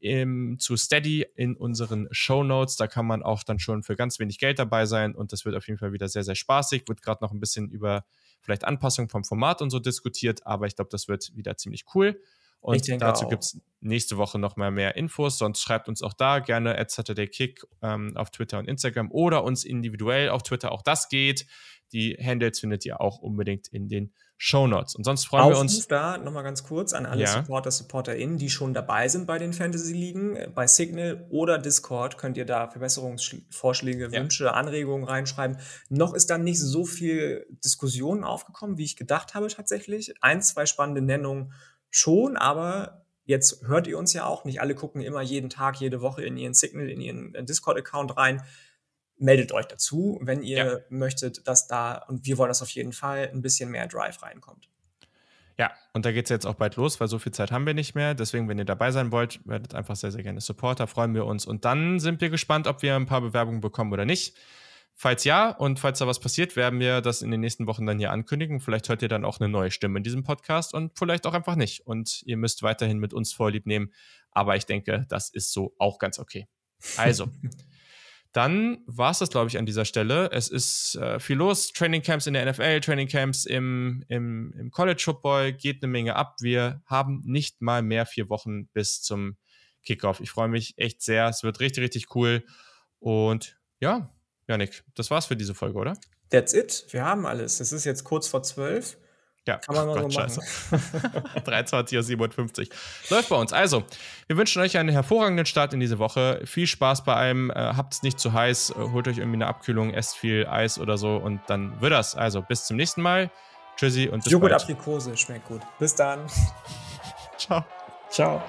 S1: im, zu Steady in unseren Show Notes. Da kann man auch dann schon für ganz wenig Geld dabei sein und das wird auf jeden Fall wieder sehr, sehr spaßig. Wird gerade noch ein bisschen über vielleicht Anpassung vom Format und so diskutiert, aber ich glaube, das wird wieder ziemlich cool. Und dazu gibt es nächste Woche noch mal mehr Infos. Sonst schreibt uns auch da gerne at SaturdayKick ähm, auf Twitter und Instagram oder uns individuell auf Twitter. Auch das geht. Die Handles findet ihr auch unbedingt in den Show Notes. Und sonst freuen wir
S2: Aufruf
S1: uns.
S2: da nochmal ganz kurz an alle
S1: Ja.
S2: Supporter, SupporterInnen, die schon dabei sind bei den Fantasy-Ligen. Äh, Bei Signal oder Discord könnt ihr da Verbesserungsvorschläge,
S1: Ja.
S2: Wünsche, Anregungen reinschreiben. Noch ist dann nicht so viel Diskussion aufgekommen, wie ich gedacht habe tatsächlich. Ein, zwei spannende Nennungen schon, aber jetzt hört ihr uns ja auch. Nicht alle gucken immer jeden Tag, jede Woche in ihren Signal, in ihren äh, Discord-Account rein. Meldet euch dazu, wenn ihr
S1: Ja.
S2: möchtet, dass da, und wir wollen das auf jeden Fall, ein bisschen mehr Drive reinkommt.
S1: Ja, und da geht es jetzt auch bald los, weil so viel Zeit haben wir nicht mehr. Deswegen, wenn ihr dabei sein wollt, werdet einfach sehr, sehr gerne Supporter, freuen wir uns. Und dann sind wir gespannt, ob wir ein paar Bewerbungen bekommen oder nicht. Falls ja und falls da was passiert, werden wir das in den nächsten Wochen dann hier ankündigen. Vielleicht hört ihr dann auch eine neue Stimme in diesem Podcast und vielleicht auch einfach nicht. Und ihr müsst weiterhin mit uns Vorlieb nehmen. Aber ich denke, das ist so auch ganz okay. Also. (laughs) Dann war es das, glaube ich, an dieser Stelle. Es ist äh, viel los. Trainingcamps in der NFL, Trainingcamps im, im, im College Football, geht eine Menge ab. Wir haben nicht mal mehr vier Wochen bis zum Kickoff. Ich freue mich echt sehr. Es wird richtig, richtig cool. Und ja, Janik, das war's für diese Folge, oder?
S2: That's it. Wir haben alles. Es ist jetzt kurz vor zwölf.
S1: Ja, kann man mal Gott, so machen. 23.57 (laughs) Läuft bei uns. Also, wir wünschen euch einen hervorragenden Start in diese Woche. Viel Spaß bei allem. Äh, Habt es nicht zu heiß. Äh, holt euch irgendwie eine Abkühlung, esst viel Eis oder so und dann wird das. Also, bis zum nächsten Mal. Tschüssi und bis
S2: Joghurt Aprikose schmeckt gut. Bis dann. (laughs)
S1: Ciao.
S2: Ciao.